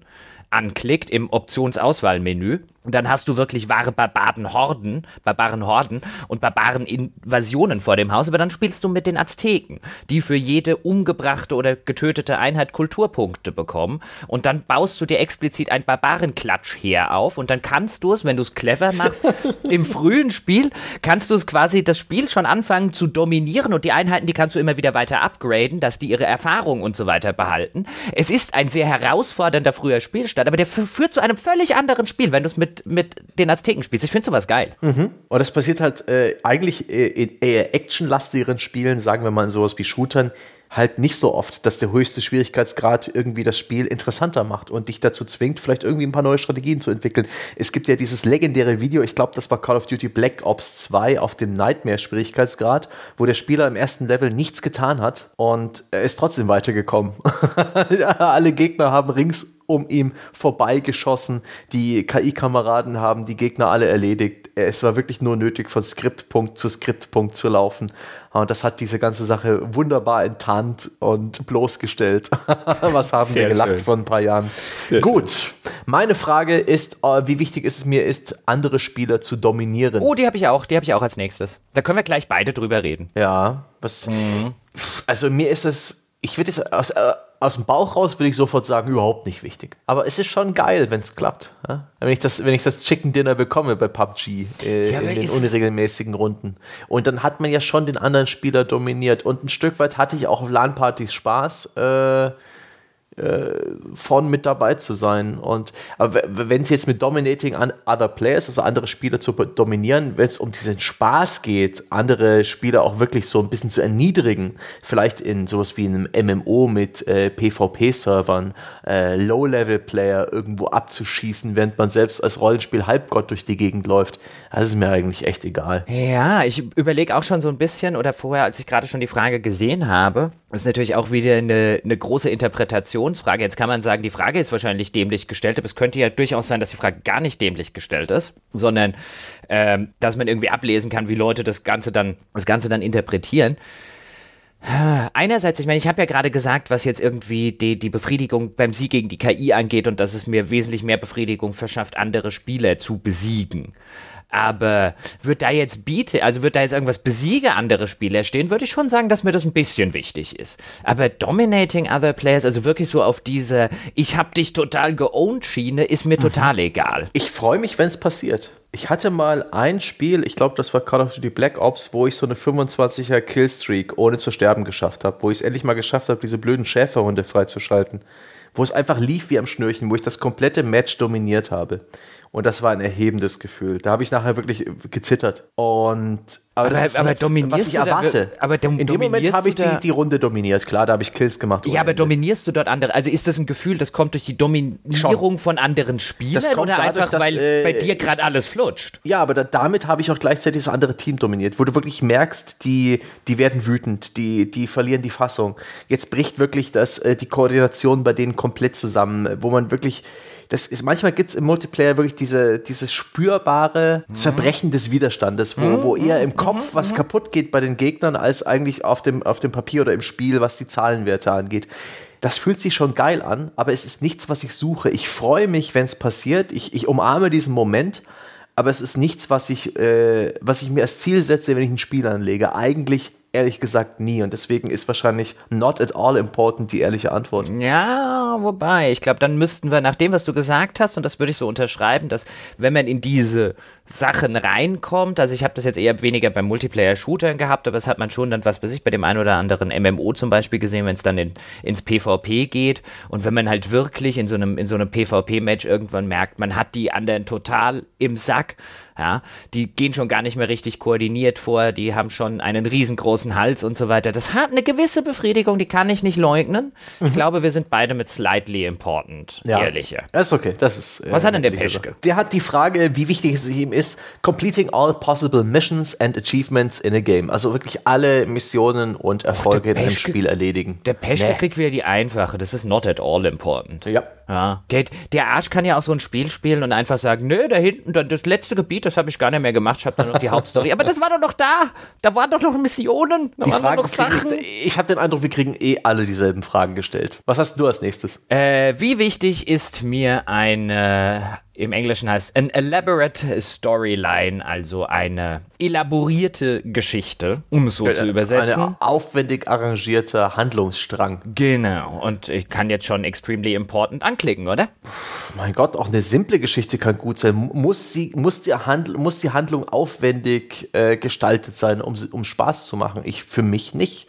anklickt im Optionsauswahlmenü, und dann hast du wirklich wahre Barbarenhorden, Barbarenhorden und Barbareninvasionen vor dem Haus, aber dann spielst du mit den Azteken, die für jede umgebrachte oder getötete Einheit Kulturpunkte bekommen. Und dann baust du dir explizit ein Barbarenklatschheer auf und dann kannst du es, wenn du es clever machst, im frühen Spiel kannst du es quasi das Spiel schon anfangen zu dominieren und die Einheiten, die kannst du immer wieder weiter upgraden, dass die ihre Erfahrung und so weiter behalten. Es ist ein sehr herausfordernder früher Spielstand, aber der führt zu einem völlig anderen Spiel, wenn du es mit mit, mit den Azteken spielst. Ich finde sowas geil. Mhm. Und das passiert halt äh, eigentlich in eher actionlastigeren Spielen, sagen wir mal in sowas wie Shootern, halt nicht so oft, dass der höchste Schwierigkeitsgrad irgendwie das Spiel interessanter macht und dich dazu zwingt, vielleicht irgendwie ein paar neue Strategien zu entwickeln. Es gibt ja dieses legendäre Video, ich glaube, das war Call of Duty Black Ops 2 auf dem Nightmare-Schwierigkeitsgrad, wo der Spieler im ersten Level nichts getan hat und er ist trotzdem weitergekommen. Alle Gegner haben rings um ihm vorbeigeschossen. Die KI-Kameraden haben die Gegner alle erledigt. Es war wirklich nur nötig, von Skriptpunkt zu Skriptpunkt zu laufen. Und das hat diese ganze Sache wunderbar enttarnt und bloßgestellt. Was haben Sehr wir gelacht schön. vor ein paar Jahren? Sehr Gut, schön. meine Frage ist, äh, wie wichtig ist es mir ist, andere Spieler zu dominieren? Oh, die habe ich auch, die habe ich auch als nächstes. Da können wir gleich beide drüber reden. Ja, was? Mhm. Also mir ist es, ich würde es aus, äh, aus dem Bauch raus würde ich sofort sagen, überhaupt nicht wichtig. Aber es ist schon geil, wenn es klappt. Ja? Wenn, ich das, wenn ich das Chicken Dinner bekomme bei PUBG äh, ja, in den unregelmäßigen Runden. Und dann hat man ja schon den anderen Spieler dominiert. Und ein Stück weit hatte ich auch auf LAN-Partys Spaß. Äh, äh, von mit dabei zu sein. Und wenn es jetzt mit Dominating Other Players, also andere Spieler zu dominieren, wenn es um diesen Spaß geht, andere Spieler auch wirklich so ein bisschen zu erniedrigen, vielleicht in sowas wie einem MMO mit äh, PvP-Servern, äh, Low-Level-Player irgendwo abzuschießen, während man selbst als Rollenspiel Halbgott durch die Gegend läuft, das ist mir eigentlich echt egal. Ja, ich überlege auch schon so ein bisschen, oder vorher, als ich gerade schon die Frage gesehen habe, ist natürlich auch wieder eine, eine große Interpretationsfrage. Jetzt kann man sagen, die Frage ist wahrscheinlich dämlich gestellt, aber es könnte ja durchaus sein, dass die Frage gar nicht dämlich gestellt ist, sondern ähm, dass man irgendwie ablesen kann, wie Leute das Ganze dann, das Ganze dann interpretieren. Einerseits, ich meine, ich habe ja gerade gesagt, was jetzt irgendwie die, die Befriedigung beim Sieg gegen die KI angeht und dass es mir wesentlich mehr Befriedigung verschafft, andere Spieler zu besiegen. Aber wird da jetzt biete, also wird da jetzt irgendwas besiege andere Spieler stehen, würde ich schon sagen, dass mir das ein bisschen wichtig ist. Aber dominating other players, also wirklich so auf diese Ich hab dich total geowned Schiene, ist mir mhm. total egal. Ich freue mich, wenn es passiert. Ich hatte mal ein Spiel, ich glaube, das war Call of Duty Black Ops, wo ich so eine 25er Killstreak ohne zu sterben geschafft habe, wo ich es endlich mal geschafft habe, diese blöden Schäferhunde freizuschalten. Wo es einfach lief wie am Schnürchen, wo ich das komplette Match dominiert habe. Und das war ein erhebendes Gefühl. Da habe ich nachher wirklich gezittert. Und aber, aber, das ist aber das, was ich erwarte. Da, aber in dem Moment habe ich die, die Runde dominiert. Klar, da habe ich Kills gemacht. Ja, aber Ende. dominierst du dort andere? Also ist das ein Gefühl, das kommt durch die Dominierung Schon. von anderen Spielern oder dadurch, einfach, dass, weil äh, bei dir gerade alles flutscht? Ja, aber da, damit habe ich auch gleichzeitig das andere Team dominiert, wo du wirklich merkst, die, die werden wütend, die, die verlieren die Fassung. Jetzt bricht wirklich das, äh, die Koordination bei denen komplett zusammen, wo man wirklich das ist, manchmal gibt es im Multiplayer wirklich diese, dieses spürbare mhm. Zerbrechen des Widerstandes, wo, mhm. wo eher im Kopf mhm. was mhm. kaputt geht bei den Gegnern, als eigentlich auf dem, auf dem Papier oder im Spiel, was die Zahlenwerte angeht. Das fühlt sich schon geil an, aber es ist nichts, was ich suche. Ich freue mich, wenn es passiert. Ich, ich umarme diesen Moment, aber es ist nichts, was ich, äh, was ich mir als Ziel setze, wenn ich ein Spiel anlege. Eigentlich ehrlich gesagt nie. Und deswegen ist wahrscheinlich not at all important die ehrliche Antwort. Ja, wobei, ich glaube, dann müssten wir nach dem, was du gesagt hast, und das würde ich so unterschreiben, dass wenn man in diese Sachen reinkommt, also ich habe das jetzt eher weniger beim Multiplayer-Shootern gehabt, aber es hat man schon dann, was weiß ich, bei dem einen oder anderen MMO zum Beispiel gesehen, wenn es dann in, ins PvP geht und wenn man halt wirklich in so einem, in so einem PvP-Match irgendwann merkt, man hat die anderen total im Sack, ja, die gehen schon gar nicht mehr richtig koordiniert vor, die haben schon einen riesengroßen Hals und so weiter. Das hat eine gewisse Befriedigung, die kann ich nicht leugnen. Mhm. Ich glaube, wir sind beide mit slightly important, ja. ehrlicher. Das ist okay, das ist. Äh, Was hat denn der Peschke? Der hat die Frage, wie wichtig es ihm ist, completing all possible missions and achievements in a game. Also wirklich alle Missionen und Erfolge oh, in einem Spiel erledigen. Der Peschke nee. kriegt wieder die einfache, das ist not at all important. Ja. Ja. Der, der Arsch kann ja auch so ein Spiel spielen und einfach sagen, nö, da hinten, das letzte Gebiet, das habe ich gar nicht mehr gemacht, ich habe da noch die Hauptstory. Aber das war doch noch da. Da waren doch noch Missionen, da die waren Fragen noch Sachen. Ich, ich habe den Eindruck, wir kriegen eh alle dieselben Fragen gestellt. Was hast du als nächstes? Äh, wie wichtig ist mir eine im Englischen heißt an elaborate storyline, also eine elaborierte Geschichte, um es so äh, zu übersetzen. Ein aufwendig arrangierter Handlungsstrang. Genau. Und ich kann jetzt schon extremely important anklicken, oder? Mein Gott, auch eine simple Geschichte kann gut sein. Muss, sie, muss, die, Handl muss die Handlung aufwendig äh, gestaltet sein, um, um Spaß zu machen? Ich für mich nicht.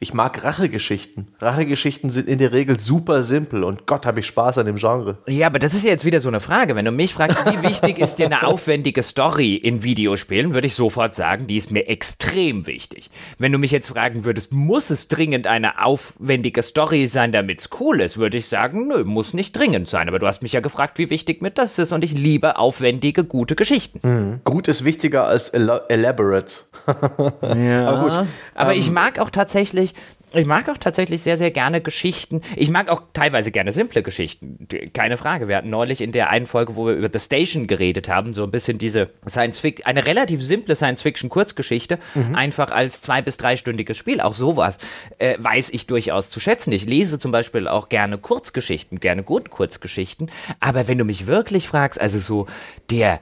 Ich mag Rachegeschichten. Rachegeschichten sind in der Regel super simpel und Gott, habe ich Spaß an dem Genre. Ja, aber das ist ja jetzt wieder so eine Frage. Wenn du mich fragst, wie wichtig ist dir eine aufwendige Story in Videospielen, würde ich sofort sagen, die ist mir extrem wichtig. Wenn du mich jetzt fragen würdest, muss es dringend eine aufwendige Story sein, damit es cool ist, würde ich sagen, nö, muss nicht dringend sein. Aber du hast mich ja gefragt, wie wichtig mir das ist und ich liebe aufwendige, gute Geschichten. Mhm. Gut ist wichtiger als elaborate. ja. Aber gut. Aber ähm, ich mag auch tatsächlich ich mag auch tatsächlich sehr, sehr gerne Geschichten. Ich mag auch teilweise gerne simple Geschichten. Keine Frage. Wir hatten neulich in der einen Folge, wo wir über The Station geredet haben, so ein bisschen diese Science Fiction, eine relativ simple Science-Fiction-Kurzgeschichte, mhm. einfach als zwei- bis dreistündiges Spiel. Auch sowas äh, weiß ich durchaus zu schätzen. Ich lese zum Beispiel auch gerne Kurzgeschichten, gerne gute Kurzgeschichten. Aber wenn du mich wirklich fragst, also so der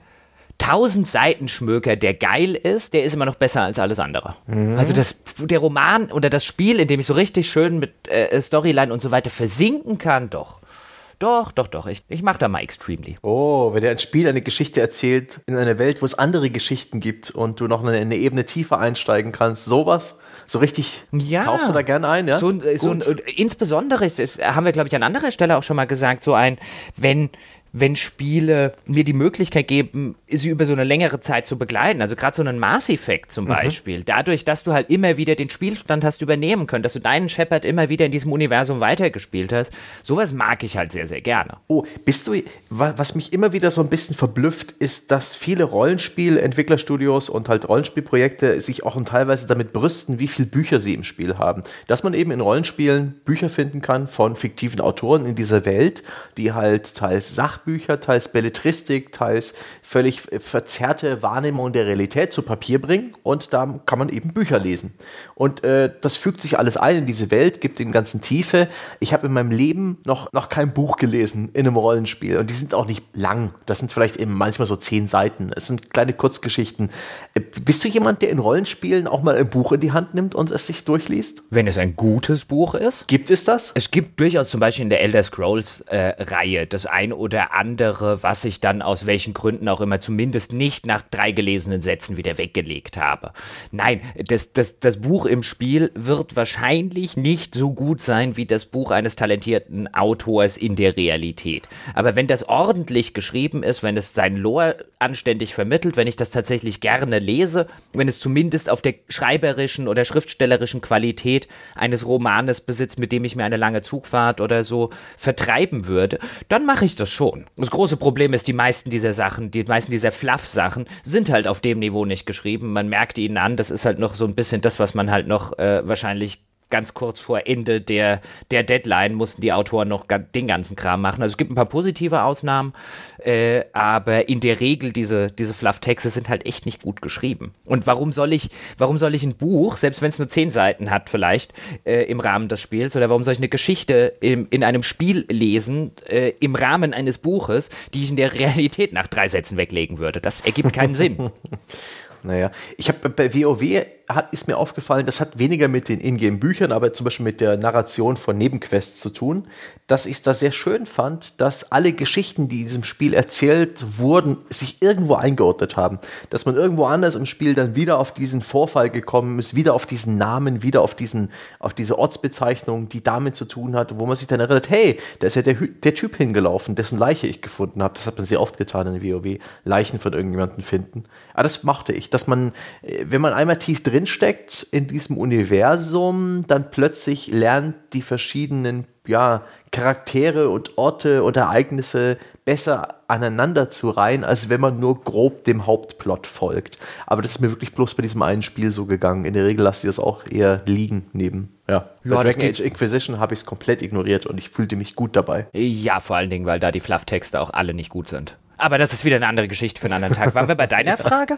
1000 Seiten Schmöker, der geil ist, der ist immer noch besser als alles andere. Mhm. Also das, der Roman oder das Spiel, in dem ich so richtig schön mit äh, Storyline und so weiter versinken kann, doch. Doch, doch, doch. Ich, ich mache da mal Extremely. Oh, wenn dir ein Spiel eine Geschichte erzählt in einer Welt, wo es andere Geschichten gibt und du noch eine, eine Ebene tiefer einsteigen kannst, sowas. So richtig ja, tauchst du da gerne ein, ja? So, so ein, insbesondere, das haben wir, glaube ich, an anderer Stelle auch schon mal gesagt, so ein, wenn, wenn Spiele mir die Möglichkeit geben, sie über so eine längere Zeit zu begleiten. Also gerade so einen Mass Effect zum mhm. Beispiel. Dadurch, dass du halt immer wieder den Spielstand hast übernehmen können, dass du deinen Shepard immer wieder in diesem Universum weitergespielt hast. Sowas mag ich halt sehr, sehr gerne. Oh, bist du, was mich immer wieder so ein bisschen verblüfft, ist, dass viele Rollenspiel, Entwicklerstudios und halt Rollenspielprojekte sich auch teilweise damit brüsten, wie viele Bücher sie im Spiel haben. Dass man eben in Rollenspielen Bücher finden kann von fiktiven Autoren in dieser Welt, die halt teils Sach Sachbücher, teils Belletristik, teils völlig verzerrte Wahrnehmung der Realität zu Papier bringen und da kann man eben Bücher lesen. Und äh, das fügt sich alles ein in diese Welt, gibt den ganzen Tiefe. Ich habe in meinem Leben noch, noch kein Buch gelesen in einem Rollenspiel und die sind auch nicht lang. Das sind vielleicht eben manchmal so zehn Seiten. Es sind kleine Kurzgeschichten. Äh, bist du jemand, der in Rollenspielen auch mal ein Buch in die Hand nimmt und es sich durchliest? Wenn es ein gutes Buch ist. Gibt es das? Es gibt durchaus zum Beispiel in der Elder Scrolls-Reihe äh, das ein oder andere, was ich dann aus welchen Gründen auch immer zumindest nicht nach drei gelesenen Sätzen wieder weggelegt habe. Nein, das, das, das Buch im Spiel wird wahrscheinlich nicht so gut sein wie das Buch eines talentierten Autors in der Realität. Aber wenn das ordentlich geschrieben ist, wenn es sein Lore anständig vermittelt, wenn ich das tatsächlich gerne lese, wenn es zumindest auf der schreiberischen oder schriftstellerischen Qualität eines Romanes besitzt, mit dem ich mir eine lange Zugfahrt oder so vertreiben würde, dann mache ich das schon. Das große Problem ist, die meisten dieser Sachen, die meisten dieser Fluff-Sachen sind halt auf dem Niveau nicht geschrieben. Man merkt ihnen an, das ist halt noch so ein bisschen das, was man halt noch äh, wahrscheinlich ganz kurz vor Ende der, der Deadline mussten die Autoren noch den ganzen Kram machen. Also es gibt ein paar positive Ausnahmen, äh, aber in der Regel diese, diese Fluff-Texte sind halt echt nicht gut geschrieben. Und warum soll ich, warum soll ich ein Buch, selbst wenn es nur zehn Seiten hat vielleicht, äh, im Rahmen des Spiels, oder warum soll ich eine Geschichte im, in einem Spiel lesen, äh, im Rahmen eines Buches, die ich in der Realität nach drei Sätzen weglegen würde? Das ergibt keinen Sinn. Naja, ich habe bei WoW hat, ist mir aufgefallen, das hat weniger mit den Ingame-Büchern, aber zum Beispiel mit der Narration von Nebenquests zu tun, dass ich es da sehr schön fand, dass alle Geschichten, die in diesem Spiel erzählt wurden, sich irgendwo eingeordnet haben. Dass man irgendwo anders im Spiel dann wieder auf diesen Vorfall gekommen ist, wieder auf diesen Namen, wieder auf, diesen, auf diese Ortsbezeichnung, die damit zu tun hat, wo man sich dann erinnert, hey, da ist ja der, der Typ hingelaufen, dessen Leiche ich gefunden habe. Das hat man sehr oft getan in WoW, Leichen von irgendjemandem finden. Aber das mochte ich, dass man, äh, wenn man einmal tief drin steckt in diesem Universum, dann plötzlich lernt die verschiedenen ja, Charaktere und Orte und Ereignisse besser aneinander zu reihen, als wenn man nur grob dem Hauptplot folgt. Aber das ist mir wirklich bloß bei diesem einen Spiel so gegangen. In der Regel lasse ich das auch eher liegen neben. Ja, ja bei Dragon Age Inquisition habe ich es komplett ignoriert und ich fühlte mich gut dabei. Ja, vor allen Dingen, weil da die Fluff-Texte auch alle nicht gut sind. Aber das ist wieder eine andere Geschichte für einen anderen Tag. Waren wir bei deiner Frage?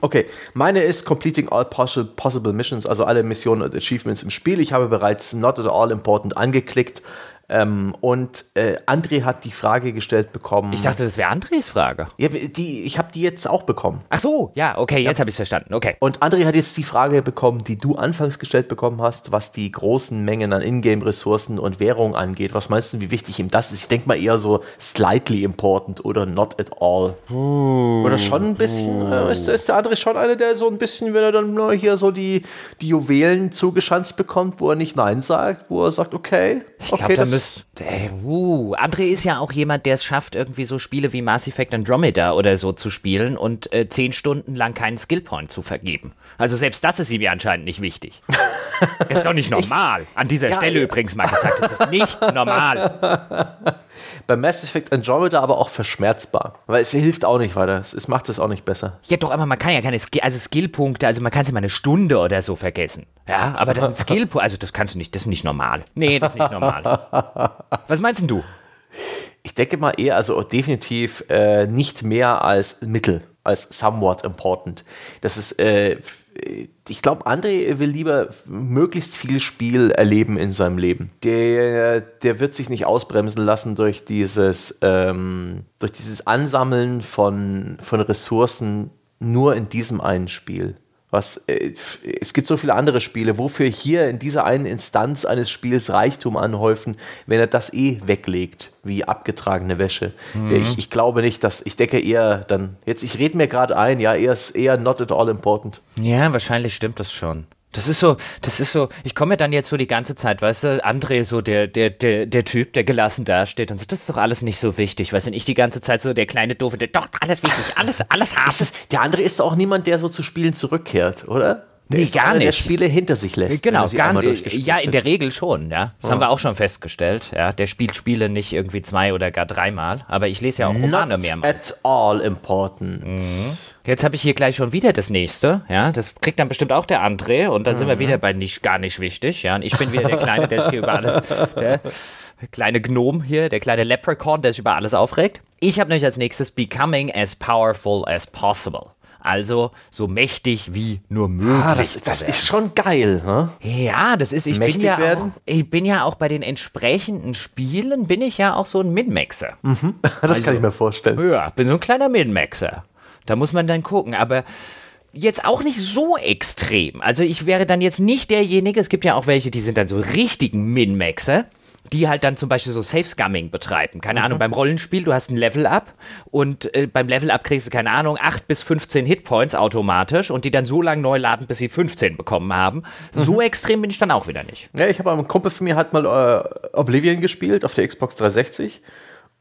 Okay, meine ist Completing all possible missions, also alle Missionen und Achievements im Spiel. Ich habe bereits Not at all important angeklickt. Ähm, und äh, André hat die Frage gestellt bekommen. Ich dachte, das wäre Andres Frage. Ja, die, ich habe die jetzt auch bekommen. Ach so, ja, okay, jetzt ja. habe ich es verstanden. Okay. Und André hat jetzt die Frage bekommen, die du anfangs gestellt bekommen hast, was die großen Mengen an Ingame-Ressourcen und Währung angeht. Was meinst du, wie wichtig ihm das ist? Ich denke mal eher so slightly important oder not at all. Uh, oder schon ein bisschen, uh. äh, ist, ist, der André schon einer, der so ein bisschen, wenn er dann nur hier so die, die Juwelen zugeschanzt bekommt, wo er nicht Nein sagt, wo er sagt, okay, ich okay, glaub, das ist. Ey, uh, André ist ja auch jemand, der es schafft, irgendwie so Spiele wie Mass Effect Andromeda oder so zu spielen und äh, zehn Stunden lang keinen Skillpoint zu vergeben. Also selbst das ist ihm ja anscheinend nicht wichtig. ist doch nicht normal. An dieser ja, Stelle ja. übrigens mal gesagt, das ist nicht normal. Bei Mass Effect Andromeda aber auch verschmerzbar, weil es hilft auch nicht weiter. Es, macht es auch nicht besser. Ja, doch, aber man kann ja keine Skill, also Skillpunkte, also man kann es ja mal eine Stunde oder so vergessen. Ja, aber das sind Skillpunkte, also das kannst du nicht, das ist nicht normal. Nee, das ist nicht normal. Was meinst du? Ich denke mal eher, also definitiv äh, nicht mehr als Mittel, als somewhat important. Das ist, äh, ich glaube, André will lieber möglichst viel Spiel erleben in seinem Leben. Der, der wird sich nicht ausbremsen lassen durch dieses, ähm, durch dieses Ansammeln von, von Ressourcen nur in diesem einen Spiel. Was, äh, es gibt so viele andere Spiele, wofür hier in dieser einen Instanz eines Spiels Reichtum anhäufen, wenn er das eh weglegt, wie abgetragene Wäsche. Mhm. Ich, ich glaube nicht, dass, ich denke eher dann, jetzt, ich rede mir gerade ein, ja, er ist eher not at all important. Ja, wahrscheinlich stimmt das schon. Das ist so, das ist so, ich komme mir dann jetzt so die ganze Zeit, weißt du, André so der, der, der, der Typ, der gelassen dasteht und so, das ist doch alles nicht so wichtig, weißt du, ich die ganze Zeit so der kleine Doofe, der doch, alles wichtig, alles, alles haben. der André ist auch niemand, der so zu Spielen zurückkehrt, oder? Der nee, gar nicht. Der Spiele hinter sich lässt. Genau, gar nicht. Ja, in der Regel schon, ja. Das oh. haben wir auch schon festgestellt. Ja, der spielt Spiele nicht irgendwie zwei oder gar dreimal, aber ich lese ja auch Romane Not mehrmals. At all important. Mhm. Jetzt habe ich hier gleich schon wieder das nächste, ja. Das kriegt dann bestimmt auch der André und dann mhm. sind wir mhm. wieder bei nicht gar nicht wichtig, ja. Und ich bin wieder der Kleine, der sich über alles, der kleine Gnome hier, der kleine Leprechaun, der sich über alles aufregt. Ich habe nämlich als nächstes Becoming as powerful as possible. Also so mächtig wie nur möglich. Ah, das, das ist schon geil, ne? Ja, das ist, ich bin ja, auch, ich bin ja auch bei den entsprechenden Spielen, bin ich ja auch so ein Min-Maxer. Mhm. Das also, kann ich mir vorstellen. Ja, bin so ein kleiner Min-Maxer. Da muss man dann gucken, aber jetzt auch nicht so extrem. Also ich wäre dann jetzt nicht derjenige, es gibt ja auch welche, die sind dann so richtigen Min-Maxer die halt dann zum Beispiel so Safe-Scumming betreiben. Keine mhm. Ahnung, beim Rollenspiel, du hast ein Level-Up und äh, beim Level-Up kriegst du, keine Ahnung, 8 bis 15 Hitpoints automatisch und die dann so lange neu laden, bis sie 15 bekommen haben. Mhm. So extrem bin ich dann auch wieder nicht. Ja, ich habe einen Kumpel von mir hat mal äh, Oblivion gespielt auf der Xbox 360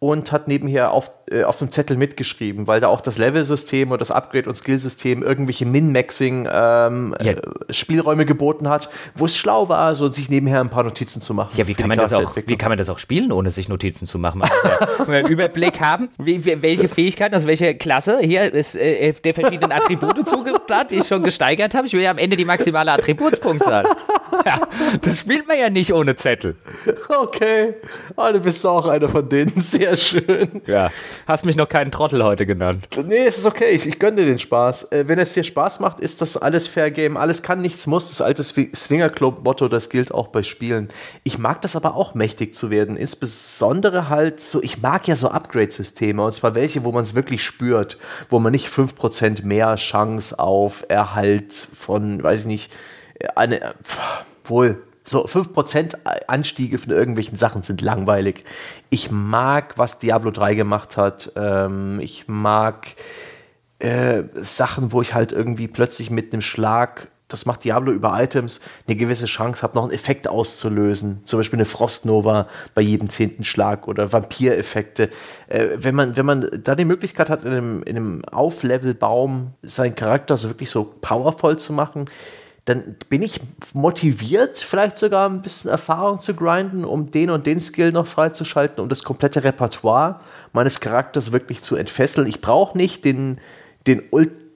und hat nebenher auf, äh, auf dem Zettel mitgeschrieben, weil da auch das Level-System oder das Upgrade- und Skill-System irgendwelche Min-Maxing-Spielräume ähm, äh, geboten hat, wo es schlau war, so sich nebenher ein paar Notizen zu machen. Ja, wie kann, man das auch, wie kann man das auch spielen, ohne sich Notizen zu machen? Also, einen Überblick haben, wie, welche Fähigkeiten, also welche Klasse hier ist äh, der verschiedenen Attribute zugeplant, wie ich schon gesteigert habe. Ich will ja am Ende die maximale Attributspunktzahl. Ja, das spielt man ja nicht ohne Zettel. Okay, oh, du bist auch einer von denen. Sehr sehr schön. Ja. Hast mich noch keinen Trottel heute genannt. Nee, es ist okay. Ich, ich gönne dir den Spaß. Äh, wenn es dir Spaß macht, ist das alles Fair Game. Alles kann, nichts muss. Das alte Swinger Club Motto, das gilt auch bei Spielen. Ich mag das aber auch, mächtig zu werden. Insbesondere halt so, ich mag ja so Upgrade-Systeme. Und zwar welche, wo man es wirklich spürt. Wo man nicht 5% mehr Chance auf Erhalt von, weiß ich nicht, eine, wohl, so 5% Anstiege von irgendwelchen Sachen sind langweilig. Ich mag, was Diablo 3 gemacht hat. Ähm, ich mag äh, Sachen, wo ich halt irgendwie plötzlich mit einem Schlag, das macht Diablo über Items, eine gewisse Chance habe, noch einen Effekt auszulösen. Zum Beispiel eine Frostnova bei jedem zehnten Schlag oder Vampireffekte. Äh, wenn, man, wenn man da die Möglichkeit hat, in einem, in einem Auflevelbaum seinen Charakter so wirklich so powervoll zu machen, dann bin ich motiviert, vielleicht sogar ein bisschen Erfahrung zu grinden, um den und den Skill noch freizuschalten, um das komplette Repertoire meines Charakters wirklich zu entfesseln. Ich brauche nicht den, den,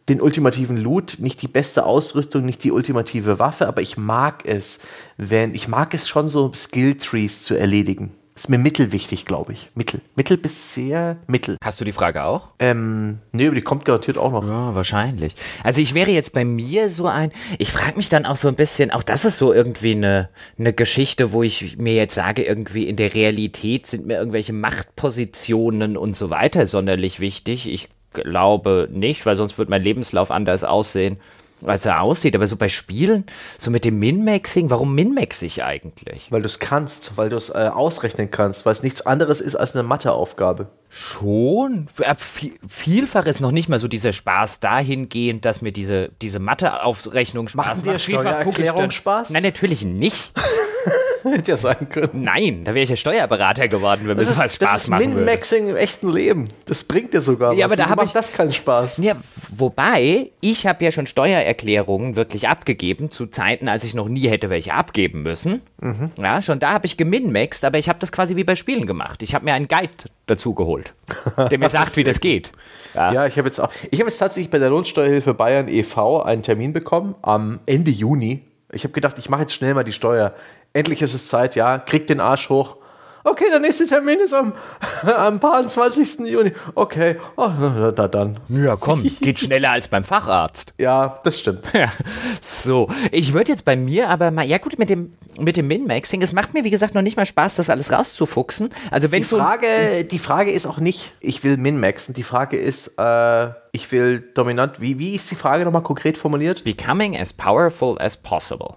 den ultimativen Loot, nicht die beste Ausrüstung, nicht die ultimative Waffe, aber ich mag es, wenn ich mag es schon so Skill Trees zu erledigen. Ist mir mittelwichtig, glaube ich. Mittel. Mittel bis sehr mittel. Hast du die Frage auch? Ähm, nee, aber die kommt garantiert auch noch. Ja, wahrscheinlich. Also ich wäre jetzt bei mir so ein, ich frage mich dann auch so ein bisschen, auch das ist so irgendwie eine, eine Geschichte, wo ich mir jetzt sage, irgendwie in der Realität sind mir irgendwelche Machtpositionen und so weiter sonderlich wichtig. Ich glaube nicht, weil sonst wird mein Lebenslauf anders aussehen als er aussieht. Aber so bei Spielen, so mit dem Min-Maxing, warum Min-Max ich eigentlich? Weil du es kannst, weil du es äh, ausrechnen kannst, weil es nichts anderes ist als eine Matheaufgabe. Schon? Äh, vielfach ist noch nicht mal so dieser Spaß dahingehend, dass mir diese, diese Matheaufrechnung Spaß macht. Machen dir Steuererklärung Spaß? Nein, natürlich nicht. Hätte ja sein können. Nein, da wäre ich ja Steuerberater geworden, wenn mir das, sowas Spaß das ist machen Min-Maxing im echten Leben. Das bringt dir sogar ja, was. Aber da macht ich, das keinen Spaß. Ja, wobei, ich habe ja schon Steuererklärungen wirklich abgegeben, zu Zeiten, als ich noch nie hätte welche abgeben müssen. Mhm. Ja, schon da habe ich geminmaxt, aber ich habe das quasi wie bei Spielen gemacht. Ich habe mir einen Guide dazu geholt, der mir sagt, wie das geht. Ja, ja ich habe jetzt auch, ich habe jetzt tatsächlich bei der Lohnsteuerhilfe Bayern e.V. einen Termin bekommen am Ende Juni. Ich habe gedacht, ich mache jetzt schnell mal die Steuer endlich ist es Zeit, ja, kriegt den Arsch hoch. Okay, der nächste Termin ist am, am 20. Juni. Okay, oh, na, na dann. Ja, komm, geht schneller als beim Facharzt. Ja, das stimmt. Ja, so, ich würde jetzt bei mir aber mal, ja gut, mit dem, mit dem Min-Maxing, es macht mir wie gesagt noch nicht mal Spaß, das alles rauszufuchsen. Also wenn die Frage, so die Frage ist auch nicht, ich will Min-Maxen, die Frage ist, äh, ich will dominant. Wie, wie ist die Frage nochmal konkret formuliert? Becoming as powerful as possible.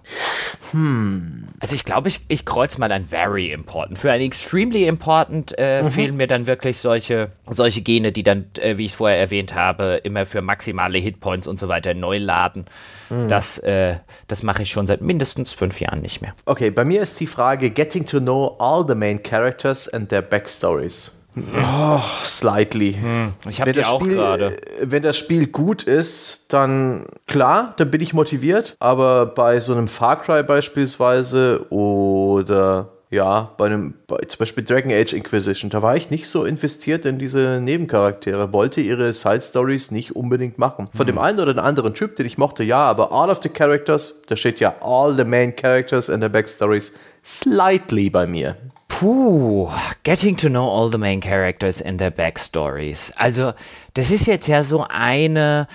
Hm. Also ich glaube, ich, ich kreuze mal ein very important. Für ein extremely important äh, mhm. fehlen mir dann wirklich solche, solche Gene, die dann, äh, wie ich vorher erwähnt habe, immer für maximale Hitpoints und so weiter neu laden. Mhm. Das, äh, das mache ich schon seit mindestens fünf Jahren nicht mehr. Okay, bei mir ist die Frage getting to know all the main characters and their backstories. Oh, slightly. Hm, ich habe die auch gerade. Wenn das Spiel gut ist, dann klar, dann bin ich motiviert. Aber bei so einem Far Cry beispielsweise oder ja, bei einem, bei, zum Beispiel Dragon Age Inquisition, da war ich nicht so investiert in diese Nebencharaktere, wollte ihre Side Stories nicht unbedingt machen. Von hm. dem einen oder den anderen Typ, den ich mochte, ja, aber all of the characters, da steht ja all the main characters and their backstories slightly bei mir. Puh, getting to know all the main characters and their backstories. Also, das ist jetzt ja so eine.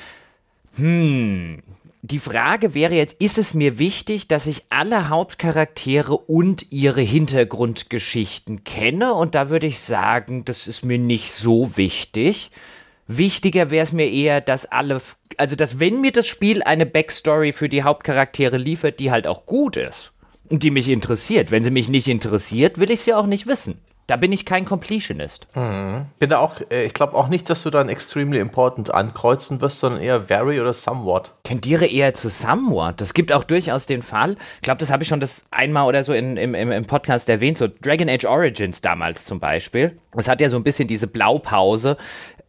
Hm. Die Frage wäre jetzt, ist es mir wichtig, dass ich alle Hauptcharaktere und ihre Hintergrundgeschichten kenne? Und da würde ich sagen, das ist mir nicht so wichtig. Wichtiger wäre es mir eher, dass alle, also dass wenn mir das Spiel eine Backstory für die Hauptcharaktere liefert, die halt auch gut ist die mich interessiert. Wenn sie mich nicht interessiert, will ich sie auch nicht wissen. Da bin ich kein Completionist. Mhm. Bin da auch, äh, ich glaube auch nicht, dass du dann extremely important ankreuzen wirst, sondern eher very oder somewhat. Tendiere eher zu somewhat. Das gibt auch durchaus den Fall. Ich glaube, das habe ich schon das einmal oder so in, im, im Podcast erwähnt. So Dragon Age Origins damals zum Beispiel. Es hat ja so ein bisschen diese Blaupause,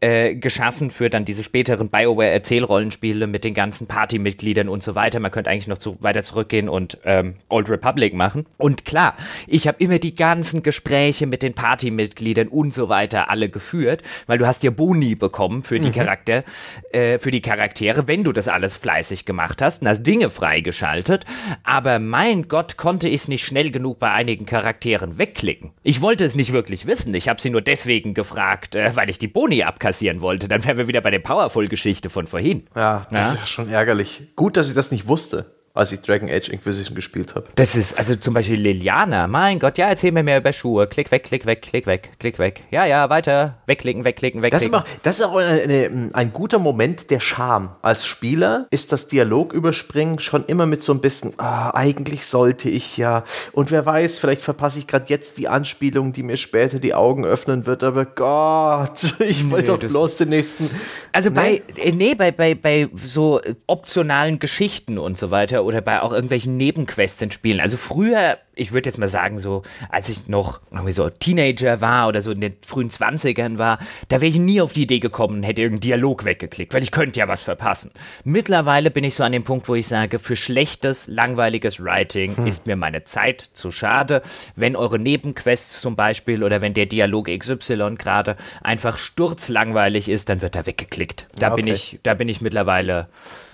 äh, geschaffen für dann diese späteren BioWare-Erzählrollenspiele mit den ganzen Partymitgliedern und so weiter. Man könnte eigentlich noch zu, weiter zurückgehen und ähm, Old Republic machen. Und klar, ich habe immer die ganzen Gespräche mit den Partymitgliedern und so weiter alle geführt, weil du hast ja Boni bekommen für die mhm. Charakter, äh, für die Charaktere, wenn du das alles fleißig gemacht hast und hast Dinge freigeschaltet. Aber mein Gott, konnte ich es nicht schnell genug bei einigen Charakteren wegklicken. Ich wollte es nicht wirklich wissen. Ich habe sie nur deswegen gefragt, äh, weil ich die Boni abkaufe abkassieren wollte. Dann wären wir wieder bei der Powerful-Geschichte von vorhin. Ja, das ja? ist ja schon ärgerlich. Gut, dass ich das nicht wusste als ich Dragon Age Inquisition gespielt habe. Das ist, also zum Beispiel Liliana, mein Gott, ja, erzähl mir mehr über Schuhe. Klick weg, klick weg, klick weg, klick weg. Ja, ja, weiter. Wegklicken, wegklicken, wegklicken. Das ist, immer, das ist auch eine, eine, ein guter Moment der Scham. Als Spieler ist das Dialogüberspringen schon immer mit so ein bisschen, ah, eigentlich sollte ich ja. Und wer weiß, vielleicht verpasse ich gerade jetzt die Anspielung, die mir später die Augen öffnen wird, aber Gott, ich nee, wollte doch bloß den nächsten. Also nee. bei, äh, nee, bei, bei, bei so optionalen Geschichten und so weiter oder bei auch irgendwelchen Nebenquests in Spielen. Also früher, ich würde jetzt mal sagen, so, als ich noch irgendwie so Teenager war oder so in den frühen 20ern war, da wäre ich nie auf die Idee gekommen, hätte irgendeinen Dialog weggeklickt, weil ich könnte ja was verpassen. Mittlerweile bin ich so an dem Punkt, wo ich sage, für schlechtes, langweiliges Writing hm. ist mir meine Zeit zu schade. Wenn eure Nebenquests zum Beispiel oder wenn der Dialog XY gerade einfach sturzlangweilig ist, dann wird er weggeklickt. Da okay. bin ich, da bin ich mittlerweile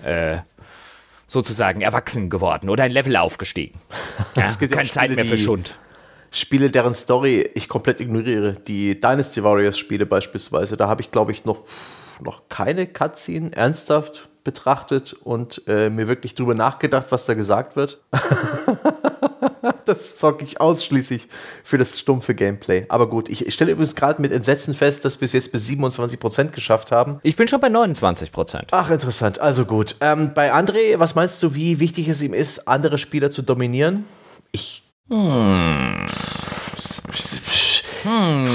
äh, sozusagen erwachsen geworden oder ein Level aufgestiegen. Ja, keine Zeit mehr für Schund. Spiele, deren Story ich komplett ignoriere. Die Dynasty Warriors Spiele beispielsweise, da habe ich, glaube ich, noch, noch keine Cutscene ernsthaft betrachtet und äh, mir wirklich drüber nachgedacht, was da gesagt wird. das zocke ich ausschließlich für das stumpfe Gameplay. Aber gut, ich stelle übrigens gerade mit Entsetzen fest, dass wir es jetzt bis 27% geschafft haben. Ich bin schon bei 29%. Ach, interessant. Also gut. Ähm, bei André, was meinst du, wie wichtig es ihm ist, andere Spieler zu dominieren? Ich. Hm. Hm.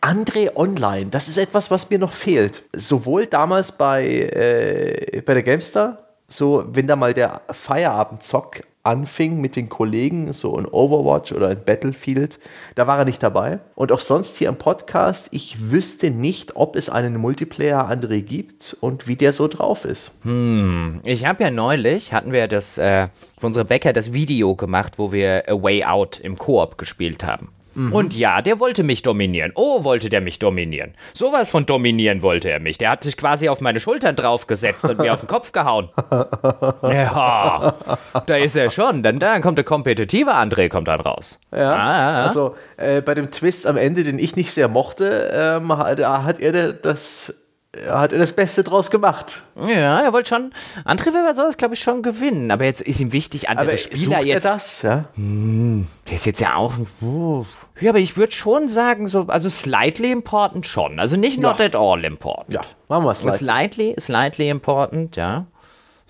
André Online, das ist etwas, was mir noch fehlt. Sowohl damals bei, äh, bei der GameStar, so wenn da mal der Feierabendzock anfing mit den Kollegen, so in Overwatch oder in Battlefield, da war er nicht dabei. Und auch sonst hier im Podcast, ich wüsste nicht, ob es einen Multiplayer André gibt und wie der so drauf ist. Hm, ich habe ja neulich, hatten wir das, äh, unsere Bäcker das Video gemacht, wo wir A Way Out im Koop gespielt haben. Mhm. Und ja, der wollte mich dominieren. Oh, wollte der mich dominieren. Sowas von dominieren wollte er mich. Der hat sich quasi auf meine Schultern draufgesetzt und mir auf den Kopf gehauen. Ja, da ist er schon. Dann, dann kommt der kompetitive André kommt dann raus. Ja, ah, also äh, bei dem Twist am Ende, den ich nicht sehr mochte, ähm, hat, hat er das er hat das Beste draus gemacht. Ja, er wollte schon. André Weber soll es, glaube ich, schon gewinnen. Aber jetzt ist ihm wichtig, andere aber Spieler sucht jetzt. Er das, ja? Hm, der ist jetzt ja auch. Uh, ja, aber ich würde schon sagen, so, also slightly important schon. Also nicht not ja. at all important. Ja, machen wir slightly. Slightly, slightly important, ja.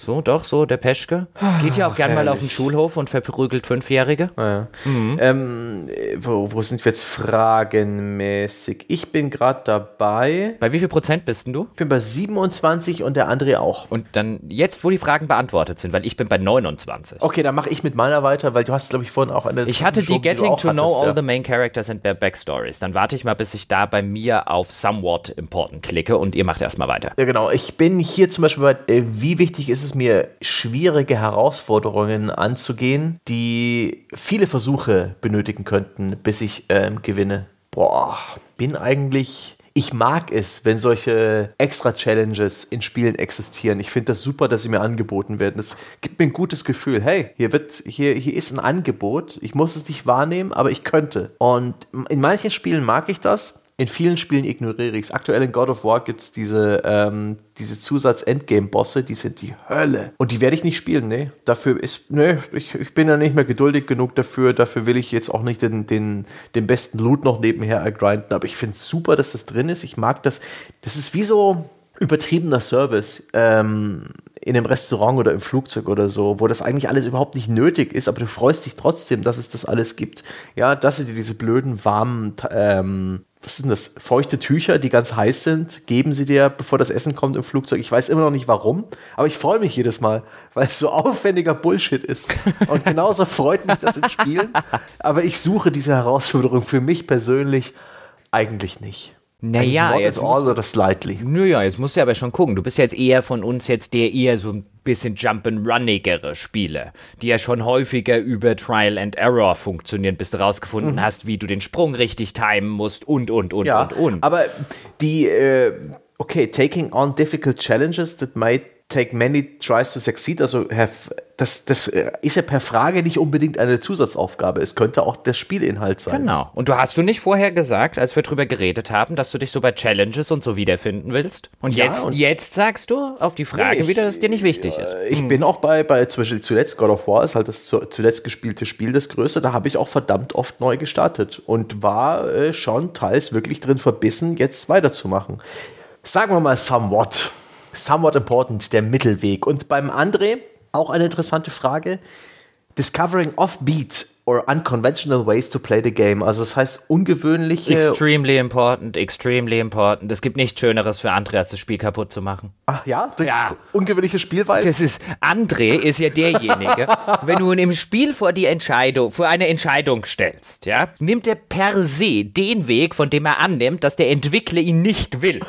So, doch, so, der Peschke. Geht ja auch gern mal auf den Schulhof und verprügelt Fünfjährige. Ah, ja. Mhm. Ähm, wo, wo, sind wir jetzt fragenmäßig? Ich bin gerade dabei. Bei wie viel Prozent bist denn du? Ich bin bei 27 und der André auch. Und dann jetzt, wo die Fragen beantwortet sind, weil ich bin bei 29. Okay, dann mache ich mit meiner weiter, weil du hast, glaube ich, vorhin auch eine. Ich hatte die Getting to hattest, Know All ja. the Main Characters and Their Backstories. Dann warte ich mal, bis ich da bei mir auf Somewhat Important klicke und ihr macht erstmal weiter. Ja, genau. Ich bin hier zum Beispiel bei, äh, wie wichtig ist es es mir schwierige Herausforderungen anzugehen, die viele Versuche benötigen könnten, bis ich ähm, gewinne. Boah, bin eigentlich ich mag es, wenn solche Extra-Challenges in Spielen existieren. Ich finde das super, dass sie mir angeboten werden. Das gibt mir ein gutes Gefühl. Hey, hier wird, hier, hier ist ein Angebot. Ich muss es nicht wahrnehmen, aber ich könnte. Und in manchen Spielen mag ich das. In vielen Spielen ignoriere ich es. Aktuell in God of War gibt es diese, ähm, diese Zusatz-Endgame-Bosse, die sind die Hölle. Und die werde ich nicht spielen, ne? Dafür ist, ne, ich, ich bin ja nicht mehr geduldig genug dafür. Dafür will ich jetzt auch nicht den, den, den besten Loot noch nebenher ergrinden. Aber ich finde es super, dass das drin ist. Ich mag das. Das ist wie so übertriebener Service. Ähm, in einem Restaurant oder im Flugzeug oder so, wo das eigentlich alles überhaupt nicht nötig ist, aber du freust dich trotzdem, dass es das alles gibt. Ja, dass sie dir diese blöden, warmen ähm, was sind das, feuchte Tücher, die ganz heiß sind, geben sie dir, bevor das Essen kommt im Flugzeug. Ich weiß immer noch nicht warum, aber ich freue mich jedes Mal, weil es so aufwendiger Bullshit ist. Und genauso freut mich das in Spielen. Aber ich suche diese Herausforderung für mich persönlich eigentlich nicht. Naja, jetzt all oder slightly. Naja, jetzt musst du aber schon gucken. Du bist jetzt eher von uns jetzt der eher so ein bisschen Jump'n'Runnigere Spiele, die ja schon häufiger über Trial and Error funktionieren, bis du rausgefunden mhm. hast, wie du den Sprung richtig timen musst und, und, und, ja, und, und. Aber die, äh, okay, taking on difficult challenges that might take many tries to succeed, also have das, das äh, ist ja per Frage nicht unbedingt eine Zusatzaufgabe. Es könnte auch der Spielinhalt sein. Genau. Und du hast du nicht vorher gesagt, als wir drüber geredet haben, dass du dich so bei Challenges und so wiederfinden willst? Und ja, jetzt, und jetzt sagst du auf die Frage nee, ich, wieder, dass es dir nicht wichtig ist. Ich hm. bin auch bei, bei zum Beispiel zuletzt God of War ist halt das zuletzt gespielte Spiel das größte. Da habe ich auch verdammt oft neu gestartet und war äh, schon teils wirklich drin verbissen, jetzt weiterzumachen. Sagen wir mal somewhat. Somewhat important, der Mittelweg. Und beim André, auch eine interessante Frage. Discovering Offbeat or unconventional ways to play the game. Also das heißt ungewöhnliche. Extremely important, extremely important. Es gibt nichts Schöneres für André, als das Spiel kaputt zu machen. Ach ja? Durch ja. ungewöhnliche Spielweise? Das ist, André ist ja derjenige, wenn du ihn im Spiel vor die Entscheidung, vor eine Entscheidung stellst, ja, nimmt er per se den Weg, von dem er annimmt, dass der Entwickler ihn nicht will.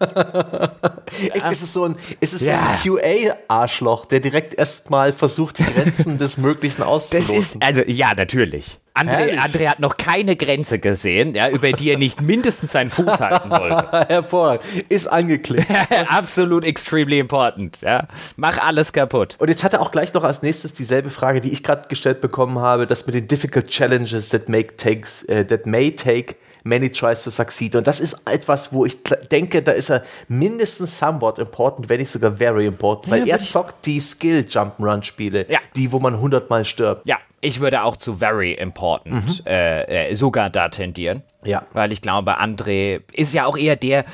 ja. Ist es so ein, ist es ja. ein QA-Arschloch, der direkt erstmal versucht, die Grenzen des Möglichen auszuloten? Das ist, also ja, natürlich. André, André, hat noch keine Grenze gesehen, ja, über die er nicht mindestens seinen Fuß halten wollte. Hervorragend. Ist angeklickt. Absolut extremely important. Ja. Mach alles kaputt. Und jetzt hat er auch gleich noch als nächstes dieselbe Frage, die ich gerade gestellt bekommen habe, das mit den difficult challenges that, make takes, uh, that may take many tries to succeed. Und das ist etwas, wo ich denke, da ist er mindestens somewhat important, wenn nicht sogar very important, weil ja, er zockt die Skill Jump'n'Run Spiele, ja. die, wo man hundertmal stirbt. Ja, ich würde auch zu very important mhm. äh, äh, sogar da tendieren. Ja. Weil ich glaube, André ist ja auch eher der,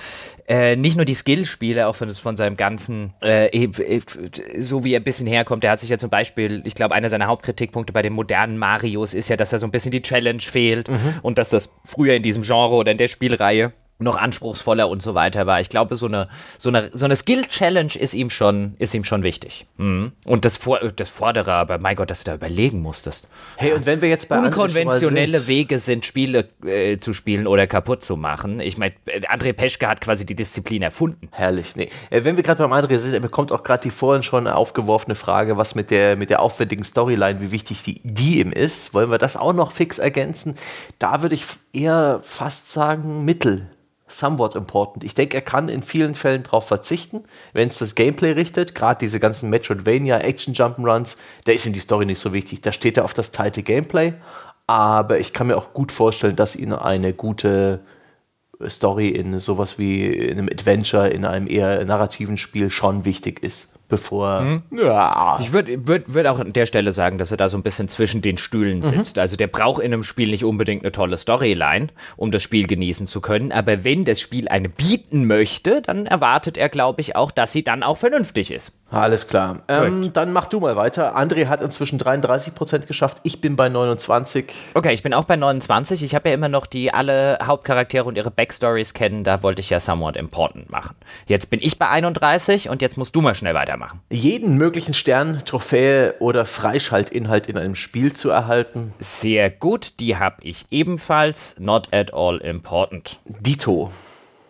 äh, nicht nur die Skillspiele, auch von, von seinem ganzen, äh, so wie er ein bisschen herkommt. Der hat sich ja zum Beispiel, ich glaube, einer seiner Hauptkritikpunkte bei den modernen Marios ist ja, dass da so ein bisschen die Challenge fehlt mhm. und dass das früher in diesem Genre oder in der Spielreihe noch anspruchsvoller und so weiter war. Ich glaube, so eine, so eine, so eine Skill-Challenge ist ihm schon, ist ihm schon wichtig. Mhm. Und das, Vor das Vordere, aber mein Gott, dass du da überlegen musstest. Hey, und wenn wir jetzt bei Unkonventionelle sind. Wege sind, Spiele äh, zu spielen oder kaputt zu machen. Ich meine, André Peschke hat quasi die Disziplin erfunden. Herrlich, nee. Äh, wenn wir gerade beim André sind, er bekommt auch gerade die vorhin schon aufgeworfene Frage, was mit der, mit der aufwendigen Storyline, wie wichtig die, die ihm ist. Wollen wir das auch noch fix ergänzen? Da würde ich eher fast sagen, Mittel somewhat important. Ich denke, er kann in vielen Fällen darauf verzichten, wenn es das Gameplay richtet. Gerade diese ganzen Metroidvania, Action Jump'n'Runs, da ist ihm die Story nicht so wichtig. Da steht er auf das teilte Gameplay. Aber ich kann mir auch gut vorstellen, dass ihn eine gute Story in sowas wie in einem Adventure, in einem eher narrativen Spiel schon wichtig ist bevor. Mhm. Ja. Ich würde würd, würd auch an der Stelle sagen, dass er da so ein bisschen zwischen den Stühlen mhm. sitzt. Mhm. Also der braucht in einem Spiel nicht unbedingt eine tolle Storyline, um das Spiel genießen zu können. Aber wenn das Spiel eine bieten möchte, dann erwartet er, glaube ich, auch, dass sie dann auch vernünftig ist. Alles klar. Ähm, dann mach du mal weiter. André hat inzwischen 33 Prozent geschafft. Ich bin bei 29. Okay, ich bin auch bei 29. Ich habe ja immer noch die alle Hauptcharaktere und ihre Backstories kennen. Da wollte ich ja somewhat important machen. Jetzt bin ich bei 31 und jetzt musst du mal schnell weitermachen. Jeden möglichen Stern, Trophäe oder Freischaltinhalt in einem Spiel zu erhalten. Sehr gut. Die habe ich ebenfalls. Not at all important. Dito.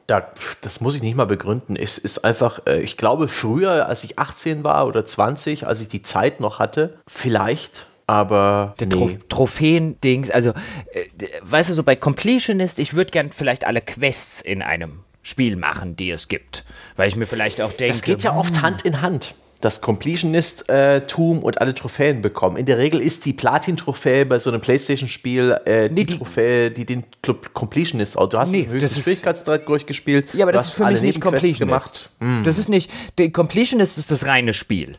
Ja, das muss ich nicht mal begründen. Es ist einfach, äh, ich glaube, früher, als ich 18 war oder 20, als ich die Zeit noch hatte, vielleicht. Aber der nee. Trophäen-Dings, also, äh, weißt du, so bei Completionist, ich würde gern vielleicht alle Quests in einem Spiel machen, die es gibt. Weil ich mir vielleicht auch denke. Das geht ja oft hm. Hand in Hand das Completionist-Tum und alle Trophäen bekommen. In der Regel ist die Platin-Trophäe bei so einem Playstation-Spiel äh, nee, die, Trophäe, die den Completionist auch. Du hast nee, höchsten Schwierigkeitsgrad durchgespielt. Ja, aber das ist für mich nicht Completionist. Gemacht. Mm. Das ist nicht. Der Completionist ist das reine Spiel.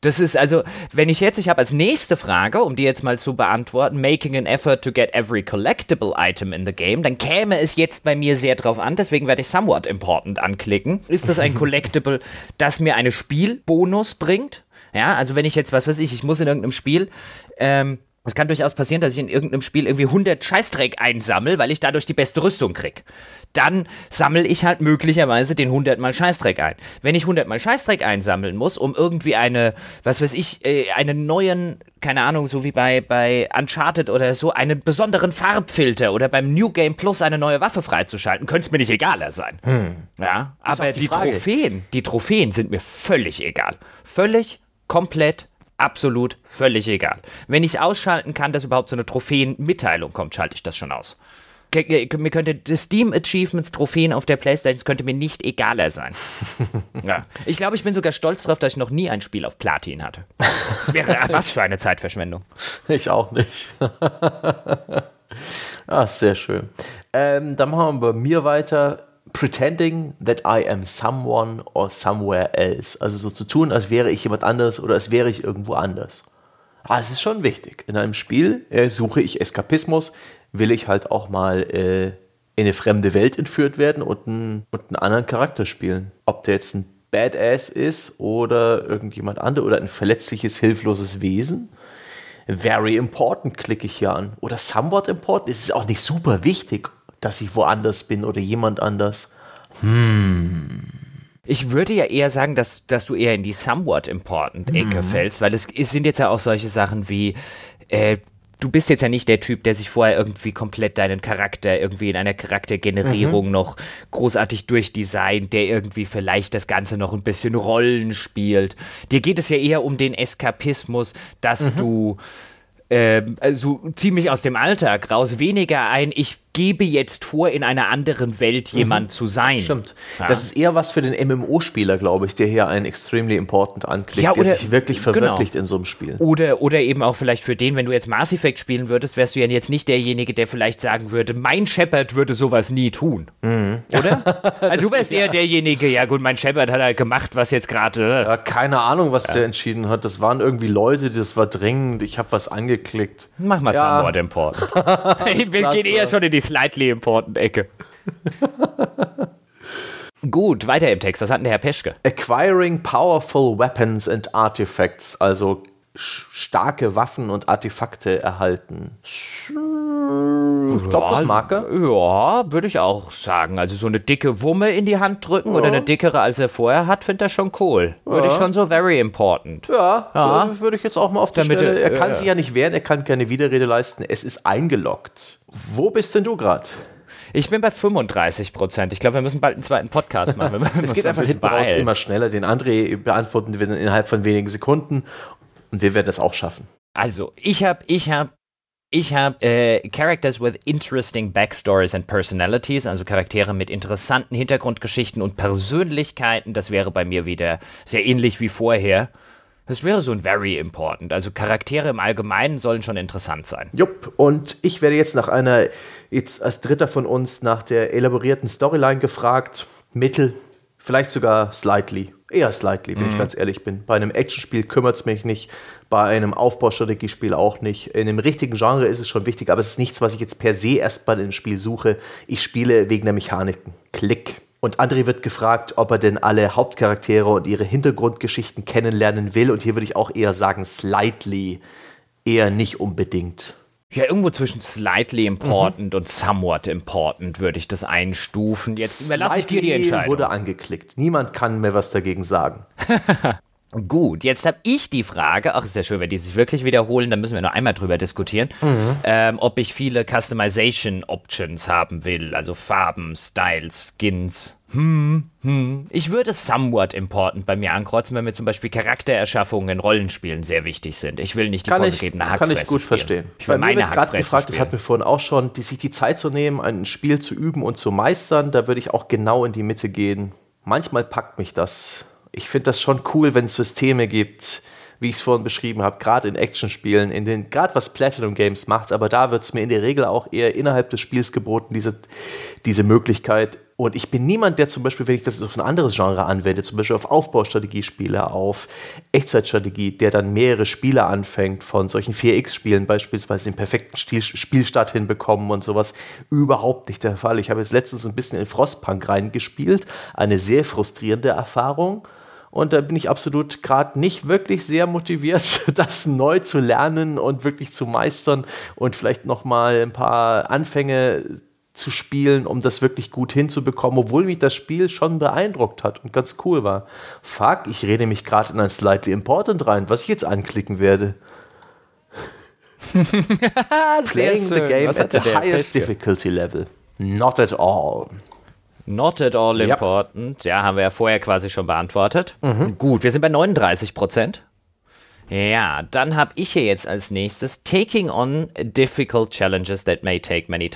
Das ist also, wenn ich jetzt, ich habe als nächste Frage, um die jetzt mal zu beantworten, making an effort to get every collectible item in the game, dann käme es jetzt bei mir sehr drauf an, deswegen werde ich somewhat important anklicken. Ist das ein Collectible, das mir eine Spielbonus bringt? Ja, also wenn ich jetzt, was weiß ich, ich muss in irgendeinem Spiel ähm, es kann durchaus passieren, dass ich in irgendeinem Spiel irgendwie 100 Scheißdreck einsammle, weil ich dadurch die beste Rüstung krieg. Dann sammle ich halt möglicherweise den 100 mal Scheißdreck ein. Wenn ich 100 mal Scheißdreck einsammeln muss, um irgendwie eine, was weiß ich, äh, einen neuen, keine Ahnung, so wie bei, bei Uncharted oder so, einen besonderen Farbfilter oder beim New Game Plus eine neue Waffe freizuschalten, könnte es mir nicht egaler sein. Hm. Ja, aber die, die Trophäen, die Trophäen sind mir völlig egal. Völlig, komplett egal absolut völlig egal. Wenn ich ausschalten kann, dass überhaupt so eine Trophäenmitteilung kommt, schalte ich das schon aus. Mir könnte das Steam Achievements Trophäen auf der Playstation, könnte mir nicht egaler sein. ja. Ich glaube, ich bin sogar stolz darauf, dass ich noch nie ein Spiel auf Platin hatte. Das wäre was für eine Zeitverschwendung. Ich auch nicht. ah, sehr schön. Ähm, dann machen wir bei mir weiter pretending that I am someone or somewhere else. Also so zu tun, als wäre ich jemand anders oder als wäre ich irgendwo anders. Aber ah, es ist schon wichtig. In einem Spiel äh, suche ich Eskapismus, will ich halt auch mal äh, in eine fremde Welt entführt werden und, ein, und einen anderen Charakter spielen. Ob der jetzt ein Badass ist oder irgendjemand anderes oder ein verletzliches, hilfloses Wesen. Very important klicke ich hier an. Oder somewhat important. Es ist auch nicht super wichtig dass ich woanders bin oder jemand anders. Hm. Ich würde ja eher sagen, dass, dass du eher in die somewhat important Ecke hm. fällst, weil es, es, sind jetzt ja auch solche Sachen wie, äh, du bist jetzt ja nicht der Typ, der sich vorher irgendwie komplett deinen Charakter irgendwie in einer Charaktergenerierung mhm. noch großartig durchdesignt, der irgendwie vielleicht das Ganze noch ein bisschen Rollen spielt. Dir geht es ja eher um den Eskapismus, dass mhm. du äh, so ziemlich aus dem Alltag raus, weniger ein, ich gebe jetzt vor, in einer anderen Welt mhm. jemand mhm. zu sein. Stimmt. Ja. Das ist eher was für den MMO-Spieler, glaube ich, der hier einen extremely important anklickt, ja, oder, der sich wirklich genau. verwirklicht genau. in so einem Spiel. Oder, oder eben auch vielleicht für den, wenn du jetzt Mass Effect spielen würdest, wärst du ja jetzt nicht derjenige, der vielleicht sagen würde, mein Shepard würde sowas nie tun. Mhm. Oder? also du wärst eher ja. derjenige, ja gut, mein Shepard hat halt gemacht, was jetzt gerade. Äh. Ja, keine Ahnung, was der entschieden hat. Das waren irgendwie Leute, das war dringend, ich habe was angeklickt. Mach mal ja. Somewhat Important. Wir gehen eher schon in die slightly important Ecke. Gut, weiter im Text. Was hat denn der Herr Peschke? Acquiring powerful weapons and artifacts, also starke Waffen und Artefakte erhalten. Doppelsmarke? Ja, würde ich auch sagen. Also so eine dicke Wumme in die Hand drücken ja. oder eine dickere, als er vorher hat, finde er schon cool. Würde ja. ich schon so very important. Ja, ja. würde ich jetzt auch mal auf der Damit Stelle. Er kann sich ja nicht wehren, er kann keine Widerrede leisten. Es ist eingeloggt. Wo bist denn du gerade? Ich bin bei 35 Prozent. Ich glaube, wir müssen bald einen zweiten Podcast machen. es geht einfach hinten raus immer schneller. Den André beantworten wir innerhalb von wenigen Sekunden und wir werden es auch schaffen. Also, ich habe ich hab ich habe äh, Characters with interesting backstories and personalities, also Charaktere mit interessanten Hintergrundgeschichten und Persönlichkeiten. Das wäre bei mir wieder sehr ähnlich wie vorher. Das wäre so ein very important. Also Charaktere im Allgemeinen sollen schon interessant sein. Jupp, und ich werde jetzt nach einer, jetzt als dritter von uns, nach der elaborierten Storyline gefragt. Mittel, vielleicht sogar slightly. Eher slightly, wenn mhm. ich ganz ehrlich bin. Bei einem Actionspiel kümmert es mich nicht, bei einem Aufbaustrategiespiel auch nicht. In einem richtigen Genre ist es schon wichtig, aber es ist nichts, was ich jetzt per se erstmal im Spiel suche. Ich spiele wegen der Mechaniken. Klick. Und André wird gefragt, ob er denn alle Hauptcharaktere und ihre Hintergrundgeschichten kennenlernen will. Und hier würde ich auch eher sagen, slightly, eher nicht unbedingt. Ja, irgendwo zwischen slightly important mhm. und somewhat important würde ich das einstufen. Jetzt überlasse ich dir die Entscheidung. wurde angeklickt. Niemand kann mehr was dagegen sagen. Gut, jetzt habe ich die Frage, ach, ist ja schön, wenn die sich wirklich wiederholen, dann müssen wir noch einmal drüber diskutieren, mhm. ähm, ob ich viele Customization Options haben will, also Farben, Styles, Skins. Hm, hm. Ich würde somewhat important bei mir ankreuzen, wenn mir zum Beispiel Charaktererschaffungen in Rollenspielen sehr wichtig sind. Ich will nicht die kann vorgegebene ich, Hackfresse Kann ich gut spielen. verstehen. Ich will meine gerade gefragt, spielen. das hat mir vorhin auch schon, die, sich die Zeit zu nehmen, ein Spiel zu üben und zu meistern, da würde ich auch genau in die Mitte gehen. Manchmal packt mich das. Ich finde das schon cool, wenn es Systeme gibt, wie ich es vorhin beschrieben habe, gerade in Actionspielen, in den, gerade was Platinum Games macht, aber da wird es mir in der Regel auch eher innerhalb des Spiels geboten, diese, diese Möglichkeit. Und ich bin niemand, der zum Beispiel, wenn ich das auf ein anderes Genre anwende, zum Beispiel auf Aufbaustrategiespiele, auf Echtzeitstrategie, der dann mehrere Spiele anfängt, von solchen 4X-Spielen beispielsweise den perfekten Stil, Spielstart hinbekommen und sowas, überhaupt nicht der Fall. Ich habe jetzt letztens ein bisschen in Frostpunk reingespielt, eine sehr frustrierende Erfahrung und da bin ich absolut gerade nicht wirklich sehr motiviert, das neu zu lernen und wirklich zu meistern und vielleicht noch mal ein paar Anfänge zu spielen, um das wirklich gut hinzubekommen, obwohl mich das Spiel schon beeindruckt hat und ganz cool war. Fuck, ich rede mich gerade in ein Slightly Important rein, was ich jetzt anklicken werde. Playing the game at the highest difficulty level. Not at all. Not at all important. Ja. ja, haben wir ja vorher quasi schon beantwortet. Mhm. Gut, wir sind bei 39 Prozent. Ja, dann habe ich hier jetzt als nächstes Taking on difficult challenges that may take many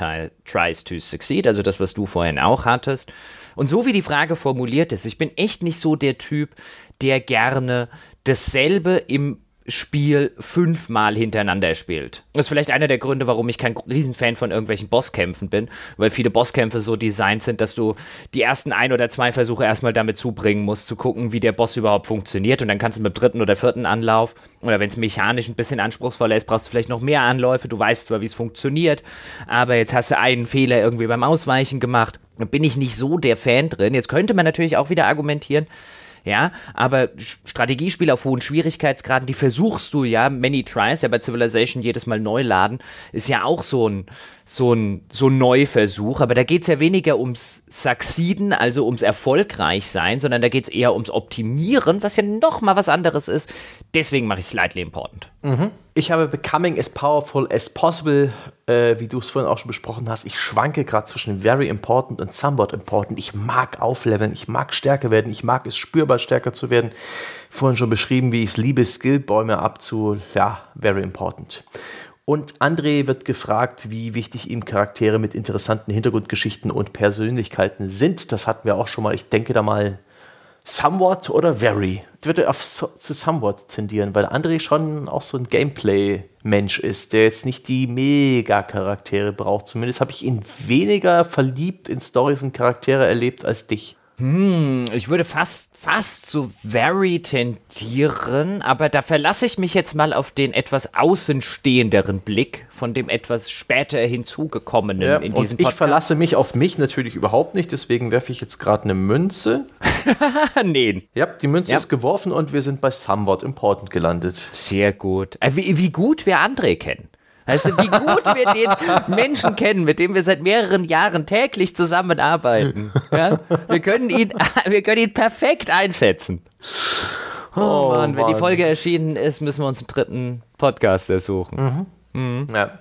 tries to succeed. Also das, was du vorhin auch hattest. Und so wie die Frage formuliert ist, ich bin echt nicht so der Typ, der gerne dasselbe im Spiel fünfmal hintereinander spielt. Das ist vielleicht einer der Gründe, warum ich kein Riesenfan von irgendwelchen Bosskämpfen bin, weil viele Bosskämpfe so designt sind, dass du die ersten ein oder zwei Versuche erstmal damit zubringen musst, zu gucken, wie der Boss überhaupt funktioniert und dann kannst du mit dem dritten oder vierten Anlauf oder wenn es mechanisch ein bisschen anspruchsvoller ist, brauchst du vielleicht noch mehr Anläufe, du weißt zwar, wie es funktioniert, aber jetzt hast du einen Fehler irgendwie beim Ausweichen gemacht. Bin ich nicht so der Fan drin. Jetzt könnte man natürlich auch wieder argumentieren, ja, aber Strategiespiele auf hohen Schwierigkeitsgraden, die versuchst du ja, many tries, ja bei Civilization jedes Mal neu laden, ist ja auch so ein, so ein, so ein Neuversuch, aber da geht es ja weniger ums Succeeden, also ums Erfolgreich sein, sondern da geht es eher ums Optimieren, was ja noch mal was anderes ist. Deswegen mache ich Slightly Important. Mhm. Ich habe Becoming as Powerful as Possible, äh, wie du es vorhin auch schon besprochen hast. Ich schwanke gerade zwischen Very Important und Somewhat Important. Ich mag aufleveln, ich mag stärker werden, ich mag es spürbar stärker zu werden. Vorhin schon beschrieben, wie ich es liebe, Skillbäume abzu, ja, Very Important. Und André wird gefragt, wie wichtig ihm Charaktere mit interessanten Hintergrundgeschichten und Persönlichkeiten sind. Das hatten wir auch schon mal. Ich denke da mal somewhat oder very. Ich würde auf so, zu somewhat tendieren, weil André schon auch so ein Gameplay-Mensch ist, der jetzt nicht die Mega-Charaktere braucht. Zumindest habe ich ihn weniger verliebt in Stories und Charaktere erlebt als dich. Hm, ich würde fast fast zu very tendieren, aber da verlasse ich mich jetzt mal auf den etwas außenstehenderen Blick von dem etwas später hinzugekommenen ja, in diesem Podcast. Ich verlasse mich auf mich natürlich überhaupt nicht, deswegen werfe ich jetzt gerade eine Münze. nee. Ja, die Münze ja. ist geworfen und wir sind bei Somewhat Important gelandet. Sehr gut. Äh, wie, wie gut wir André kennen. Weißt du, wie gut wir den Menschen kennen, mit dem wir seit mehreren Jahren täglich zusammenarbeiten. Ja? Wir, können ihn, wir können ihn perfekt einschätzen. Oh, oh Mann, wenn die Folge erschienen ist, müssen wir uns einen dritten Podcast ersuchen. Mhm. Mhm. Ja.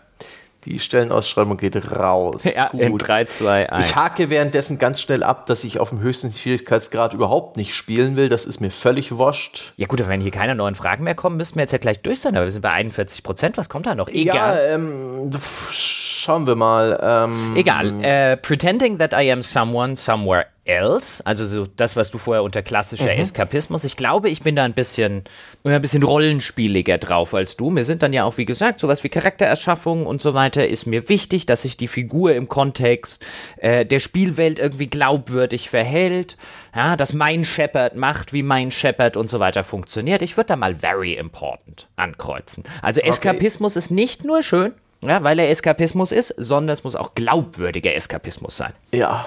Die Stellenausschreibung geht raus. Ja, Gut. in 3, 2, 1. Ich hake währenddessen ganz schnell ab, dass ich auf dem höchsten Schwierigkeitsgrad überhaupt nicht spielen will. Das ist mir völlig wurscht. Ja gut, wenn hier keine neuen Fragen mehr kommen, müssten wir jetzt ja gleich durch sein. Aber wir sind bei 41 Prozent. Was kommt da noch? Egal. Ja, ähm, schauen wir mal. Ähm, Egal. Äh, pretending that I am someone somewhere else, also so das, was du vorher unter klassischer mhm. Eskapismus. Ich glaube, ich bin da ein bisschen, ein bisschen rollenspieliger drauf als du. Mir sind dann ja auch, wie gesagt, sowas wie Charaktererschaffung und so weiter ist mir wichtig, dass sich die Figur im Kontext äh, der Spielwelt irgendwie glaubwürdig verhält. Ja, dass mein Shepard macht, wie mein Shepard und so weiter funktioniert. Ich würde da mal very important ankreuzen. Also Eskapismus okay. ist nicht nur schön, ja, weil er Eskapismus ist, sondern es muss auch glaubwürdiger Eskapismus sein. Ja,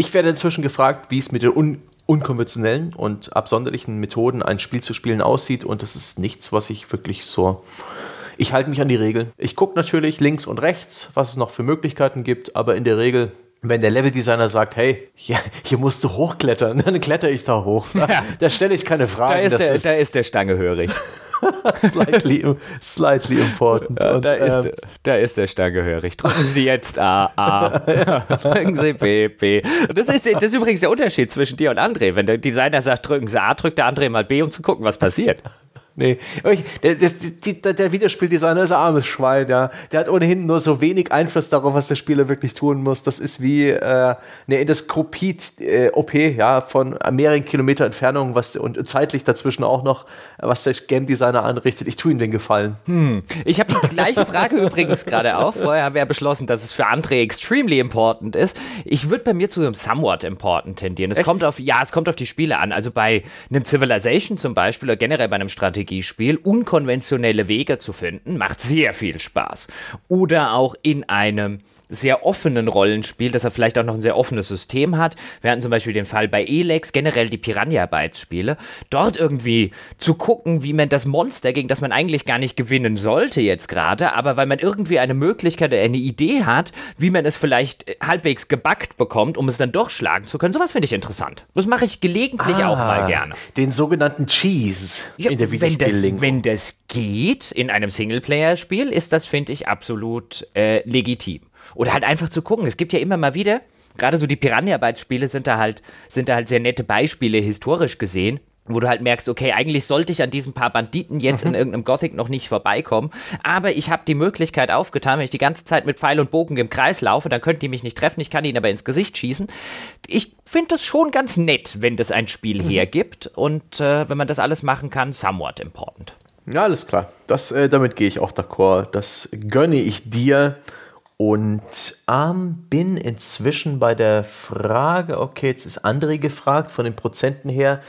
ich werde inzwischen gefragt, wie es mit den un unkonventionellen und absonderlichen Methoden ein Spiel zu spielen aussieht und das ist nichts, was ich wirklich so ich halte mich an die Regeln. Ich gucke natürlich links und rechts, was es noch für Möglichkeiten gibt, aber in der Regel, wenn der Leveldesigner sagt, hey, hier, hier musst du hochklettern, dann kletter ich da hoch. Da, ja. da stelle ich keine Fragen. Da ist, der, ist da ist der Stange hörig. slightly, slightly important. Und, da, ist, ähm, da ist der Stern gehörig. Drücken Sie jetzt A, A. drücken Sie B, B. Das ist, das ist übrigens der Unterschied zwischen dir und André. Wenn der Designer sagt, drücken Sie A, drückt der André mal B, um zu gucken, was passiert. Nee, der, der, der Videospieldesigner ist ein armes Schwein, ja. Der hat ohnehin nur so wenig Einfluss darauf, was der Spieler wirklich tun muss. Das ist wie äh, eine Endoskopie-OP, äh, ja, von mehreren Kilometer Entfernung was, und zeitlich dazwischen auch noch, was der Game Designer anrichtet. Ich tue ihm den Gefallen. Hm. Ich habe die gleiche Frage übrigens gerade auch. Vorher haben wir ja beschlossen, dass es für André extremely important ist. Ich würde bei mir zu einem somewhat important tendieren. Es Echt? kommt auf, ja, es kommt auf die Spiele an. Also bei einem Civilization zum Beispiel oder generell bei einem Strategie Strategiespiel unkonventionelle Wege zu finden, macht sehr viel Spaß. Oder auch in einem sehr offenen Rollenspiel, dass er vielleicht auch noch ein sehr offenes System hat. Wir hatten zum Beispiel den Fall bei Elex, generell die Piranha-Bytes-Spiele. Dort irgendwie zu gucken, wie man das Monster, gegen das man eigentlich gar nicht gewinnen sollte jetzt gerade, aber weil man irgendwie eine Möglichkeit oder eine Idee hat, wie man es vielleicht halbwegs gebackt bekommt, um es dann doch schlagen zu können. Sowas finde ich interessant. Das mache ich gelegentlich ah, auch mal gerne. Den sogenannten Cheese ja, in der Videospiel wenn, das, wenn das geht in einem Singleplayer-Spiel, ist das, finde ich, absolut äh, legitim. Oder halt einfach zu gucken. Es gibt ja immer mal wieder, gerade so die Piranha-Bytes-Spiele sind da halt, sind da halt sehr nette Beispiele historisch gesehen, wo du halt merkst, okay, eigentlich sollte ich an diesen paar Banditen jetzt mhm. in irgendeinem Gothic noch nicht vorbeikommen, aber ich habe die Möglichkeit aufgetan, wenn ich die ganze Zeit mit Pfeil und Bogen im Kreis laufe, dann könnten die mich nicht treffen, ich kann ihnen aber ins Gesicht schießen. Ich finde das schon ganz nett, wenn das ein Spiel mhm. hergibt und äh, wenn man das alles machen kann, somewhat important. Ja, alles klar. Das, äh, damit gehe ich auch d'accord. Das gönne ich dir. Und ähm, bin inzwischen bei der Frage, okay, jetzt ist André gefragt von den Prozenten her.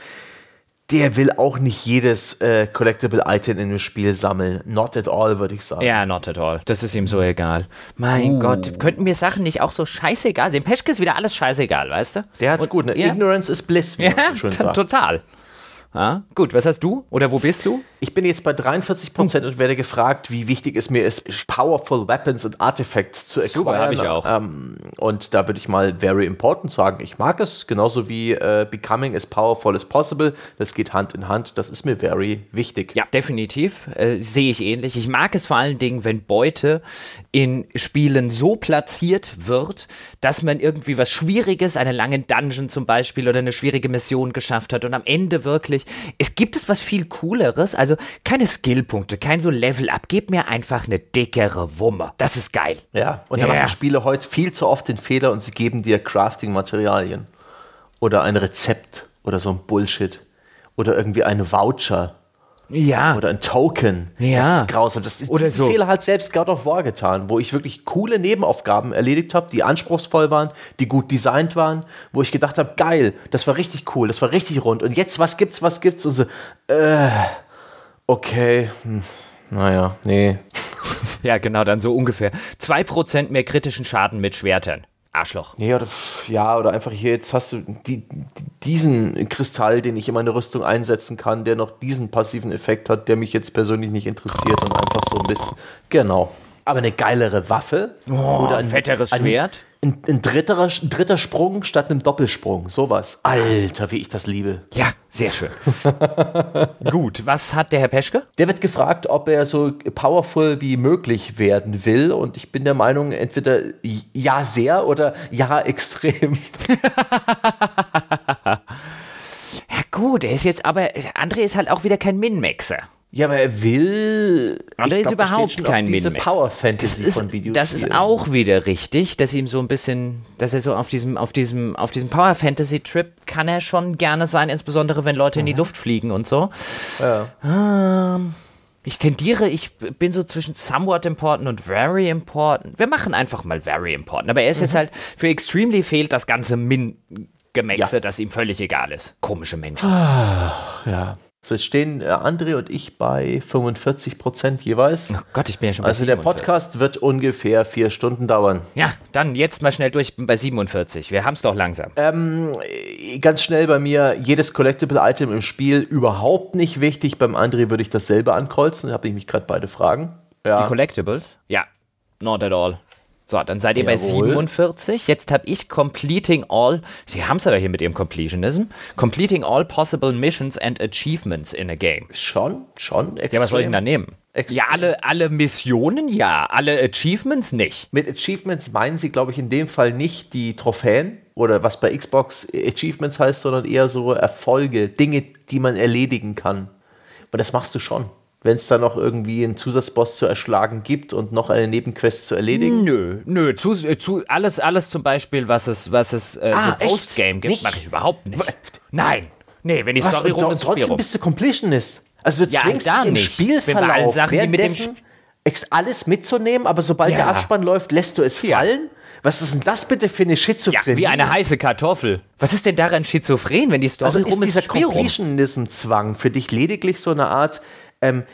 Der will auch nicht jedes äh, Collectible Item in dem Spiel sammeln. Not at all, würde ich sagen. Ja, not at all. Das ist ihm so egal. Mein uh. Gott, könnten mir Sachen nicht auch so scheißegal sein? Peschke ist wieder alles scheißegal, weißt du? Der hat's Und, gut, ne? Ja. Ignorance is bliss, wie ja, man schön sagt. Total. Ja, gut, was hast du? Oder wo bist du? Ich bin jetzt bei 43 Prozent und werde gefragt, wie wichtig es mir ist, Powerful Weapons und Artifacts zu acquire. Super, habe ich auch. Ähm, und da würde ich mal very important sagen. Ich mag es, genauso wie äh, Becoming as powerful as possible. Das geht Hand in Hand. Das ist mir very wichtig. Ja, definitiv. Äh, Sehe ich ähnlich. Ich mag es vor allen Dingen, wenn Beute in Spielen so platziert wird, dass man irgendwie was Schwieriges, einen langen Dungeon zum Beispiel oder eine schwierige Mission geschafft hat und am Ende wirklich, es gibt es was viel Cooleres, also keine Skillpunkte, kein so Level-Up, gib mir einfach eine dickere Wumme. Das ist geil. Ja, und da machen Spiele heute viel zu oft den Fehler und sie geben dir Crafting-Materialien oder ein Rezept oder so ein Bullshit oder irgendwie einen Voucher ja. Oder ein Token. Ja. Das ist grausam. Das ist Oder so. Fehler hat selbst God of War getan, wo ich wirklich coole Nebenaufgaben erledigt habe, die anspruchsvoll waren, die gut designt waren, wo ich gedacht habe, geil, das war richtig cool, das war richtig rund. Und jetzt, was gibt's, was gibt's? Und so, äh, okay, hm, naja, nee. ja, genau, dann so ungefähr. 2% mehr kritischen Schaden mit Schwertern. Arschloch. Ja oder, ja, oder einfach hier, jetzt hast du die, diesen Kristall, den ich in meine Rüstung einsetzen kann, der noch diesen passiven Effekt hat, der mich jetzt persönlich nicht interessiert und einfach so ein bisschen. Genau. Aber eine geilere Waffe oh, oder ein fetteres ein, Schwert. Ein, ein, dritter, ein dritter Sprung statt einem Doppelsprung. Sowas. Alter, wie ich das liebe. Ja, sehr schön. Gut, was hat der Herr Peschke? Der wird gefragt, ob er so powerful wie möglich werden will. Und ich bin der Meinung, entweder ja sehr oder ja extrem. gut, er ist jetzt aber, André ist halt auch wieder kein Min-Maxer. Ja, aber er will. Er ist glaub, überhaupt kein diese Power Fantasy ist, von Videospielen. Das ist auch wieder richtig, dass ihm so ein bisschen, dass er so auf diesem, auf diesem, auf diesem Power Fantasy Trip kann er schon gerne sein, insbesondere wenn Leute mhm. in die mhm. Luft fliegen und so. Ja. Ähm, ich tendiere, ich bin so zwischen somewhat important und very important. Wir machen einfach mal very important. Aber er ist mhm. jetzt halt, für extremely fehlt das ganze Min. Gemäxe, ja. das ihm völlig egal ist. Komische Menschen. Ach, ja. So, jetzt stehen äh, André und ich bei 45 Prozent jeweils. Oh Gott, ich bin ja schon bei Also der Podcast wird ungefähr vier Stunden dauern. Ja, dann jetzt mal schnell durch, ich bin bei 47. Wir haben es doch langsam. Ähm, ganz schnell bei mir, jedes Collectible-Item im Spiel überhaupt nicht wichtig. Beim André würde ich dasselbe ankreuzen. Da habe ich mich gerade beide Fragen. Ja. Die Collectibles? Ja, not at all. So, dann seid ihr Jawohl. bei 47. Jetzt habe ich Completing All, Sie haben es aber hier mit ihrem Completionism, Completing All Possible Missions and Achievements in a Game. Schon, schon. Extrem. Ja, was soll ich denn da nehmen? Extrem. Ja, alle, alle Missionen ja, alle Achievements nicht. Mit Achievements meinen Sie, glaube ich, in dem Fall nicht die Trophäen oder was bei Xbox Achievements heißt, sondern eher so Erfolge, Dinge, die man erledigen kann. Und das machst du schon wenn es da noch irgendwie einen Zusatzboss zu erschlagen gibt und noch eine Nebenquest zu erledigen? Nö, nö. Zu, äh, zu, alles, alles zum Beispiel, was es, was es äh, ah, so Postgame gibt, mache ich überhaupt nicht. Nein. Nee, wenn die was, Story rum ist, trotzdem rum. bist du Completionist. Also du ja, zwingst dich im. Spielverlauf Sachen, währenddessen alles mitzunehmen, aber sobald ja. der Abspann läuft, lässt du es ja. fallen? Was ist denn das bitte für eine Schizophrenie? Ja, wie eine heiße Kartoffel. Was ist denn daran schizophren, wenn die Story also rum ist? Also ist dieser Completionism-Zwang für dich lediglich so eine Art ähm,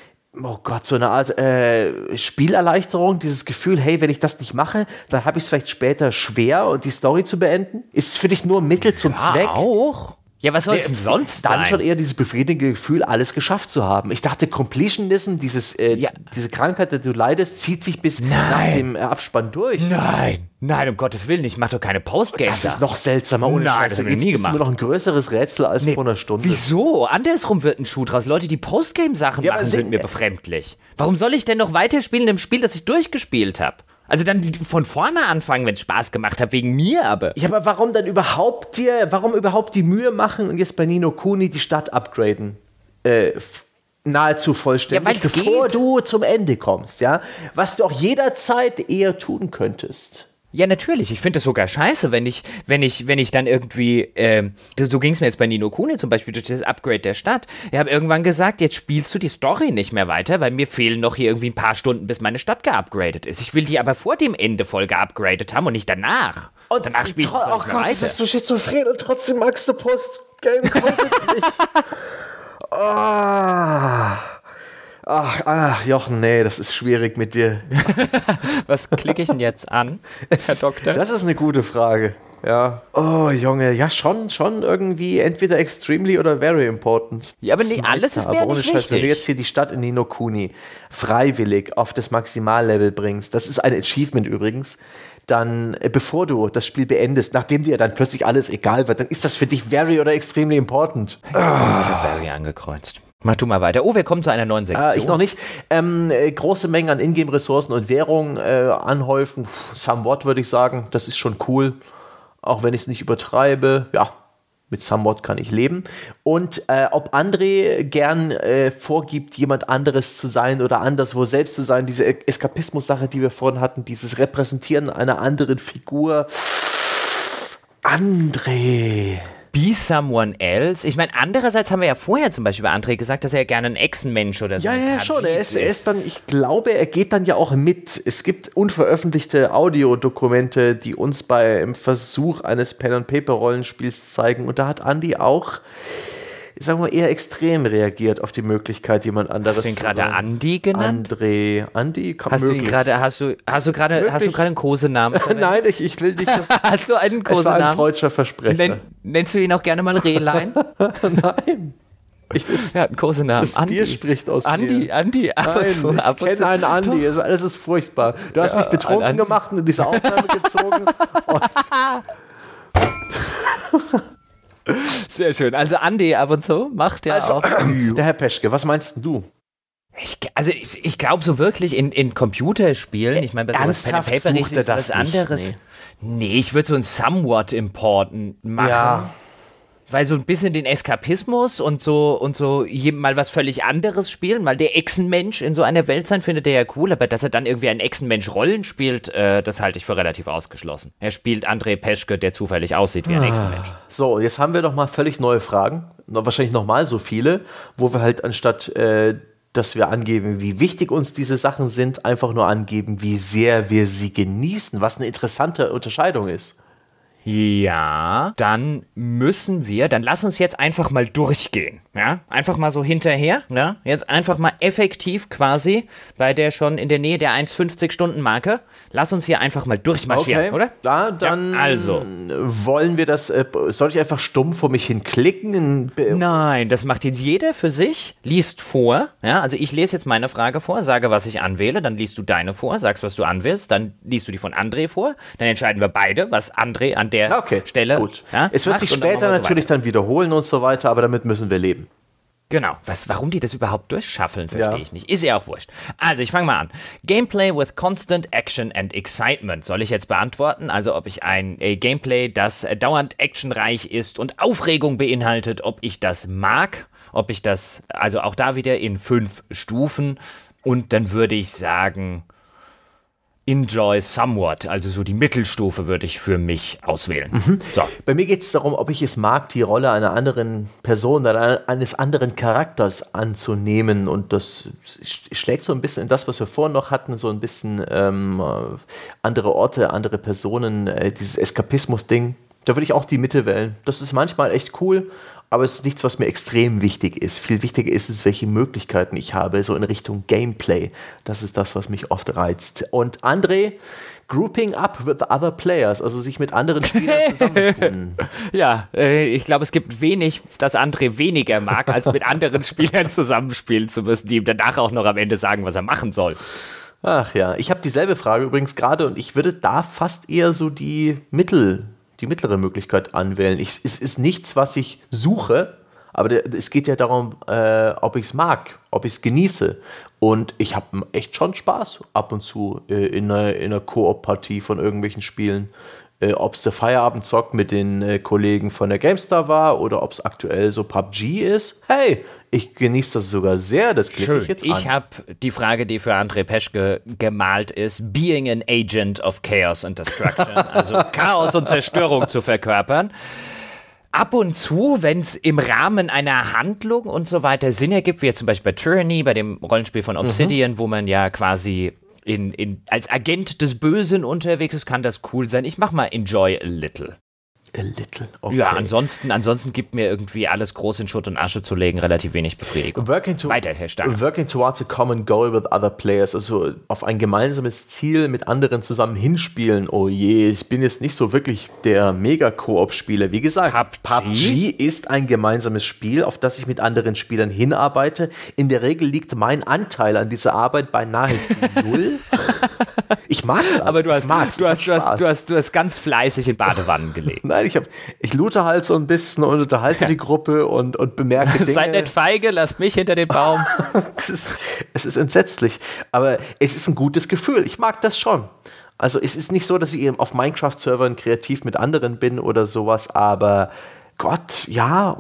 oh Gott, so eine Art äh, Spielerleichterung, dieses Gefühl, hey, wenn ich das nicht mache, dann habe ich es vielleicht später schwer und die Story zu beenden? Ist es für dich nur Mittel zum ja, Zweck? auch. Ja, was soll es denn sonst Dann sein? schon eher dieses befriedigende Gefühl, alles geschafft zu haben. Ich dachte, Completionism, dieses, äh, ja. diese Krankheit, der du leidest, zieht sich bis Nein. nach dem äh, Abspann durch. Nein, nein, um Gottes Willen, ich mache doch keine Postgames. Das ist noch seltsamer. Ohne Nein, das habe ich nie gemacht. Das ist noch ein größeres Rätsel als nee. vor einer Stunde. Wieso? Andersrum wird ein Schuh draus. Leute, die Postgame-Sachen ja, machen, sind mir befremdlich. Warum soll ich denn noch weiterspielen im Spiel, das ich durchgespielt habe? Also dann von vorne anfangen, wenn es Spaß gemacht hat, wegen mir aber. Ja, aber warum dann überhaupt dir, warum überhaupt die Mühe machen und jetzt bei Nino Kuni die Stadt upgraden? Äh, nahezu vollständig, ja, bevor geht. du zum Ende kommst, ja? Was du auch jederzeit eher tun könntest. Ja, natürlich. Ich finde es sogar scheiße, wenn ich, wenn ich, wenn ich dann irgendwie, äh, so ging es mir jetzt bei Nino Kuni zum Beispiel durch das Upgrade der Stadt. Ich habe irgendwann gesagt, jetzt spielst du die Story nicht mehr weiter, weil mir fehlen noch hier irgendwie ein paar Stunden, bis meine Stadt geupgradet ist. Ich will die aber vor dem Ende voll geupgradet haben und nicht danach. Und danach spielst du Oh Gott, das ist so schizophren und trotzdem magst du Post-Game-Content nicht. Oh. Ach, ach, Jochen, nee, das ist schwierig mit dir. Was klicke ich denn jetzt an, Herr Doktor? Das ist eine gute Frage. Ja. Oh, Junge, ja, schon, schon irgendwie entweder extremely oder very important. Ja, aber nicht alles ist mehr nicht Scheiß, Wenn du jetzt hier die Stadt in Ninokuni freiwillig auf das Maximallevel bringst, das ist ein Achievement übrigens, dann, äh, bevor du das Spiel beendest, nachdem dir dann plötzlich alles egal wird, dann ist das für dich very oder extremely important. Ich habe very angekreuzt. Mach du mal weiter. Oh, wir kommen zu einer neuen Sektion. Äh, ich noch nicht. Ähm, äh, große Mengen an Ingame-Ressourcen und Währung äh, anhäufen. Somewhat würde ich sagen. Das ist schon cool. Auch wenn ich es nicht übertreibe. Ja, mit Somewhat kann ich leben. Und äh, ob André gern äh, vorgibt, jemand anderes zu sein oder anderswo selbst zu sein, diese Eskapismus-Sache, die wir vorhin hatten, dieses Repräsentieren einer anderen Figur. André. Be someone else. Ich meine, andererseits haben wir ja vorher zum Beispiel bei André gesagt, dass er gerne ein Echsenmensch oder so Ja, ja, schon. Er ist, er ist dann, ich glaube, er geht dann ja auch mit. Es gibt unveröffentlichte Audiodokumente, die uns beim Versuch eines Pen-and-Paper-Rollenspiels zeigen. Und da hat Andy auch ich sag mal, eher extrem reagiert auf die Möglichkeit, jemand anderes. Hast du ihn gerade Andi genannt? André, Andi, kann hast möglich. du ihn gerade, hast du, hast du gerade, hast du gerade einen Kosenamen? Nein, ich, ich will nicht, dass Hast du einen Kosenamen? Es war ein freudscher Versprecher. Nenn, nennst du ihn auch gerne mal Rehlein? Nein. Ich, das, er hat einen Kosenamen. Das Andi. Bier spricht aus Andi, mir. Andi, ab Nein, zu, ab ich kenne einen Andi. Das alles ist furchtbar. Du hast ja, mich betrunken gemacht und in diese Aufnahme gezogen. Sehr schön. Also Andi ab und zu macht ja also, auch. Der Herr Peschke, was meinst du? Ich, also ich, ich glaube so wirklich in, in Computerspielen, ich meine bei sowas Pen Paper ist das was anderes. Nee, nee ich würde so ein somewhat important machen. Ja weil so ein bisschen den Eskapismus und so und so mal was völlig anderes spielen, mal der Echsenmensch in so einer Welt sein, findet er ja cool, aber dass er dann irgendwie ein Echsenmensch Rollen spielt, äh, das halte ich für relativ ausgeschlossen. Er spielt André Peschke, der zufällig aussieht wie ein ah. Echsenmensch. So, jetzt haben wir doch mal völlig neue Fragen, wahrscheinlich noch mal so viele, wo wir halt anstatt äh, dass wir angeben, wie wichtig uns diese Sachen sind, einfach nur angeben, wie sehr wir sie genießen, was eine interessante Unterscheidung ist. Ja, dann müssen wir, dann lass uns jetzt einfach mal durchgehen. Ja, einfach mal so hinterher. Ja, jetzt einfach mal effektiv quasi bei der schon in der Nähe der 1,50 Stunden Marke. Lass uns hier einfach mal durchmarschieren, okay. oder? Ja, dann ja, also. wollen wir das, äh, soll ich einfach stumm vor mich hin klicken? Nein, das macht jetzt jeder für sich, liest vor. Ja, also ich lese jetzt meine Frage vor, sage, was ich anwähle, dann liest du deine vor, sagst, was du anwählst, dann liest du die von André vor, dann entscheiden wir beide, was André an der okay, Stelle. Gut. Ja, es wird sich später natürlich so dann wiederholen und so weiter, aber damit müssen wir leben. Genau. Was, warum die das überhaupt durchschaffeln, verstehe ja. ich nicht. Ist ja auch wurscht. Also, ich fange mal an. Gameplay with constant action and excitement. Soll ich jetzt beantworten? Also, ob ich ein äh, Gameplay, das äh, dauernd actionreich ist und Aufregung beinhaltet, ob ich das mag, ob ich das, also auch da wieder in fünf Stufen. Und dann würde ich sagen, Enjoy Somewhat, also so die Mittelstufe würde ich für mich auswählen. Mhm. So. Bei mir geht es darum, ob ich es mag, die Rolle einer anderen Person oder eines anderen Charakters anzunehmen. Und das schlägt so ein bisschen in das, was wir vorhin noch hatten, so ein bisschen ähm, andere Orte, andere Personen, äh, dieses Eskapismus-Ding. Da würde ich auch die Mitte wählen. Das ist manchmal echt cool, aber es ist nichts, was mir extrem wichtig ist. Viel wichtiger ist es, welche Möglichkeiten ich habe, so in Richtung Gameplay. Das ist das, was mich oft reizt. Und André, Grouping up with other players, also sich mit anderen Spielern zusammentun. ja, äh, ich glaube, es gibt wenig, das André weniger mag, als mit anderen Spielern zusammenspielen zu müssen, die ihm danach auch noch am Ende sagen, was er machen soll. Ach ja, ich habe dieselbe Frage übrigens gerade und ich würde da fast eher so die Mittel die mittlere Möglichkeit anwählen. Ich, es ist nichts, was ich suche, aber es geht ja darum, äh, ob ich es mag, ob ich es genieße. Und ich habe echt schon Spaß ab und zu äh, in einer, in einer Koop-Partie von irgendwelchen Spielen äh, ob es der Feierabendzock mit den äh, Kollegen von der GameStar war oder ob es aktuell so PUBG ist. Hey, ich genieße das sogar sehr, das klicke ich jetzt an. Ich habe die Frage, die für André Peschke gemalt ist, being an agent of chaos and destruction, also Chaos und Zerstörung zu verkörpern ab und zu, wenn es im Rahmen einer Handlung und so weiter Sinn ergibt, wie jetzt zum Beispiel bei Tyranny, bei dem Rollenspiel von Obsidian, mhm. wo man ja quasi in, in, als Agent des Bösen unterwegs ist, kann das cool sein. Ich mach mal Enjoy a Little. A little. Okay. Ja, ansonsten, ansonsten gibt mir irgendwie alles groß in Schutt und Asche zu legen relativ wenig Befriedigung. Working to, Weiter, Herr Stange. Working towards a common goal with other players, also auf ein gemeinsames Ziel mit anderen zusammen hinspielen. Oh je, ich bin jetzt nicht so wirklich der Mega-Koop-Spieler. Wie gesagt, PUBG? PUBG ist ein gemeinsames Spiel, auf das ich mit anderen Spielern hinarbeite. In der Regel liegt mein Anteil an dieser Arbeit bei nahezu null. ich mag es. Aber du hast, du, hast, du, hast, du, hast, du hast ganz fleißig in Badewannen gelegt. Nein, ich, hab, ich loote halt so ein bisschen und unterhalte die Gruppe und, und bemerke Dinge. Seid nicht feige, lasst mich hinter dem Baum. es, ist, es ist entsetzlich, aber es ist ein gutes Gefühl. Ich mag das schon. Also es ist nicht so, dass ich eben auf Minecraft-Servern kreativ mit anderen bin oder sowas, aber Gott, ja,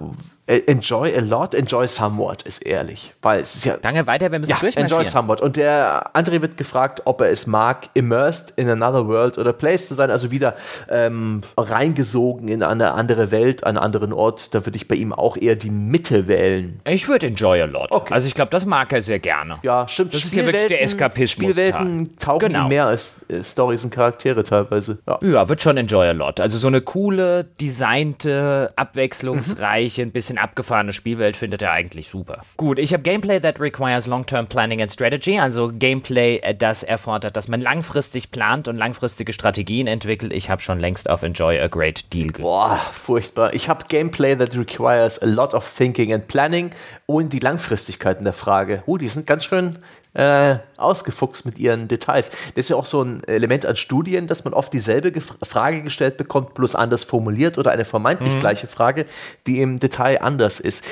enjoy a lot, enjoy somewhat, ist ehrlich. Weil es ist ja. Lange weiter, wir müssen ja, Enjoy somewhat. Und der André wird gefragt, ob er es mag, immersed in another world oder place zu sein, also wieder ähm, reingesogen in eine andere Welt, einen anderen Ort. Da würde ich bei ihm auch eher die Mitte wählen. Ich würde enjoy a lot. Okay. Also ich glaube, das mag er sehr gerne. Ja, stimmt. Das ist ja wirklich der Eskapismus. Spielwelten taugen genau. mehr als äh, Stories und Charaktere teilweise. Ja. ja, wird schon enjoy a lot. Also so eine coole, designte, abwechslungsreiche, mhm. ein bisschen abgefahrene Spielwelt findet er eigentlich super. Gut, ich habe Gameplay that requires long-term planning and strategy, also Gameplay, äh, das erfordert, dass man langfristig plant und langfristige Strategien entwickelt. Ich habe schon längst auf Enjoy a Great Deal ge Boah, furchtbar. Ich habe Gameplay that requires a lot of thinking and planning und die Langfristigkeiten der Frage. Uh, die sind ganz schön äh, ausgefuchst mit ihren Details. Das ist ja auch so ein Element an Studien, dass man oft dieselbe Frage gestellt bekommt, bloß anders formuliert oder eine vermeintlich mhm. gleiche Frage, die im Detail anders ist.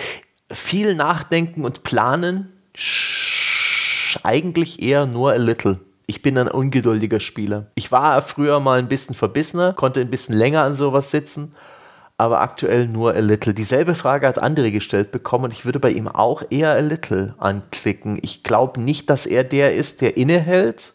Viel nachdenken und planen, eigentlich eher nur a little. Ich bin ein ungeduldiger Spieler. Ich war früher mal ein bisschen verbissener, konnte ein bisschen länger an sowas sitzen aber aktuell nur a little. Dieselbe Frage hat André gestellt bekommen und ich würde bei ihm auch eher a little anklicken. Ich glaube nicht, dass er der ist, der innehält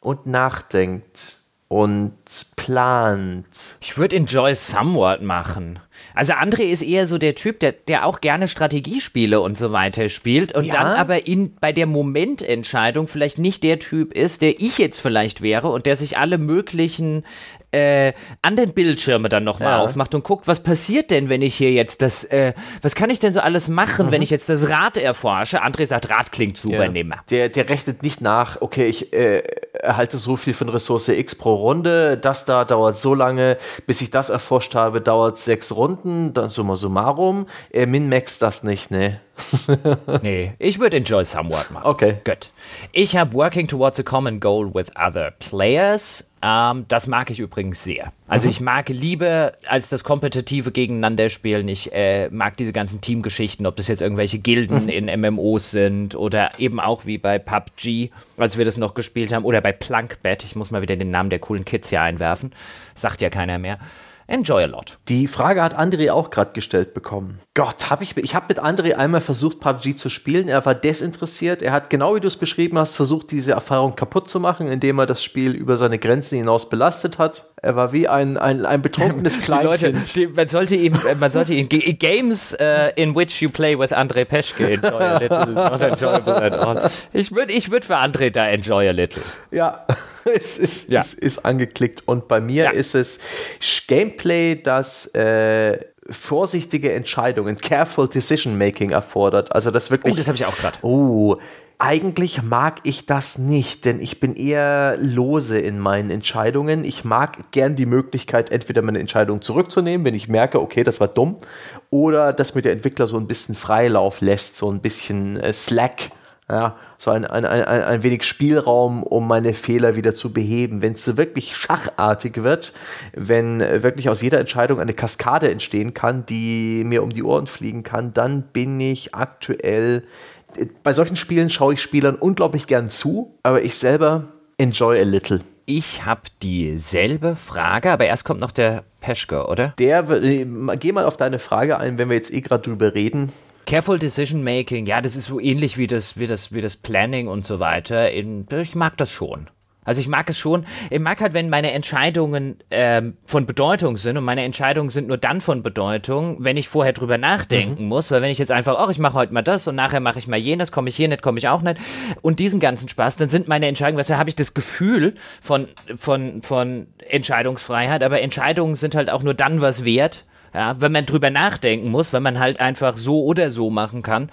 und nachdenkt und plant. Ich würde Enjoy Somewhat machen. Also André ist eher so der Typ, der, der auch gerne Strategiespiele und so weiter spielt und ja. dann aber in, bei der Momententscheidung vielleicht nicht der Typ ist, der ich jetzt vielleicht wäre und der sich alle möglichen äh, an den Bildschirme dann nochmal ja. aufmacht und guckt, was passiert denn, wenn ich hier jetzt das, äh, was kann ich denn so alles machen, mhm. wenn ich jetzt das Rad erforsche? André sagt, Rad klingt super, ja. nehme. Der, der rechnet nicht nach, okay, ich äh, erhalte so viel von Ressource X pro Runde, das da dauert so lange, bis ich das erforscht habe, dauert sechs Runden, dann summa summarum. Er min-max das nicht, ne? nee, ich würde Enjoy Somewhat machen. Okay. Gut. Ich habe Working Towards a Common Goal with Other Players. Ähm, das mag ich übrigens sehr. Also mhm. ich mag Liebe als das kompetitive Gegeneinanderspielen. Ich äh, mag diese ganzen Teamgeschichten, ob das jetzt irgendwelche Gilden mhm. in MMOs sind oder eben auch wie bei PUBG, als wir das noch gespielt haben, oder bei Plunkbet. Ich muss mal wieder den Namen der coolen Kids hier einwerfen. Sagt ja keiner mehr. Enjoy a lot. Die Frage hat André auch gerade gestellt bekommen. Gott, habe ich, ich habe mit André einmal versucht, PUBG zu spielen. Er war desinteressiert. Er hat, genau wie du es beschrieben hast, versucht, diese Erfahrung kaputt zu machen, indem er das Spiel über seine Grenzen hinaus belastet hat. Er war wie ein, ein, ein betrunkenes Kleinkind. Die Leute, die, man sollte ihm, man sollte ihm Games uh, in which you play with André Peschke enjoy a little, not enjoyable at all. Ich würde ich würd für André da enjoy a little. Ja, es ist, ja. es ist angeklickt. Und bei mir ja. ist es Gameplay, das äh, vorsichtige Entscheidungen, careful decision making erfordert. Also das wirklich. Oh, das habe ich auch gerade. Oh, eigentlich mag ich das nicht, denn ich bin eher lose in meinen Entscheidungen. Ich mag gern die Möglichkeit, entweder meine Entscheidung zurückzunehmen, wenn ich merke, okay, das war dumm, oder dass mir der Entwickler so ein bisschen Freilauf lässt, so ein bisschen äh, Slack ja, so ein, ein, ein, ein wenig Spielraum, um meine Fehler wieder zu beheben. Wenn es so wirklich schachartig wird, wenn wirklich aus jeder Entscheidung eine Kaskade entstehen kann, die mir um die Ohren fliegen kann, dann bin ich aktuell. Bei solchen Spielen schaue ich Spielern unglaublich gern zu, aber ich selber enjoy a little. Ich habe dieselbe Frage, aber erst kommt noch der Peschke, oder? Der, äh, geh mal auf deine Frage ein, wenn wir jetzt eh gerade drüber reden. Careful Decision Making, ja, das ist so ähnlich wie das, wie das, wie das Planning und so weiter. In, ich mag das schon. Also ich mag es schon. Ich mag halt, wenn meine Entscheidungen ähm, von Bedeutung sind und meine Entscheidungen sind nur dann von Bedeutung, wenn ich vorher drüber nachdenken mhm. muss. Weil wenn ich jetzt einfach, ach, ich mache heute mal das und nachher mache ich mal jenes, komme ich hier nicht, komme ich auch nicht und diesen ganzen Spaß, dann sind meine Entscheidungen, was habe ich das Gefühl von, von, von Entscheidungsfreiheit, aber Entscheidungen sind halt auch nur dann was wert, ja, wenn man drüber nachdenken muss, wenn man halt einfach so oder so machen kann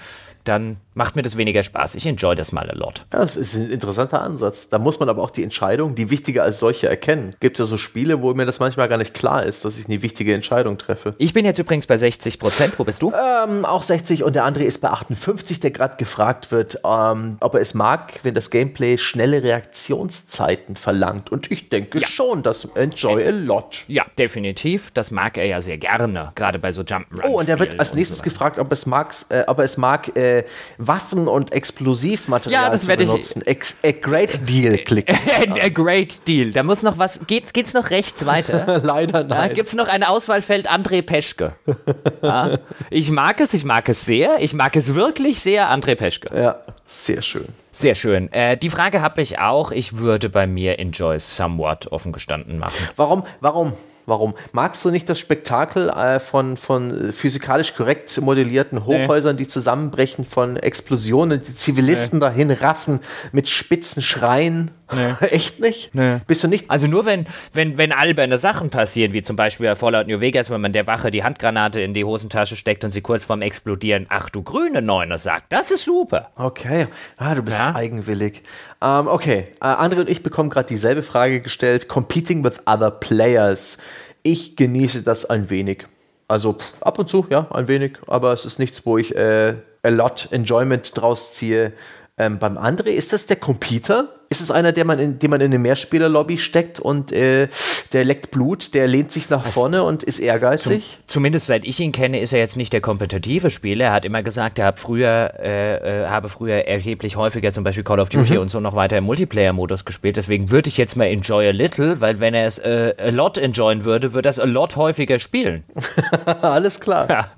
dann macht mir das weniger Spaß. Ich enjoy das mal a lot. Ja, das ist ein interessanter Ansatz. Da muss man aber auch die Entscheidung, die wichtige als solche erkennen. Gibt ja so Spiele, wo mir das manchmal gar nicht klar ist, dass ich eine wichtige Entscheidung treffe. Ich bin jetzt übrigens bei 60 Prozent. Wo bist du? Ähm, auch 60 und der andere ist bei 58, der gerade gefragt wird, ähm, ob er es mag, wenn das Gameplay schnelle Reaktionszeiten verlangt. Und ich denke ja. schon, das enjoy a lot. Ja, definitiv. Das mag er ja sehr gerne, gerade bei so Jump'n'Run. Oh, und er wird als nächstes so gefragt, ob es mag, äh, ob er es mag, äh, Waffen und Explosivmaterial ja, das zu benutzen. Ich, a great deal klicken. a great deal. Da muss noch was. Geht, geht's noch rechts weiter? Leider nein. Da gibt es noch ein Auswahlfeld André Peschke. ja. Ich mag es, ich mag es sehr. Ich mag es wirklich sehr, André Peschke. Ja, sehr schön. Sehr schön. Äh, die Frage habe ich auch. Ich würde bei mir Enjoy Somewhat offen gestanden machen. Warum? Warum? Warum? Magst du nicht das Spektakel äh, von, von physikalisch korrekt modellierten Hochhäusern, nee. die zusammenbrechen, von Explosionen, die Zivilisten nee. dahin raffen mit spitzen Schreien? Nee. Echt nicht? Nee. Bist du nicht? Also nur wenn, wenn, wenn alberne Sachen passieren, wie zum Beispiel bei Fallout New Vegas, wenn man der Wache die Handgranate in die Hosentasche steckt und sie kurz vorm Explodieren, ach du grüne Neune sagt, das ist super. Okay. Ah, du bist ja? eigenwillig. Ähm, okay. Äh, André und ich bekommen gerade dieselbe Frage gestellt. Competing with other players. Ich genieße das ein wenig. Also pff, ab und zu, ja, ein wenig, aber es ist nichts, wo ich äh, a lot Enjoyment draus ziehe. Ähm, beim André ist das der Computer? Ist es einer, der man in, den man in eine Mehrspielerlobby steckt und äh, der leckt Blut, der lehnt sich nach vorne und ist ehrgeizig? Zum, zumindest seit ich ihn kenne, ist er jetzt nicht der kompetitive Spieler. Er hat immer gesagt, er hat früher, äh, äh, habe früher erheblich häufiger zum Beispiel Call of Duty mhm. und so noch weiter im Multiplayer-Modus gespielt. Deswegen würde ich jetzt mal enjoy a little, weil wenn er es äh, a lot enjoyen würde, würde er es a lot häufiger spielen. Alles klar. Ja.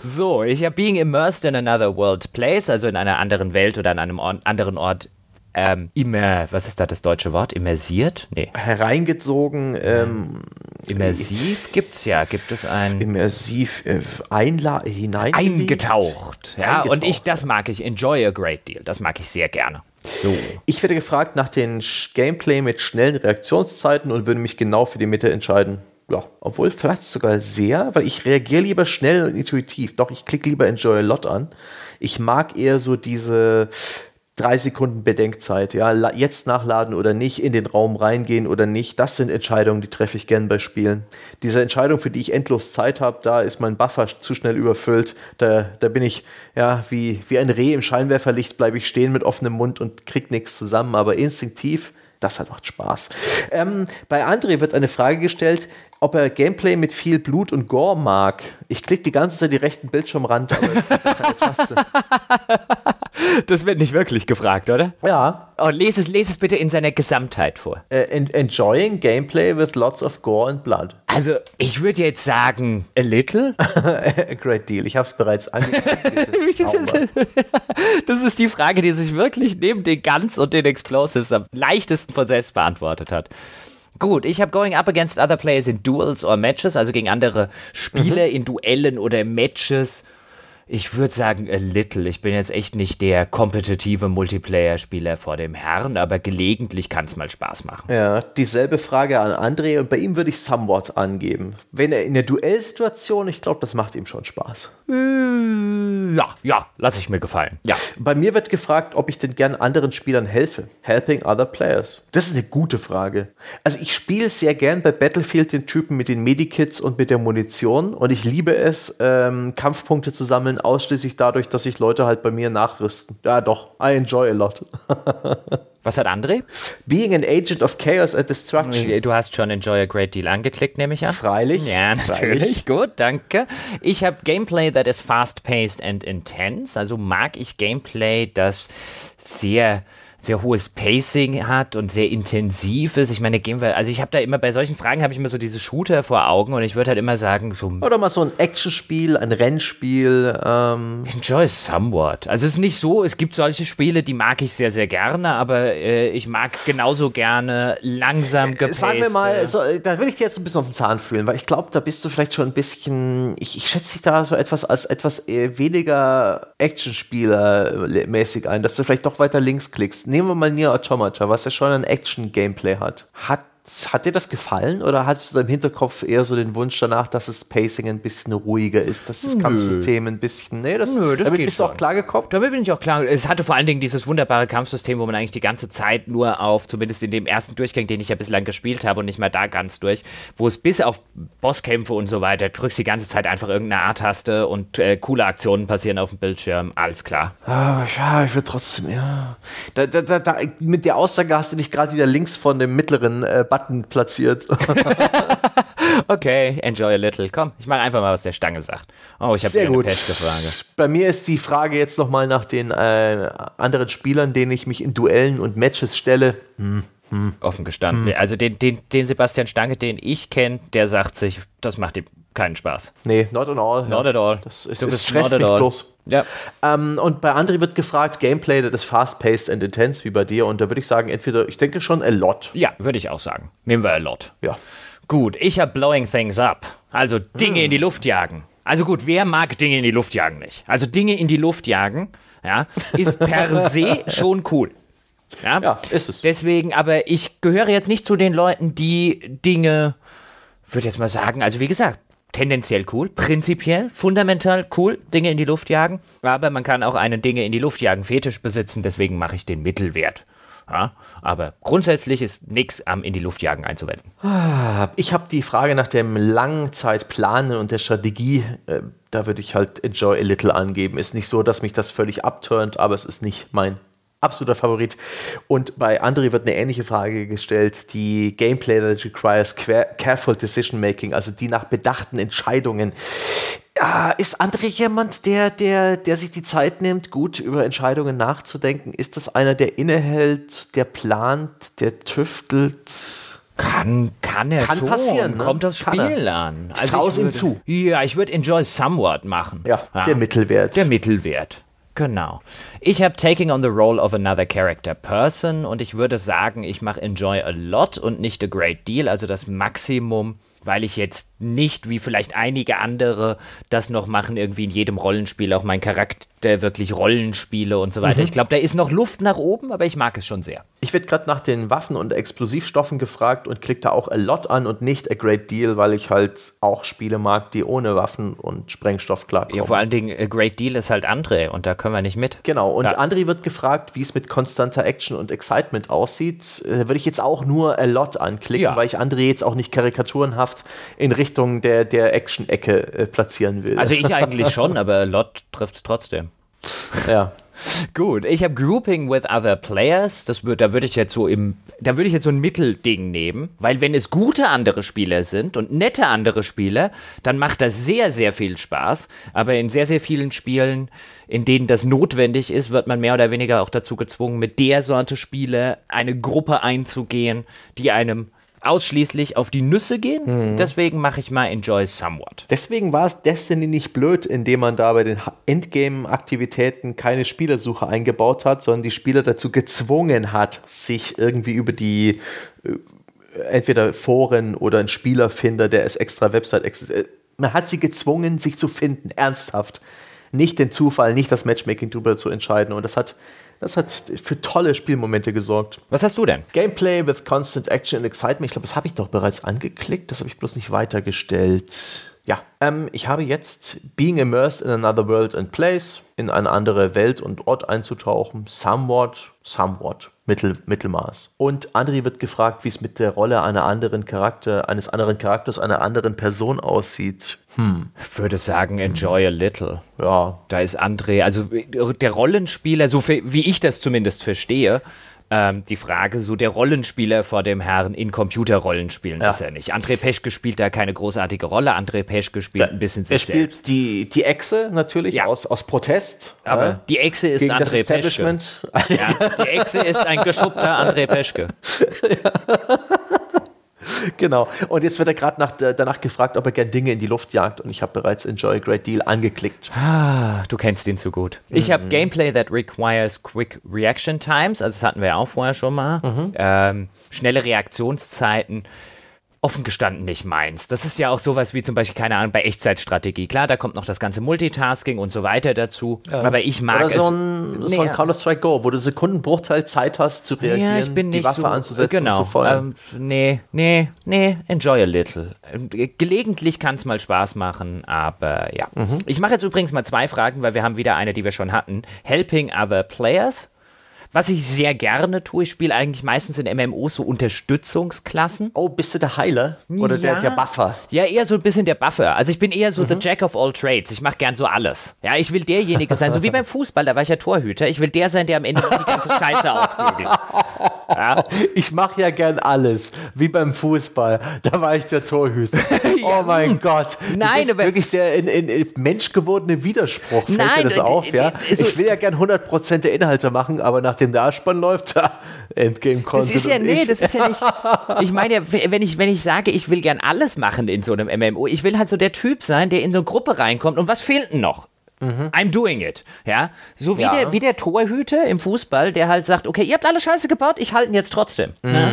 So, ich habe Being Immersed in Another World Place, also in einer anderen Welt oder an einem anderen Ort ähm, immer, was ist da das deutsche Wort? Immersiert? Nee. Hereingezogen. Ähm, Immersiv gibt es ja. Gibt es ein. Immersiv äh, einla hinein. Eingetaucht. Ja, eingetaucht. und ich, das mag ich. Enjoy a great deal. Das mag ich sehr gerne. So. Ich werde gefragt nach dem Gameplay mit schnellen Reaktionszeiten und würde mich genau für die Mitte entscheiden. Ja, obwohl vielleicht sogar sehr, weil ich reagiere lieber schnell und intuitiv. Doch, ich klicke lieber Enjoy a Lot an. Ich mag eher so diese drei Sekunden Bedenkzeit, ja, jetzt nachladen oder nicht, in den Raum reingehen oder nicht, das sind Entscheidungen, die treffe ich gern bei Spielen. Diese Entscheidung, für die ich endlos Zeit habe, da ist mein Buffer zu schnell überfüllt, da, da bin ich, ja, wie, wie ein Reh im Scheinwerferlicht, bleibe ich stehen mit offenem Mund und krieg nichts zusammen, aber instinktiv, das hat macht Spaß. Ähm, bei André wird eine Frage gestellt, ob er Gameplay mit viel Blut und Gore mag. Ich klicke die ganze Zeit die rechten Bildschirmrand, aber es gibt keine Taste. Das wird nicht wirklich gefragt, oder? Ja. Oh, lese es, lese es bitte in seiner Gesamtheit vor. Uh, enjoying Gameplay with lots of Gore and Blood. Also, ich würde jetzt sagen, a little. a great deal. Ich habe es bereits angekündigt. das ist die Frage, die sich wirklich neben den Guns und den Explosives am leichtesten von selbst beantwortet hat. Gut, ich habe Going Up Against Other Players in Duels or Matches, also gegen andere Spieler mhm. in Duellen oder Matches ich würde sagen, a little. Ich bin jetzt echt nicht der kompetitive Multiplayer-Spieler vor dem Herrn, aber gelegentlich kann es mal Spaß machen. Ja, dieselbe Frage an André und bei ihm würde ich somewhat angeben. Wenn er in der Duellsituation, ich glaube, das macht ihm schon Spaß. Äh, ja, ja, lasse ich mir gefallen. Ja. Bei mir wird gefragt, ob ich denn gern anderen Spielern helfe. Helping other players. Das ist eine gute Frage. Also ich spiele sehr gern bei Battlefield den Typen mit den Medikits und mit der Munition und ich liebe es, ähm, Kampfpunkte zu sammeln ausschließlich dadurch, dass sich Leute halt bei mir nachrüsten. Ja, doch. I enjoy a lot. Was hat André? Being an agent of chaos and destruction. Du hast schon Enjoy a Great Deal angeklickt, nehme ich an. Freilich. Ja, natürlich. Freilich. Gut, danke. Ich habe Gameplay that is fast-paced and intense. Also mag ich Gameplay, das sehr sehr hohes Pacing hat und sehr intensiv ist. Ich meine, gehen wir, also ich habe da immer bei solchen Fragen habe ich immer so diese Shooter vor Augen und ich würde halt immer sagen, so oder mal so ein Actionspiel, ein Rennspiel. Ähm. Enjoy somewhat. Also es ist nicht so, es gibt solche Spiele, die mag ich sehr, sehr gerne, aber äh, ich mag genauso gerne langsam gepaced. Sagen wir mal, so, da will ich dir jetzt ein bisschen auf den Zahn fühlen, weil ich glaube, da bist du vielleicht schon ein bisschen, ich, ich schätze dich da so etwas als etwas äh, weniger Actionspieler-mäßig ein, dass du vielleicht doch weiter links klickst nehmen wir mal Nier Automata, was ja schon ein Action-Gameplay hat. Hat hat dir das gefallen oder hattest du im Hinterkopf eher so den Wunsch danach, dass das Pacing ein bisschen ruhiger ist, dass das Nö. Kampfsystem ein bisschen. Nee, das, Nö, das damit bist du auch klar gekommen? Damit bin ich auch klar. Es hatte vor allen Dingen dieses wunderbare Kampfsystem, wo man eigentlich die ganze Zeit nur auf, zumindest in dem ersten Durchgang, den ich ja bislang gespielt habe und nicht mehr da ganz durch, wo es bis auf Bosskämpfe und so weiter, drückst die ganze Zeit einfach irgendeine A-Taste und äh, coole Aktionen passieren auf dem Bildschirm. Alles klar. Ah, ja, ich würde trotzdem, ja. Da, da, da, mit der Aussage hast du dich gerade wieder links von dem mittleren äh, Button platziert. okay, enjoy a little. Komm, ich mache einfach mal, was der Stange sagt. Oh, ich habe eine beste Frage. Bei mir ist die Frage jetzt nochmal nach den äh, anderen Spielern, denen ich mich in Duellen und Matches stelle. Hm. Hm. Offen gestanden. Hm. Also den, den, den Sebastian Stange, den ich kenne, der sagt sich, das macht ihm keinen Spaß. Nee, not at all. Not ja. at all. Das ist, du stresst mich bloß. Ja. Ähm, und bei André wird gefragt, Gameplay, das ist fast-paced and intense wie bei dir. Und da würde ich sagen, entweder, ich denke schon a lot. Ja, würde ich auch sagen. Nehmen wir a lot. Ja. Gut, ich habe Blowing Things Up. Also Dinge hm. in die Luft jagen. Also gut, wer mag Dinge in die Luft jagen nicht? Also Dinge in die Luft jagen, ja, ist per se schon cool. Ja? ja, ist es. Deswegen, aber ich gehöre jetzt nicht zu den Leuten, die Dinge, würde jetzt mal sagen, also wie gesagt, tendenziell cool, prinzipiell, fundamental cool, Dinge in die Luft jagen. Aber man kann auch einen Dinge in die Luft jagen Fetisch besitzen, deswegen mache ich den Mittelwert. Ja, aber grundsätzlich ist nichts am in die Luft jagen einzuwenden. Ah, ich habe die Frage nach dem Langzeitplanen und der Strategie, äh, da würde ich halt Enjoy a Little angeben. Ist nicht so, dass mich das völlig abturnt, aber es ist nicht mein absoluter Favorit. Und bei André wird eine ähnliche Frage gestellt, die Gameplay that requires careful decision making, also die nach bedachten Entscheidungen. Ja, ist André jemand, der, der, der sich die Zeit nimmt, gut über Entscheidungen nachzudenken? Ist das einer, der innehält, der plant, der tüftelt? Kann, kann er kann schon. passieren. Ne? Kommt aufs Spiel an. Also ich traue es ihm zu. Ja, ich würde Enjoy Somewhat machen. Ja, ja, der Mittelwert. Der Mittelwert. Genau. Ich habe Taking on the Role of Another Character Person und ich würde sagen, ich mache Enjoy a Lot und nicht a Great Deal, also das Maximum weil ich jetzt nicht, wie vielleicht einige andere das noch machen, irgendwie in jedem Rollenspiel auch mein Charakter wirklich Rollenspiele und so weiter. Mhm. Ich glaube, da ist noch Luft nach oben, aber ich mag es schon sehr. Ich werde gerade nach den Waffen und Explosivstoffen gefragt und klicke da auch a lot an und nicht a great deal, weil ich halt auch Spiele mag, die ohne Waffen und Sprengstoff klarkommen. Ja, vor allen Dingen a great deal ist halt André und da können wir nicht mit. Genau, und ja. André wird gefragt, wie es mit konstanter Action und Excitement aussieht. Da würde ich jetzt auch nur a lot anklicken, ja. weil ich André jetzt auch nicht karikaturenhaft in Richtung der, der Action-Ecke äh, platzieren will. Also ich eigentlich schon, aber Lot trifft es trotzdem. Ja. Gut, ich habe Grouping with Other Players. Das wird, da würde ich jetzt so im, da würde ich jetzt so ein Mittelding nehmen, weil wenn es gute andere Spieler sind und nette andere Spieler, dann macht das sehr, sehr viel Spaß. Aber in sehr, sehr vielen Spielen, in denen das notwendig ist, wird man mehr oder weniger auch dazu gezwungen, mit der Sorte Spieler eine Gruppe einzugehen, die einem ausschließlich auf die Nüsse gehen. Mhm. Deswegen mache ich mal Enjoy Somewhat. Deswegen war es Destiny nicht blöd, indem man da bei den Endgame-Aktivitäten keine Spielersuche eingebaut hat, sondern die Spieler dazu gezwungen hat, sich irgendwie über die äh, entweder Foren oder ein Spielerfinder, der es extra Website existiert. Äh, man hat sie gezwungen, sich zu finden, ernsthaft. Nicht den Zufall, nicht das Matchmaking darüber zu entscheiden. Und das hat das hat für tolle Spielmomente gesorgt. Was hast du denn? Gameplay with constant action and excitement. Ich glaube, das habe ich doch bereits angeklickt. Das habe ich bloß nicht weitergestellt. Ja, ähm, ich habe jetzt Being Immersed in Another World and Place, in eine andere Welt und Ort einzutauchen. Somewhat, somewhat. Mittel, Mittelmaß. Und Andri wird gefragt, wie es mit der Rolle einer anderen Charakter, eines anderen Charakters, einer anderen Person aussieht. Hm. Ich würde sagen, enjoy a little. Ja. Da ist André, also der Rollenspieler, so wie ich das zumindest verstehe, ähm, die Frage, so der Rollenspieler vor dem Herrn in Computerrollenspielen ja. ist er nicht. André Peschke spielt da keine großartige Rolle. André Peschke spielt ein bisschen sich Er spielt selbst. die, die Echse natürlich ja. aus, aus Protest. Aber äh, die Echse ist André Peschke. Ja, die Echse ist ein geschuppter André Peschke. ja. genau. Und jetzt wird er gerade äh, danach gefragt, ob er gern Dinge in die Luft jagt. Und ich habe bereits Enjoy a Great Deal angeklickt. Ah, du kennst ihn zu gut. Ich mhm. habe Gameplay that requires quick reaction times. Also das hatten wir auch vorher schon mal. Mhm. Ähm, schnelle Reaktionszeiten offen gestanden nicht meins. Das ist ja auch sowas wie zum Beispiel, keine Ahnung, bei Echtzeitstrategie. Klar, da kommt noch das ganze Multitasking und so weiter dazu. Ja. Aber ich mag Oder so ein, es. So ein Counter-Strike Go, wo du Sekundenbruchteil Zeit hast zu reagieren, ja, ich bin nicht die Waffe so, anzusetzen genau, und zu feuern. Ähm, nee, nee, nee, enjoy a little. Gelegentlich kann es mal Spaß machen, aber ja. Mhm. Ich mache jetzt übrigens mal zwei Fragen, weil wir haben wieder eine, die wir schon hatten. Helping other players was ich sehr gerne tue, ich spiele eigentlich meistens in MMOs so Unterstützungsklassen. Oh, bist du der Heiler? Oder ja. der, der Buffer? Ja, eher so ein bisschen der Buffer. Also ich bin eher so mhm. the Jack of all trades. Ich mache gern so alles. Ja, ich will derjenige sein, so wie beim Fußball, da war ich ja Torhüter. Ich will der sein, der am Ende die ganze Scheiße ausbügelt. Ja. Ich mache ja gern alles, wie beim Fußball. Da war ich der Torhüter. ja. Oh mein Gott. Nein, das ist wirklich der in, in, in Mensch gewordene Widerspruch. Fällt Nein, mir das auf, ja? Ich will ja gern 100% der Inhalte machen, aber nach dem Darspann läuft, Endgame Content. Das ist ja, nee, das ist ja nicht. Ich meine ja, wenn ich, wenn ich sage, ich will gern alles machen in so einem MMO, ich will halt so der Typ sein, der in so eine Gruppe reinkommt und was fehlt denn noch? Mhm. I'm doing it. Ja, so wie, ja. Der, wie der Torhüter im Fußball, der halt sagt, okay, ihr habt alle Scheiße gebaut, ich halte ihn jetzt trotzdem. Mhm. Ja?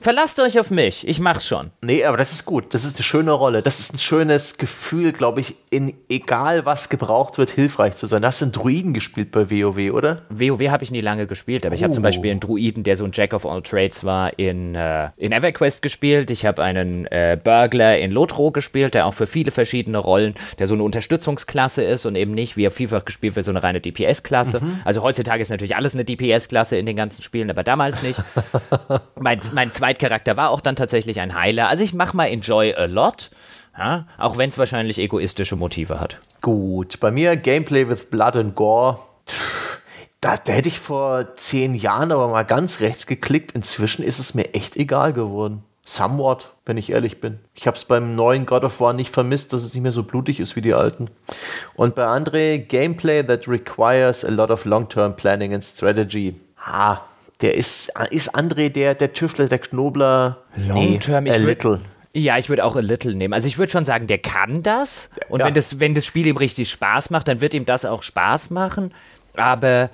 Verlasst euch auf mich, ich mach's schon. Nee, aber das ist gut. Das ist eine schöne Rolle. Das ist ein schönes Gefühl, glaube ich, in egal was gebraucht wird, hilfreich zu sein. Hast du einen Druiden gespielt bei WoW, oder? WoW habe ich nie lange gespielt, aber oh. ich habe zum Beispiel einen Druiden, der so ein Jack of all Trades war, in, äh, in EverQuest gespielt. Ich habe einen äh, Burglar in Lotro gespielt, der auch für viele verschiedene Rollen, der so eine Unterstützungsklasse ist und eben nicht, wie er vielfach gespielt wird, so eine reine DPS-Klasse. Mhm. Also heutzutage ist natürlich alles eine DPS-Klasse in den ganzen Spielen, aber damals nicht. mein, mein zweiter Zweitcharakter war auch dann tatsächlich ein Heiler. Also ich mache mal Enjoy a lot. Ja, auch wenn es wahrscheinlich egoistische Motive hat. Gut, bei mir Gameplay with Blood and Gore. Da, da, hätte ich vor zehn Jahren aber mal ganz rechts geklickt. Inzwischen ist es mir echt egal geworden. Somewhat, wenn ich ehrlich bin. Ich habe es beim neuen God of War nicht vermisst, dass es nicht mehr so blutig ist wie die alten. Und bei André, Gameplay that requires a lot of long-term planning and strategy. Ha, der ist, ist André der, der Tüftler, der Knobler? Long term, nee, a little. Ja, ich würde auch a little nehmen. Also ich würde schon sagen, der kann das. Und ja. wenn, das, wenn das Spiel ihm richtig Spaß macht, dann wird ihm das auch Spaß machen. Aber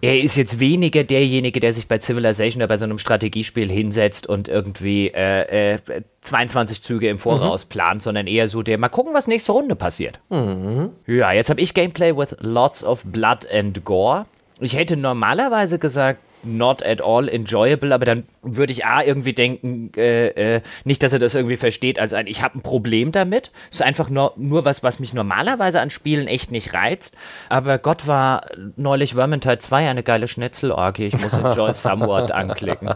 er ist jetzt weniger derjenige, der sich bei Civilization oder bei so einem Strategiespiel hinsetzt und irgendwie äh, äh, 22 Züge im Voraus mhm. plant, sondern eher so der, mal gucken, was nächste Runde passiert. Mhm. Ja, jetzt habe ich Gameplay with lots of blood and gore. Ich hätte normalerweise gesagt, not at all enjoyable, aber dann würde ich A irgendwie denken, äh, äh, nicht, dass er das irgendwie versteht, als ein, ich habe ein Problem damit. Es ist einfach nur, nur was, was mich normalerweise an Spielen echt nicht reizt. Aber Gott war neulich Vermintide 2 eine geile Schnetzelorgie. Ich muss Enjoy Somewhat anklicken.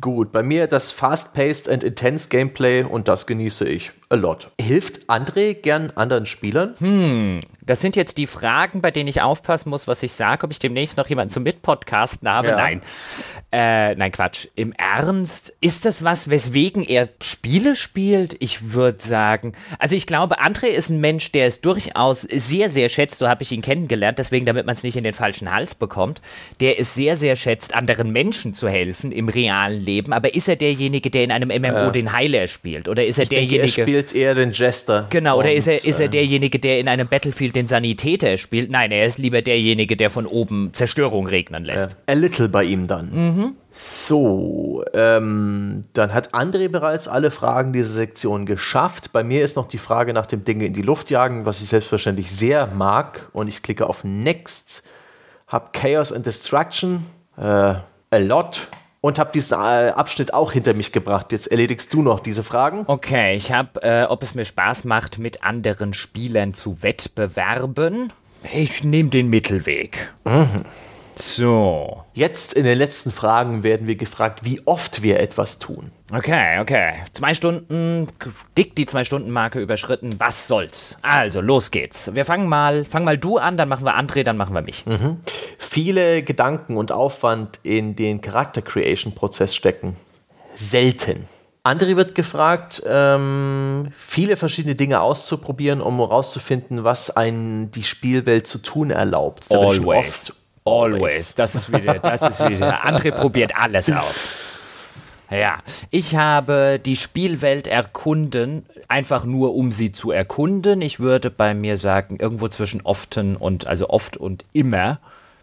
Gut, bei mir das Fast-Paced and Intense Gameplay und das genieße ich a lot. Hilft André gern anderen Spielern? Hm, das sind jetzt die Fragen, bei denen ich aufpassen muss, was ich sage, ob ich demnächst noch jemanden zum Mitpodcasten habe. Ja. Nein. Äh, nein, Quatsch. Im Ernst, ist das was, weswegen er Spiele spielt? Ich würde sagen, also ich glaube, André ist ein Mensch, der es durchaus sehr, sehr schätzt. So habe ich ihn kennengelernt, deswegen, damit man es nicht in den falschen Hals bekommt. Der es sehr, sehr schätzt, anderen Menschen zu helfen im realen Leben. Aber ist er derjenige, der in einem MMO ja. den Heiler spielt? Oder ist er ich derjenige. Denke, er spielt eher den Jester. Genau, oder ist er, ist er äh, derjenige, der in einem Battlefield den Sanitäter spielt? Nein, er ist lieber derjenige, der von oben Zerstörung regnen lässt. Äh, a little bei ihm dann. Mhm. So, ähm, dann hat André bereits alle Fragen dieser Sektion geschafft. Bei mir ist noch die Frage nach dem Dinge in die Luft jagen, was ich selbstverständlich sehr mag. Und ich klicke auf Next, habe Chaos and Destruction, äh, a lot und habe diesen äh, Abschnitt auch hinter mich gebracht. Jetzt erledigst du noch diese Fragen. Okay, ich habe, äh, ob es mir Spaß macht, mit anderen Spielern zu wettbewerben. Ich nehme den Mittelweg. Mhm. So. Jetzt in den letzten Fragen werden wir gefragt, wie oft wir etwas tun. Okay, okay. Zwei Stunden, dick die Zwei-Stunden-Marke überschritten. Was soll's? Also, los geht's. Wir fangen mal, fang mal du an, dann machen wir André, dann machen wir mich. Mhm. Viele Gedanken und Aufwand in den Charakter-Creation-Prozess stecken. Selten. André wird gefragt, ähm, viele verschiedene Dinge auszuprobieren, um herauszufinden, was einen die Spielwelt zu tun erlaubt. Da Always. Always. Das ist wieder, das ist wieder. André probiert alles aus. Ja, ich habe die Spielwelt erkunden, einfach nur um sie zu erkunden. Ich würde bei mir sagen, irgendwo zwischen often und, also oft und immer.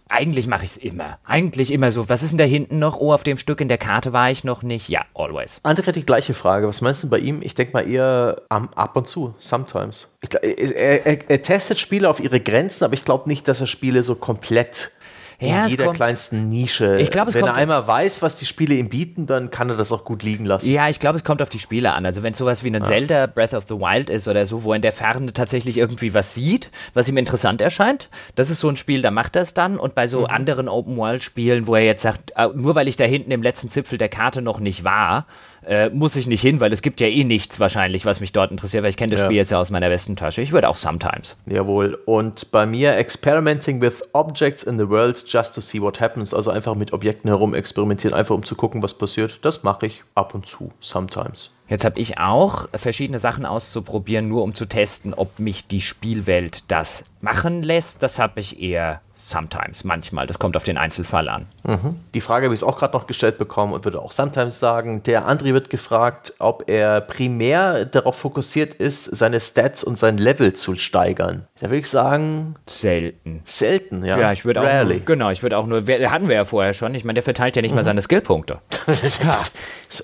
Eigentlich mache ich es immer. Eigentlich immer so. Was ist denn da hinten noch? Oh, auf dem Stück in der Karte war ich noch nicht. Ja, always. André hat die gleiche Frage. Was meinst du bei ihm? Ich denke mal eher um, ab und zu, sometimes. Ich, er, er, er, testet Spiele auf ihre Grenzen, aber ich glaube nicht, dass er Spiele so komplett ja, in jeder kommt, kleinsten Nische. Ich glaub, wenn er einmal weiß, was die Spiele ihm bieten, dann kann er das auch gut liegen lassen. Ja, ich glaube, es kommt auf die Spiele an. Also wenn es sowas wie ein ja. Zelda Breath of the Wild ist oder so, wo er in der Ferne tatsächlich irgendwie was sieht, was ihm interessant erscheint, das ist so ein Spiel, da macht er es dann. Und bei so mhm. anderen Open-World-Spielen, wo er jetzt sagt, ah, nur weil ich da hinten im letzten Zipfel der Karte noch nicht war, äh, muss ich nicht hin, weil es gibt ja eh nichts wahrscheinlich, was mich dort interessiert, weil ich kenne das ja. Spiel jetzt ja aus meiner Westentasche. Ich würde auch sometimes. Jawohl. Und bei mir experimenting with objects in the world just to see what happens. Also einfach mit Objekten herum experimentieren, einfach um zu gucken, was passiert. Das mache ich ab und zu, sometimes. Jetzt habe ich auch verschiedene Sachen auszuprobieren, nur um zu testen, ob mich die Spielwelt das machen lässt. Das habe ich eher sometimes, manchmal. Das kommt auf den Einzelfall an. Mhm. Die Frage habe ich auch gerade noch gestellt bekommen und würde auch sometimes sagen. Der André wird gefragt, ob er primär darauf fokussiert ist, seine Stats und sein Level zu steigern. Da würde ich sagen. Selten. Selten, ja. Ja, ich würde auch. Nur, genau, ich würde auch nur. Hatten wir ja vorher schon. Ich meine, der verteilt ja nicht mhm. mal seine Skillpunkte. das ist ja.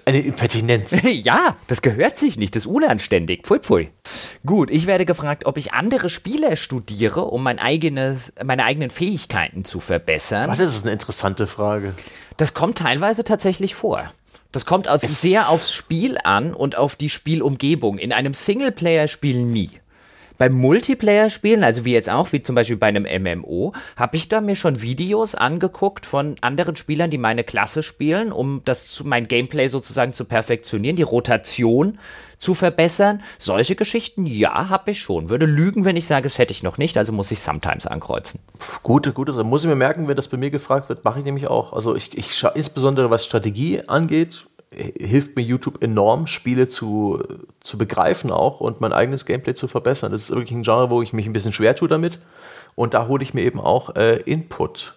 eine Impertinenz. ja, das gehört sich nicht. Das ist unanständig. Pfui, pfui. Gut, ich werde gefragt, ob ich andere Spieler studiere, um mein eigenes, meine eigenen Fähigkeiten zu verbessern. das ist eine interessante Frage. Das kommt teilweise tatsächlich vor. Das kommt auf, sehr aufs Spiel an und auf die Spielumgebung. In einem Singleplayer-Spiel nie. Beim Multiplayer-Spielen, also wie jetzt auch, wie zum Beispiel bei einem MMO, habe ich da mir schon Videos angeguckt von anderen Spielern, die meine Klasse spielen, um das mein Gameplay sozusagen zu perfektionieren, die Rotation zu verbessern. Solche Geschichten, ja, habe ich schon. Würde lügen, wenn ich sage, es hätte ich noch nicht, also muss ich sometimes ankreuzen. Gute, gute Sache. Muss ich mir merken, wenn das bei mir gefragt wird, mache ich nämlich auch. Also ich, ich insbesondere was Strategie angeht, hilft mir YouTube enorm, Spiele zu, zu begreifen auch und mein eigenes Gameplay zu verbessern. Das ist wirklich ein Genre, wo ich mich ein bisschen schwer tue damit. Und da hole ich mir eben auch äh, Input.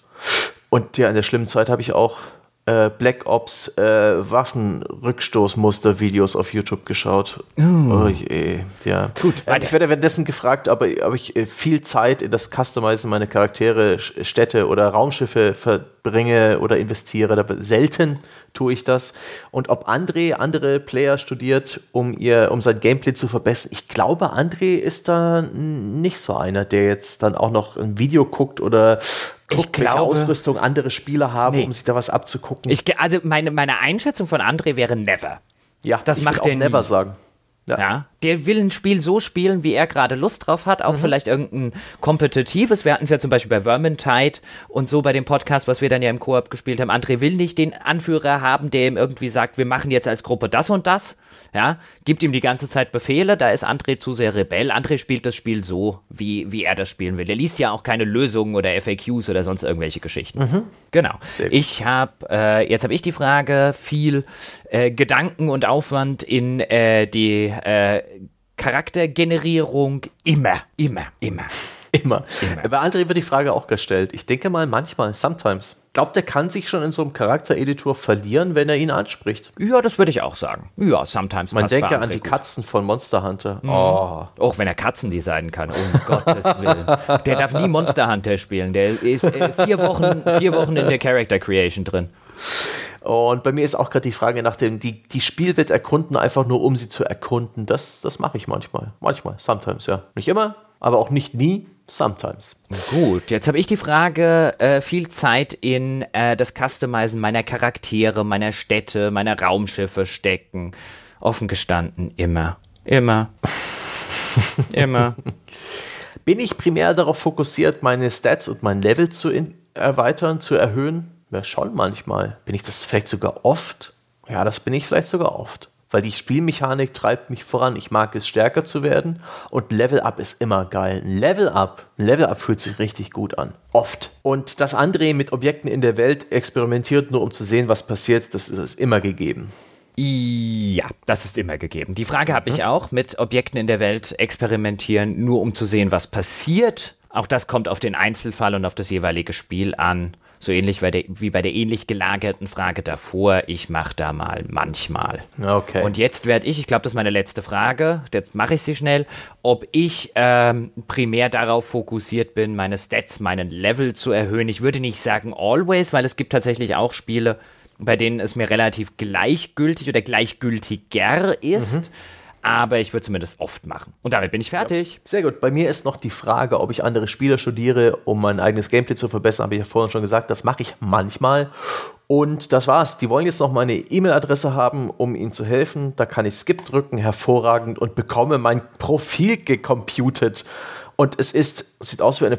Und ja, in der schlimmen Zeit habe ich auch äh, Black Ops äh, Waffenrückstoßmuster-Videos auf YouTube geschaut. Oh, oh je, ja. Gut, äh, ich werde währenddessen gefragt, ob, ob ich äh, viel Zeit in das Customizen meiner Charaktere, Städte oder Raumschiffe verbringe oder investiere. Selten tue ich das. Und ob André andere Player studiert, um, ihr, um sein Gameplay zu verbessern. Ich glaube, André ist da nicht so einer, der jetzt dann auch noch ein Video guckt oder guckt, ich glaube, welche Ausrüstung andere Spieler haben, nee. um sich da was abzugucken. Ich, also meine, meine Einschätzung von André wäre never. Ja, das macht der never nie. sagen. Ja. ja. Der will ein Spiel so spielen, wie er gerade Lust drauf hat, auch mhm. vielleicht irgendein kompetitives. Wir hatten es ja zum Beispiel bei Vermintide und so bei dem Podcast, was wir dann ja im Koop gespielt haben. André will nicht den Anführer haben, der ihm irgendwie sagt, wir machen jetzt als Gruppe das und das, ja, gibt ihm die ganze Zeit Befehle, da ist André zu sehr Rebell. André spielt das Spiel so, wie, wie er das spielen will. Er liest ja auch keine Lösungen oder FAQs oder sonst irgendwelche Geschichten. Mhm. Genau. Ich habe, äh, jetzt habe ich die Frage, viel äh, Gedanken und Aufwand in äh, die äh, Charaktergenerierung immer, immer, immer. Immer. Immer. Bei André wird die Frage auch gestellt. Ich denke mal manchmal, sometimes. Glaubt, der kann sich schon in so einem Charaktereditor verlieren, wenn er ihn anspricht. Ja, das würde ich auch sagen. Ja, sometimes. Man denke an die gut. Katzen von Monster Hunter. Mhm. Oh. Auch wenn er Katzen designen kann, um Gottes Willen. Der darf nie Monster Hunter spielen. Der ist äh, vier, Wochen, vier Wochen in der Character Creation drin. Und bei mir ist auch gerade die Frage nach dem, die, die Spielwelt erkunden, einfach nur um sie zu erkunden. Das, das mache ich manchmal. Manchmal, sometimes, ja. Nicht immer, aber auch nicht nie. Sometimes. Gut, jetzt habe ich die Frage, äh, viel Zeit in äh, das Customizen meiner Charaktere, meiner Städte, meiner Raumschiffe stecken. Offen gestanden, immer. Immer. immer. Bin ich primär darauf fokussiert, meine Stats und mein Level zu erweitern, zu erhöhen? Ja, schon manchmal. Bin ich das vielleicht sogar oft? Ja, das bin ich vielleicht sogar oft. Weil die Spielmechanik treibt mich voran. Ich mag es, stärker zu werden. Und Level Up ist immer geil. Ein Level Up, ein Level Up fühlt sich richtig gut an. Oft. Und das André mit Objekten in der Welt experimentiert, nur um zu sehen, was passiert, das ist immer gegeben. Ja, das ist immer gegeben. Die Frage habe ich mhm. auch mit Objekten in der Welt experimentieren, nur um zu sehen, was passiert. Auch das kommt auf den Einzelfall und auf das jeweilige Spiel an. So ähnlich wie, der, wie bei der ähnlich gelagerten Frage davor. Ich mache da mal manchmal. Okay. Und jetzt werde ich, ich glaube, das ist meine letzte Frage, jetzt mache ich sie schnell, ob ich ähm, primär darauf fokussiert bin, meine Stats, meinen Level zu erhöhen. Ich würde nicht sagen always, weil es gibt tatsächlich auch Spiele, bei denen es mir relativ gleichgültig oder gleichgültiger ist. Mhm. Aber ich würde zumindest oft machen. Und damit bin ich fertig. Ja. Sehr gut. Bei mir ist noch die Frage, ob ich andere Spieler studiere, um mein eigenes Gameplay zu verbessern. Habe ich ja vorhin schon gesagt, das mache ich manchmal. Und das war's. Die wollen jetzt noch meine E-Mail-Adresse haben, um ihnen zu helfen. Da kann ich Skip drücken, hervorragend, und bekomme mein Profil gecomputet. Und es ist, sieht aus wie eine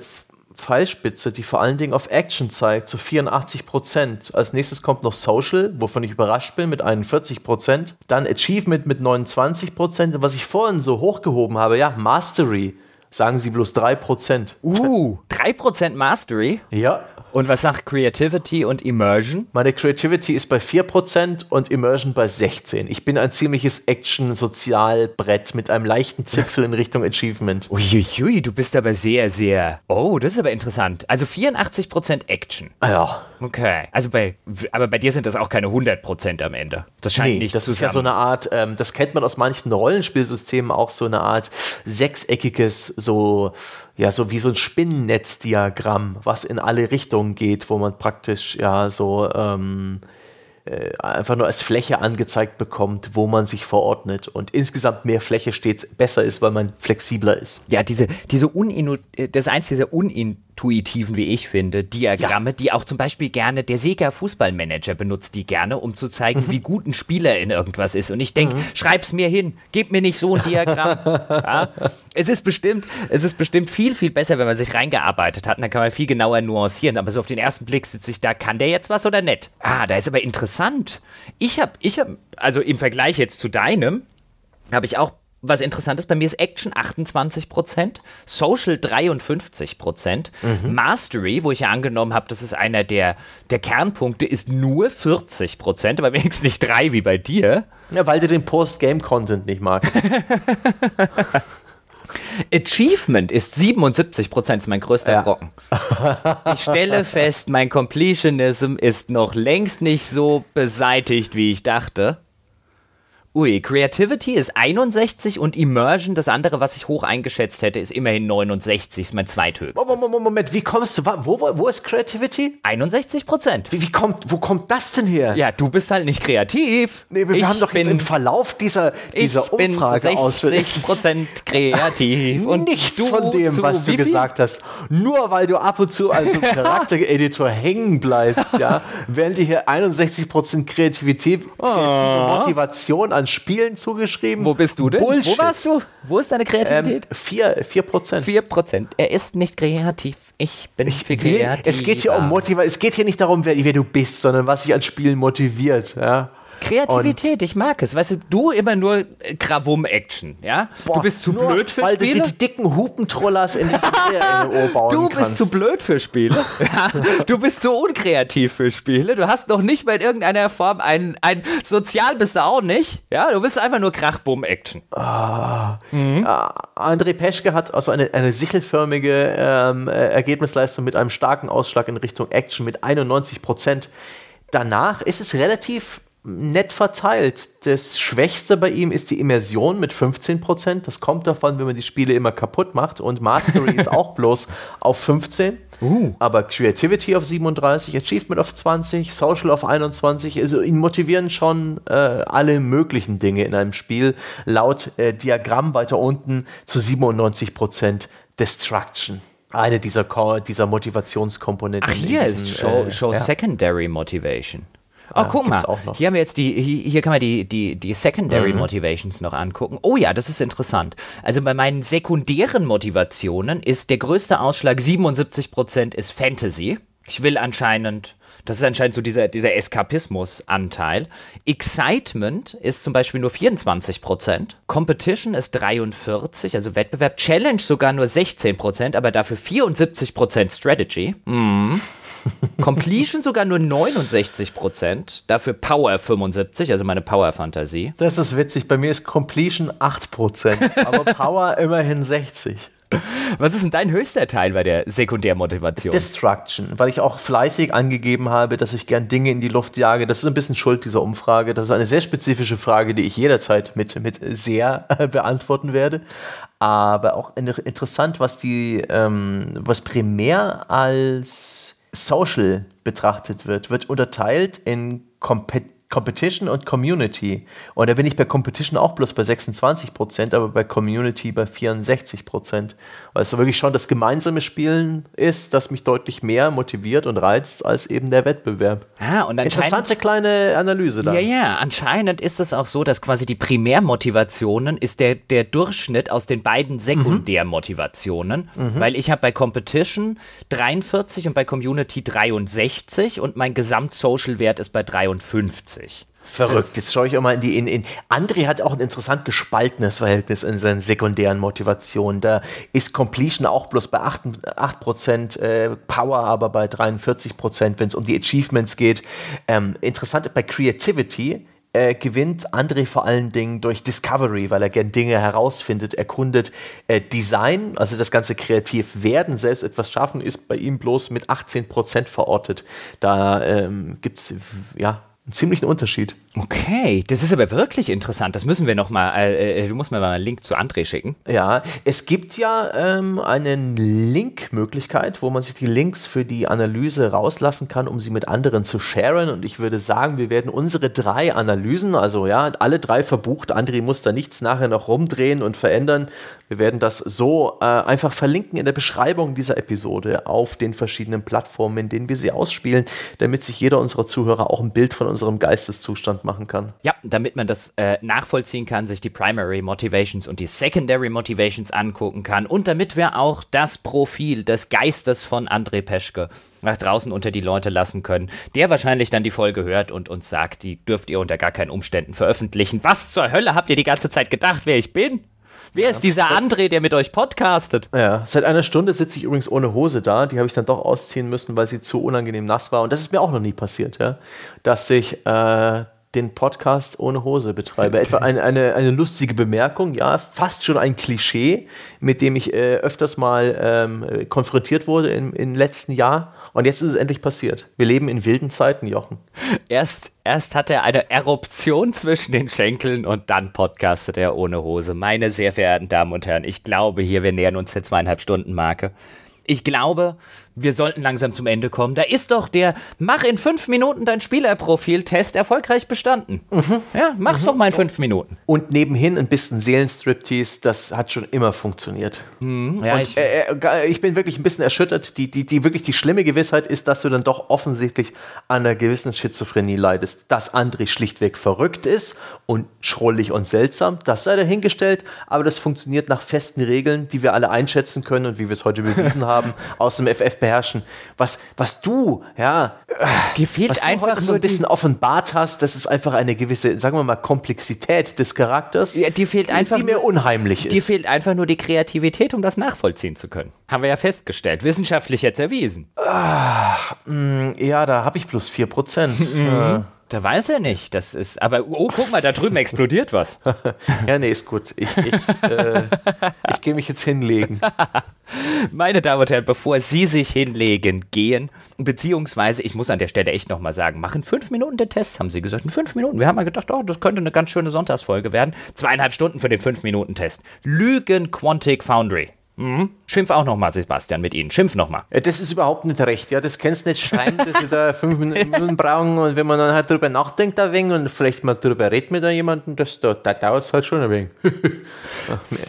Pfeilspitze, die vor allen Dingen auf Action zeigt, zu 84 Prozent. Als nächstes kommt noch Social, wovon ich überrascht bin, mit 41 Prozent. Dann Achievement mit 29 Prozent. Und was ich vorhin so hochgehoben habe, ja, Mastery. Sagen Sie bloß 3 Prozent. Uh, 3 Prozent Mastery? Ja. Und was sagt Creativity und Immersion? Meine Creativity ist bei 4% und Immersion bei 16%. Ich bin ein ziemliches Action-Sozialbrett mit einem leichten Zipfel in Richtung Achievement. Uiuiui, du bist aber sehr, sehr. Oh, das ist aber interessant. Also 84% Action. Ja. Okay. Also bei, aber bei dir sind das auch keine 100% am Ende. Das scheint nee, nicht das ist ja so eine Art, ähm, das kennt man aus manchen Rollenspielsystemen auch so eine Art sechseckiges, so ja, so wie so ein Spinnennetzdiagramm, was in alle Richtungen geht, wo man praktisch ja so ähm, äh, einfach nur als Fläche angezeigt bekommt, wo man sich verordnet und insgesamt mehr Fläche stets besser ist, weil man flexibler ist. Ja, diese, diese Uninu das ist eins dieser unin intuitiven, wie ich finde, Diagramme, ja. die auch zum Beispiel gerne der Sega Fußballmanager benutzt, die gerne, um zu zeigen, mhm. wie gut ein Spieler in irgendwas ist. Und ich denke, mhm. schreib's mir hin, gib mir nicht so ein Diagramm. ja. Es ist bestimmt, es ist bestimmt viel, viel besser, wenn man sich reingearbeitet hat. Und dann kann man viel genauer nuancieren. Aber so auf den ersten Blick sitze ich da, kann der jetzt was oder nicht? Ah, da ist aber interessant. Ich habe, ich habe, also im Vergleich jetzt zu deinem, habe ich auch was interessant ist, bei mir ist Action 28%, Social 53%, mhm. Mastery, wo ich ja angenommen habe, das ist einer der, der Kernpunkte, ist nur 40%, aber wenigstens nicht drei wie bei dir. Ja, weil du den Post-Game-Content nicht magst. Achievement ist 77% ist mein größter ja. Brocken. Ich stelle fest, mein Completionism ist noch längst nicht so beseitigt, wie ich dachte. Ui, Creativity ist 61 und Immersion, das andere, was ich hoch eingeschätzt hätte, ist immerhin 69, ist mein zweithöchstes. Moment, Moment, wie kommst du, wo, wo, wo ist Creativity? 61 Prozent. Wie, wie, kommt, wo kommt das denn her? Ja, du bist halt nicht kreativ. Nee, wir ich haben doch jetzt im Verlauf dieser, dieser Umfrage ich bin 60 Prozent kreativ. und Nichts von dem, was du gesagt hast. Nur weil du ab und zu als Charaktereditor hängen bleibst, ja, werden dir hier 61 Prozent Kreativität, kreative oh. Motivation an Spielen zugeschrieben. Wo bist du denn? Bullshit. Wo warst du? Wo ist deine Kreativität? Ähm, vier, vier Prozent. Vier Prozent. Er ist nicht kreativ. Ich bin ich viel kreativ. Es geht hier um Motivation. Es geht hier nicht darum, wer, wer, du bist, sondern was dich an Spielen motiviert. Ja? Kreativität, und ich mag es. Weißt du, du immer nur äh, Gravum-Action, ja? Boah, du bist zu blöd für weil Spiele. Weil du die, dicken Hupentrollers in die Ohr bauen Du bist kannst. zu blöd für Spiele. ja? Du bist zu unkreativ für Spiele. Du hast noch nicht mal in irgendeiner Form ein, ein sozial bist du auch nicht. Ja, du willst einfach nur Krachbumm-Action. Ah, mhm. ah, André Peschke hat also eine, eine sichelförmige ähm, äh, Ergebnisleistung mit einem starken Ausschlag in Richtung Action mit 91 Prozent. Danach ist es relativ nett verteilt. Das Schwächste bei ihm ist die Immersion mit 15%. Das kommt davon, wenn man die Spiele immer kaputt macht. Und Mastery ist auch bloß auf 15. Uh. Aber Creativity auf 37, Achievement auf 20, Social auf 21. Also ihn motivieren schon äh, alle möglichen Dinge in einem Spiel. Laut äh, Diagramm weiter unten zu 97% Destruction eine dieser, dieser Motivationskomponenten. Ach, hier ist Show, äh, Show ja. Secondary Motivation. Oh, äh, guck mal. Hier haben wir jetzt die, hier, hier kann man die, die, die Secondary mhm. Motivations noch angucken. Oh ja, das ist interessant. Also bei meinen sekundären Motivationen ist der größte Ausschlag 77% ist Fantasy. Ich will anscheinend das ist anscheinend so dieser, dieser Eskapismus-Anteil. Excitement ist zum Beispiel nur 24% Competition ist 43, also Wettbewerb. Challenge sogar nur 16% aber dafür 74% Strategy. Mhm. Completion sogar nur 69% dafür Power 75, also meine Power-Fantasie. Das ist witzig, bei mir ist Completion 8% aber Power immerhin 60. Was ist denn dein höchster Teil bei der Sekundärmotivation? Destruction, weil ich auch fleißig angegeben habe, dass ich gern Dinge in die Luft jage. Das ist ein bisschen Schuld dieser Umfrage. Das ist eine sehr spezifische Frage, die ich jederzeit mit, mit sehr äh, beantworten werde. Aber auch interessant, was die, ähm, was primär als Social betrachtet wird, wird unterteilt in Kompetenz Competition und Community. Und da bin ich bei Competition auch bloß bei 26 Prozent, aber bei Community bei 64 Prozent. Weil es wirklich schon das gemeinsame Spielen ist, das mich deutlich mehr motiviert und reizt als eben der Wettbewerb. Ah, und Interessante kleine Analyse da. Ja, ja, anscheinend ist es auch so, dass quasi die Primärmotivationen ist der, der Durchschnitt aus den beiden Sekundärmotivationen. Mhm. Weil ich habe bei Competition 43 und bei Community 63 und mein Gesamt-Social-Wert ist bei 53. 50. Verrückt. Jetzt schaue ich auch mal in die. In, in. André hat auch ein interessant gespaltenes Verhältnis in seinen sekundären Motivationen. Da ist Completion auch bloß bei 8%, 8% äh, Power, aber bei 43%, wenn es um die Achievements geht. Ähm, interessant bei Creativity äh, gewinnt André vor allen Dingen durch Discovery, weil er gern Dinge herausfindet, erkundet. Äh, Design, also das ganze kreativ werden, selbst etwas schaffen, ist bei ihm bloß mit 18% verortet. Da ähm, gibt es ja einen ziemlichen Unterschied. Okay, das ist aber wirklich interessant. Das müssen wir noch mal. Äh, äh, du musst mir mal einen Link zu André schicken. Ja, es gibt ja ähm, eine Link-Möglichkeit, wo man sich die Links für die Analyse rauslassen kann, um sie mit anderen zu sharen. Und ich würde sagen, wir werden unsere drei Analysen, also ja, alle drei verbucht. André muss da nichts nachher noch rumdrehen und verändern. Wir werden das so äh, einfach verlinken in der Beschreibung dieser Episode auf den verschiedenen Plattformen, in denen wir sie ausspielen, damit sich jeder unserer Zuhörer auch ein Bild von unserem Geisteszustand machen kann. Ja, damit man das äh, nachvollziehen kann, sich die Primary Motivations und die Secondary Motivations angucken kann und damit wir auch das Profil des Geistes von André Peschke nach draußen unter die Leute lassen können, der wahrscheinlich dann die Folge hört und uns sagt, die dürft ihr unter gar keinen Umständen veröffentlichen. Was zur Hölle habt ihr die ganze Zeit gedacht, wer ich bin? Wer ist dieser seit, André, der mit euch podcastet? Ja, seit einer Stunde sitze ich übrigens ohne Hose da. Die habe ich dann doch ausziehen müssen, weil sie zu unangenehm nass war. Und das ist mir auch noch nie passiert, ja, dass ich äh, den Podcast ohne Hose betreibe. Etwa eine, eine, eine lustige Bemerkung, ja, fast schon ein Klischee, mit dem ich äh, öfters mal ähm, konfrontiert wurde im, im letzten Jahr. Und jetzt ist es endlich passiert. Wir leben in wilden Zeiten, Jochen. Erst, erst hat er eine Eruption zwischen den Schenkeln und dann podcastet er ohne Hose. Meine sehr verehrten Damen und Herren, ich glaube hier, wir nähern uns der zweieinhalb Stunden Marke. Ich glaube, wir sollten langsam zum Ende kommen. Da ist doch der Mach in fünf Minuten dein Spielerprofil-Test erfolgreich bestanden. Mhm. Ja, mach's mhm. doch mal in fünf Minuten. Und nebenhin ein bisschen Seelenstriptease, das hat schon immer funktioniert. Mhm. Ja, ich, äh, äh, ich, bin wirklich ein bisschen erschüttert. Die, die, die wirklich die schlimme Gewissheit ist, dass du dann doch offensichtlich an einer gewissen Schizophrenie leidest. Dass André schlichtweg verrückt ist und schrullig und seltsam, das sei dahingestellt, aber das funktioniert nach festen Regeln, die wir alle einschätzen können und wie wir es heute bewiesen haben, aus dem FFP beherrschen. Was, was du, ja, dir fehlt was einfach du so ein bisschen offenbart hast, das ist einfach eine gewisse, sagen wir mal, Komplexität des Charakters, ja, dir fehlt einfach die mir unheimlich ist. Dir fehlt einfach nur die Kreativität, um das nachvollziehen zu können. Haben wir ja festgestellt, wissenschaftlich jetzt erwiesen. Ach, mh, ja, da habe ich plus 4 Prozent. mhm. Da weiß er nicht. Das ist, aber oh, guck mal, da drüben explodiert was. ja, nee, ist gut. Ich, ich, äh, ich gehe mich jetzt hinlegen. Meine Damen und Herren, bevor Sie sich hinlegen, gehen, beziehungsweise, ich muss an der Stelle echt nochmal sagen, machen fünf Minuten den Test, haben Sie gesagt. In fünf Minuten. Wir haben mal gedacht, oh, das könnte eine ganz schöne Sonntagsfolge werden. Zweieinhalb Stunden für den fünf Minuten Test. Lügen Quantic Foundry. Mhm. Schimpf auch nochmal, Sebastian, mit Ihnen. Schimpf nochmal. Ja, das ist überhaupt nicht recht. Ja, das kannst du nicht schreiben, dass Sie da fünf Minuten brauchen und wenn man dann halt drüber nachdenkt, ein wenig und vielleicht mal drüber redet mit jemandem, das, da, da dauert es halt schon ein wenig.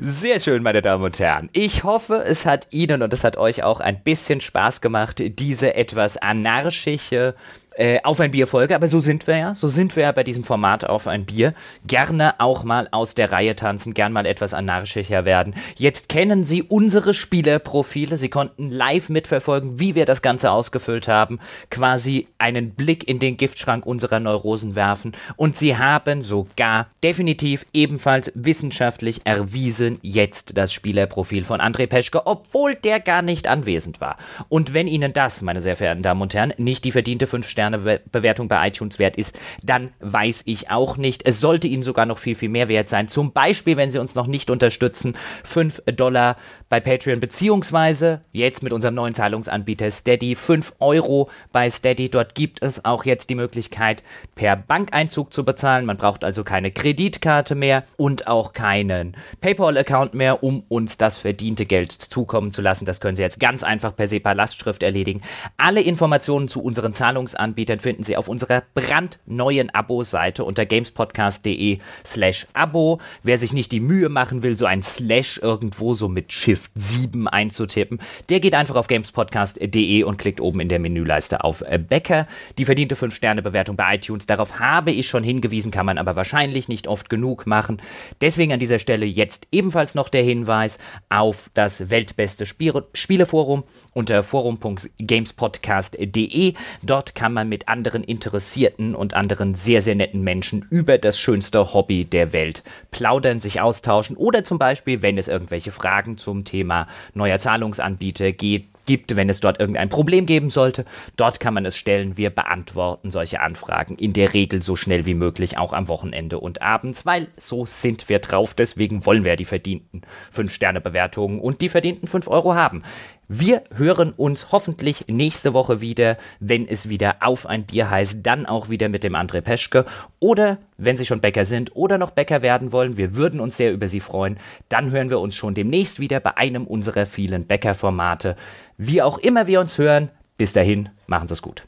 Sehr schön, meine Damen und Herren. Ich hoffe, es hat Ihnen und es hat euch auch ein bisschen Spaß gemacht, diese etwas anarchische äh, auf ein Bier-Folge, aber so sind wir ja. So sind wir ja bei diesem Format auf ein Bier. Gerne auch mal aus der Reihe tanzen, gern mal etwas anarchischer werden. Jetzt kennen Sie unsere Spielerprofile. Sie konnten live mitverfolgen, wie wir das Ganze ausgefüllt haben. Quasi einen Blick in den Giftschrank unserer Neurosen werfen. Und Sie haben sogar definitiv ebenfalls wissenschaftlich erwiesen jetzt das Spielerprofil von André Peschke, obwohl der gar nicht anwesend war. Und wenn Ihnen das, meine sehr verehrten Damen und Herren, nicht die verdiente 5-Sterne-Bewertung bei iTunes wert ist, dann weiß ich auch nicht. Es sollte Ihnen sogar noch viel, viel mehr wert sein. Zum Beispiel, wenn Sie uns noch nicht unterstützen, 5 Dollar bei Patreon, beziehungsweise jetzt mit unserem neuen Zahlungsanbieter Steady 5 Euro bei Steady. Dort gibt es auch jetzt die Möglichkeit, per Bankeinzug zu bezahlen. Man braucht also keine Kreditkarte mehr und auch keinen PayPal-Account mehr, um uns das verdiente Geld zukommen zu lassen. Das können Sie jetzt ganz einfach per SEPA-Lastschrift erledigen. Alle Informationen zu unseren Zahlungsanbietern finden Sie auf unserer brandneuen Abo-Seite unter gamespodcast.de slash Abo. Wer sich nicht die Mühe machen will, so ein Slash irgendwo so mit Shift 7 einzutippen, der geht einfach auf gamespodcast.de und klickt oben in der Menüleiste auf Bäcker. Die verdiente 5-Sterne-Bewertung bei iTunes, darauf habe ich schon hingewiesen, kann man aber wahrscheinlich nicht oft genug machen. Deswegen an dieser Stelle jetzt ebenfalls noch der Hinweis auf das weltbeste Spiel Spieleforum unter forum.gamespodcast.de. Dort kann man mit anderen Interessierten und anderen sehr, sehr netten Menschen über das schönste Hobby der Welt plaudern, sich austauschen oder zum Beispiel, wenn es irgendwelche Fragen zum Thema neuer Zahlungsanbieter geht, gibt, wenn es dort irgendein Problem geben sollte. Dort kann man es stellen. Wir beantworten solche Anfragen in der Regel so schnell wie möglich, auch am Wochenende und abends, weil so sind wir drauf. Deswegen wollen wir die verdienten 5-Sterne-Bewertungen und die verdienten 5 Euro haben. Wir hören uns hoffentlich nächste Woche wieder, wenn es wieder auf ein Bier heißt, dann auch wieder mit dem André Peschke. Oder wenn Sie schon Bäcker sind oder noch Bäcker werden wollen, wir würden uns sehr über Sie freuen, dann hören wir uns schon demnächst wieder bei einem unserer vielen Bäckerformate. Wie auch immer wir uns hören, bis dahin, machen Sie es gut.